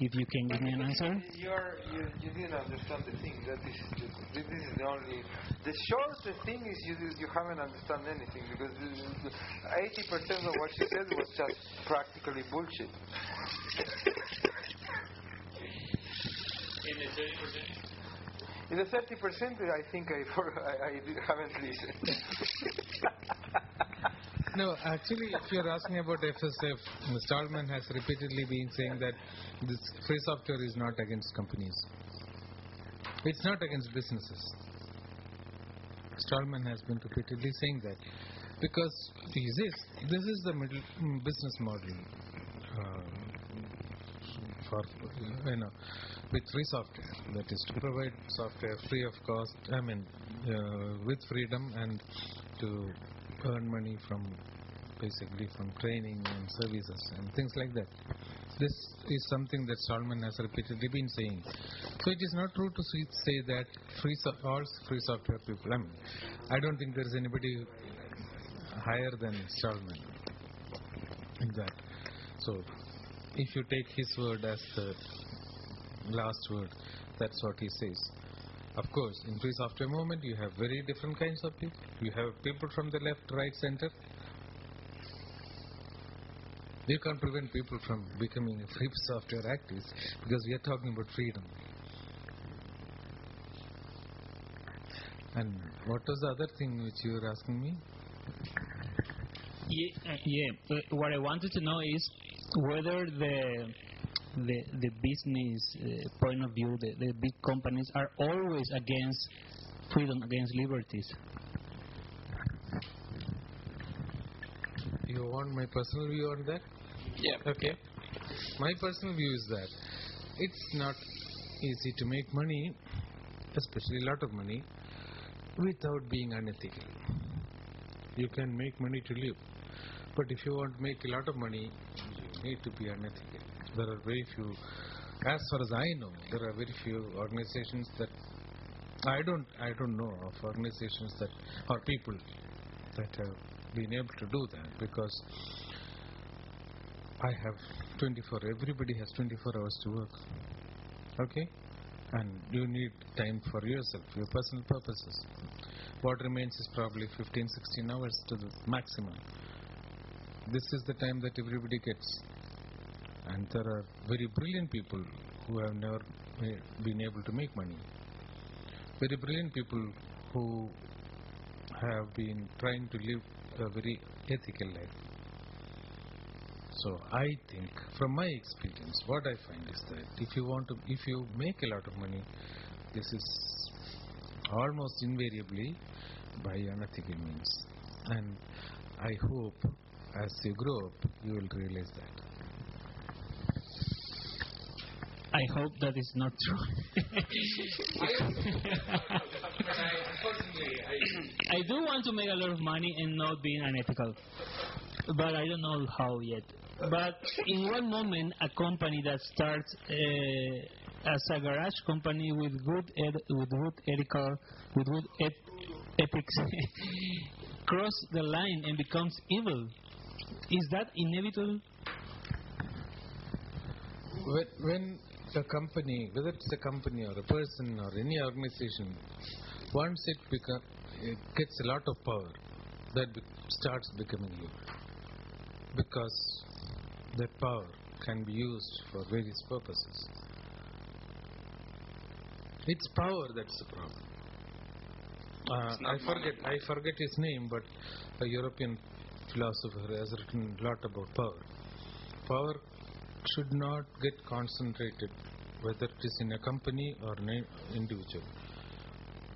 if you can give me an answer. You're, you, you didn't understand the thing. That is, just, this is the only. The shortest thing is you you haven't understand anything because eighty percent of what you said was just practically bullshit. In the 30%? In the thirty percent, I think I, for, I, I haven't listened. No, actually, if you're asking about FSF, Stallman has repeatedly been saying that this free software is not against companies. It's not against businesses. Stallman has been repeatedly saying that because this is this is the middle mm, business model uh, for you know with free software that is to provide software free of cost. I mean uh, with freedom and to earn money from basically from training and services and things like that. This is something that Stallman has repeatedly been saying. So it is not true to say that free so- all free software people. I mean, I don't think there is anybody higher than Stallman in that. So if you take his word as the last word, that's what he says. Of course, in free software movement, you have very different kinds of people. You have people from the left, right, center. You can't prevent people from becoming a free software activists because we are talking about freedom. And what was the other thing which you were asking me? Yeah, uh, yeah. What I wanted to know is whether the the the business uh, point of view, the, the big companies are always against freedom, against liberties. You want my personal view on that? Yeah. Okay. My personal view is that it's not easy to make money, especially a lot of money, without being unethical. You can make money to live, but if you want to make a lot of money, you need to be unethical. There are very few, as far as I know, there are very few organizations that I don't I don't know of organizations that or people that have been able to do that because I have 24. Everybody has 24 hours to work. Okay? And you need time for yourself, your personal purposes. What remains is probably 15, 16 hours to the maximum. This is the time that everybody gets. And there are very brilliant people who have never been able to make money. Very brilliant people who have been trying to live a very ethical life. So I think, from my experience, what I find is that if you want to, if you make a lot of money, this is almost invariably by unethical means. And I hope as you grow up, you will realize that. I hope that is not true. I do want to make a lot of money and not being unethical, but I don't know how yet. But in one moment, a company that starts uh, as a garage company with good ed- with good ethical with good eth- ethics cross the line and becomes evil. Is that inevitable? When, when a company, whether it's a company or a person or any organization, once it become, it gets a lot of power, that be- starts becoming evil. Because that power can be used for various purposes. It's power that's the problem. Uh, I forget. I forget his name, but a European philosopher has written a lot about power. Power should not get concentrated, whether it is in a company or an i- individual.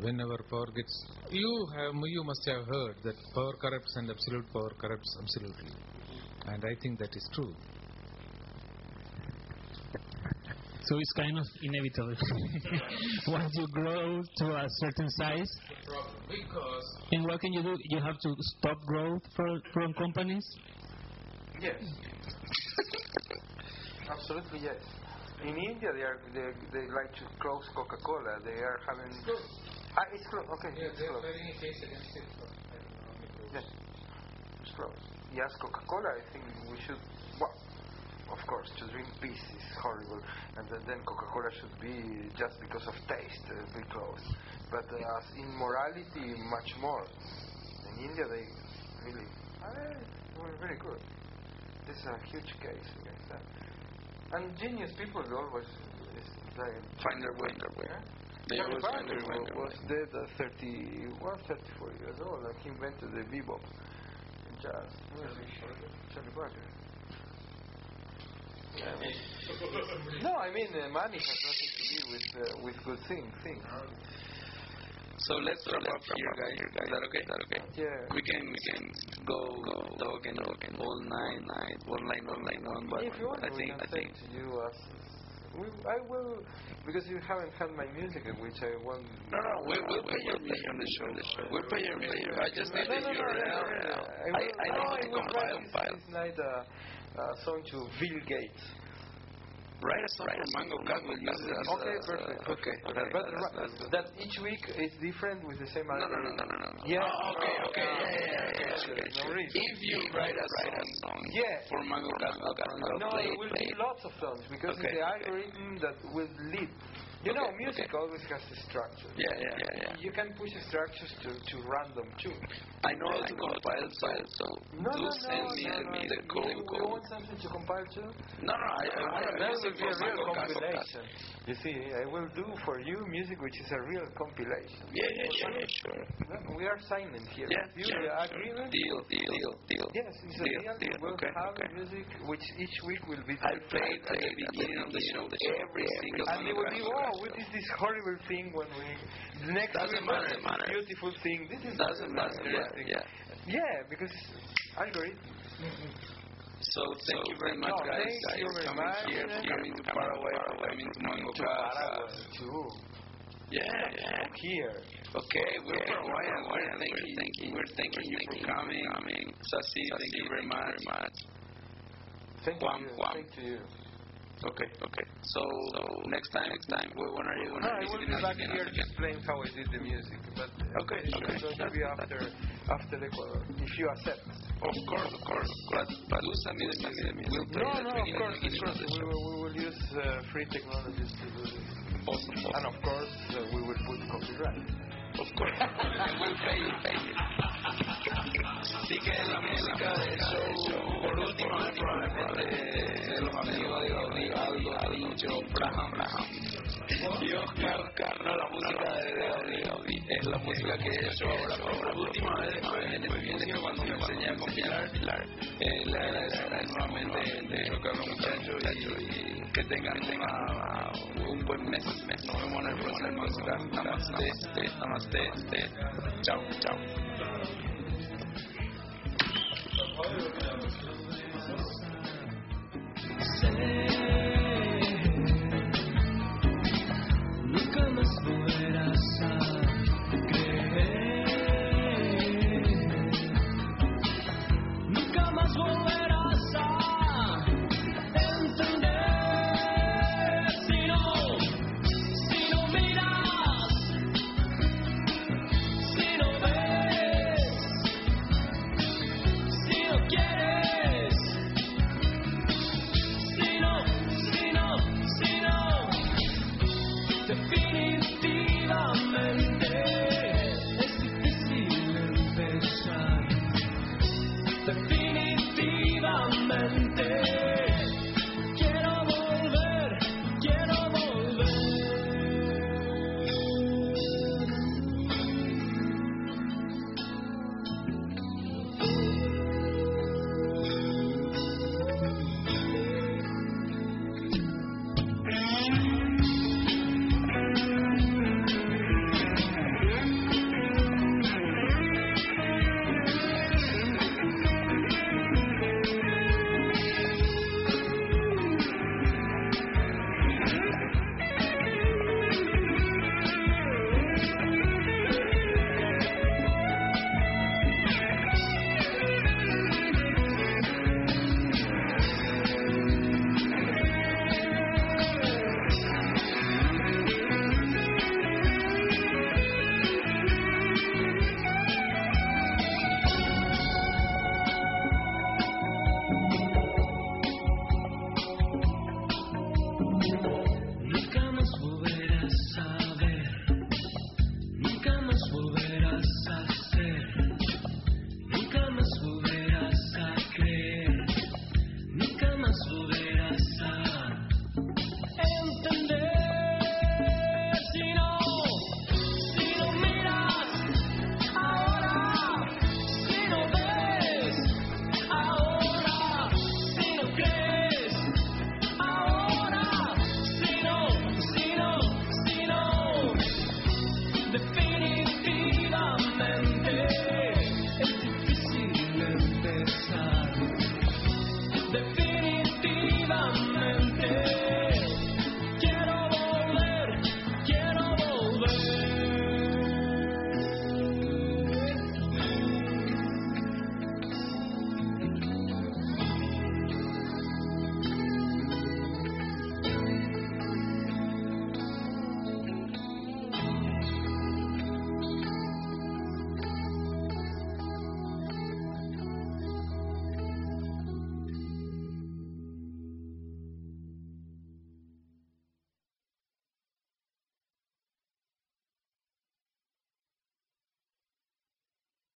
Whenever power gets, you have you must have heard that power corrupts and absolute power corrupts absolutely, and I think that is true. So it's kind of inevitable. Once you grow to a certain size, Because and what can you do? You have to stop growth for, from companies. Yes. Absolutely yes. In India, they are they, they like to close Coca-Cola. They are having. Ah, it's closed. Okay, it's closed. a case against it. Yes, it's closed. Yes, Coca-Cola. I think we should. Well, of course, to drink peace is horrible, and then, then Coca-Cola should be just because of taste uh, be closed. But uh, as in morality, much more. In India, they really uh, were very good. This is a huge case. And genius people always is like Find their way. Yeah? They Charlie always find Parker their way. wa- was dead at 31, 34 years old, and he invented the bebop in jazz. Charlie Parker. Yeah. no, I mean uh, money has nothing to do with uh, with good things. things. So let's wrap up here, guys. Is that okay? Is that okay? Yeah. We can we can go talking talking all night night one line one line one. But if you want, I we think can I think to you as. We, I will, because you haven't had my music, which I want. no no we we'll play your music on the show. We'll play your music. I just need No, the no, no, URL. no, no, no. I will- I know I to will compile write this, this night a, a song to Bill Gates. Write a song for Mango Cat. We'll use it as Okay, perfect. Okay. But, but That's- ri- that's- that each week is different with the same No, no, no, no, no, no. no. Yeah. Okay, okay. If you write a song, Yeah. for Mango Cat, I'll No, play it, will play be lots of songs because Okay, it's the algorithm that will lead. You know, Okay, music always has a structure. Yeah, yeah, yeah, yeah. You can push structures to, to random too. I know how to compile files, so No, do no, send no, me, no, me no. the code. You, you want something to compile to? No, no, I, I want a that will be a real compilation. You see, I will do for you music which is a real compilation. Yeah, yeah, sure, sure. We are signing here. Yeah, you sure, agreement? Deal, deal, deal, deal. Yes, it's a Deal, deal. deal, We'll okay, have okay. music which each week will be I played at the beginning of the show every single And Mango will be, Cat oh, what is this horrible thing when we the next Doesn't matter, matter. beautiful thing. This is Doesn't matter, yeah, interesting. yeah. Yeah, because agree. So thank you very much, No, guys, thank guys very coming much. here, for coming to Paraguay, coming to Mango To Cat. Paraguay too. Yeah, yeah. Here. Okay, we're Paraguayan. We're thanking, thanking, we're thanking you for coming. Sasi, thank you very much. Thank you. Thank you. Okay, okay. So, next time, next time, when when are you? When No, are I you will be visiting us back again? here to explain how I did the music, but Okay, it's okay. going to be after after Ecuador, if you accept. Of course, of course. But, but do send me the music. We'll play No, no, the of beginning- course, of course. We will, we will use uh, free technologies to do this. Awesome, awesome. And of course, uh, we will put copyright. Of course. we'll pay you, pay you. Sigue la música del show. Por última vez, probablemente, de los amigos de Gaudí, Aldo, Alincho, Braham, Braham. Y Oscar, Oscar, no la música de Gaudí. Es la música que he hecho ahora. Por última vez, probablemente, me viene cuando me enseñé a compilar. Le agradezco nuevamente y que tengan, que tengan ah, un buen mes. Nos vemos en el próximo. Namaste, namaste, namaste. Chao, chao. Nunca más volverás a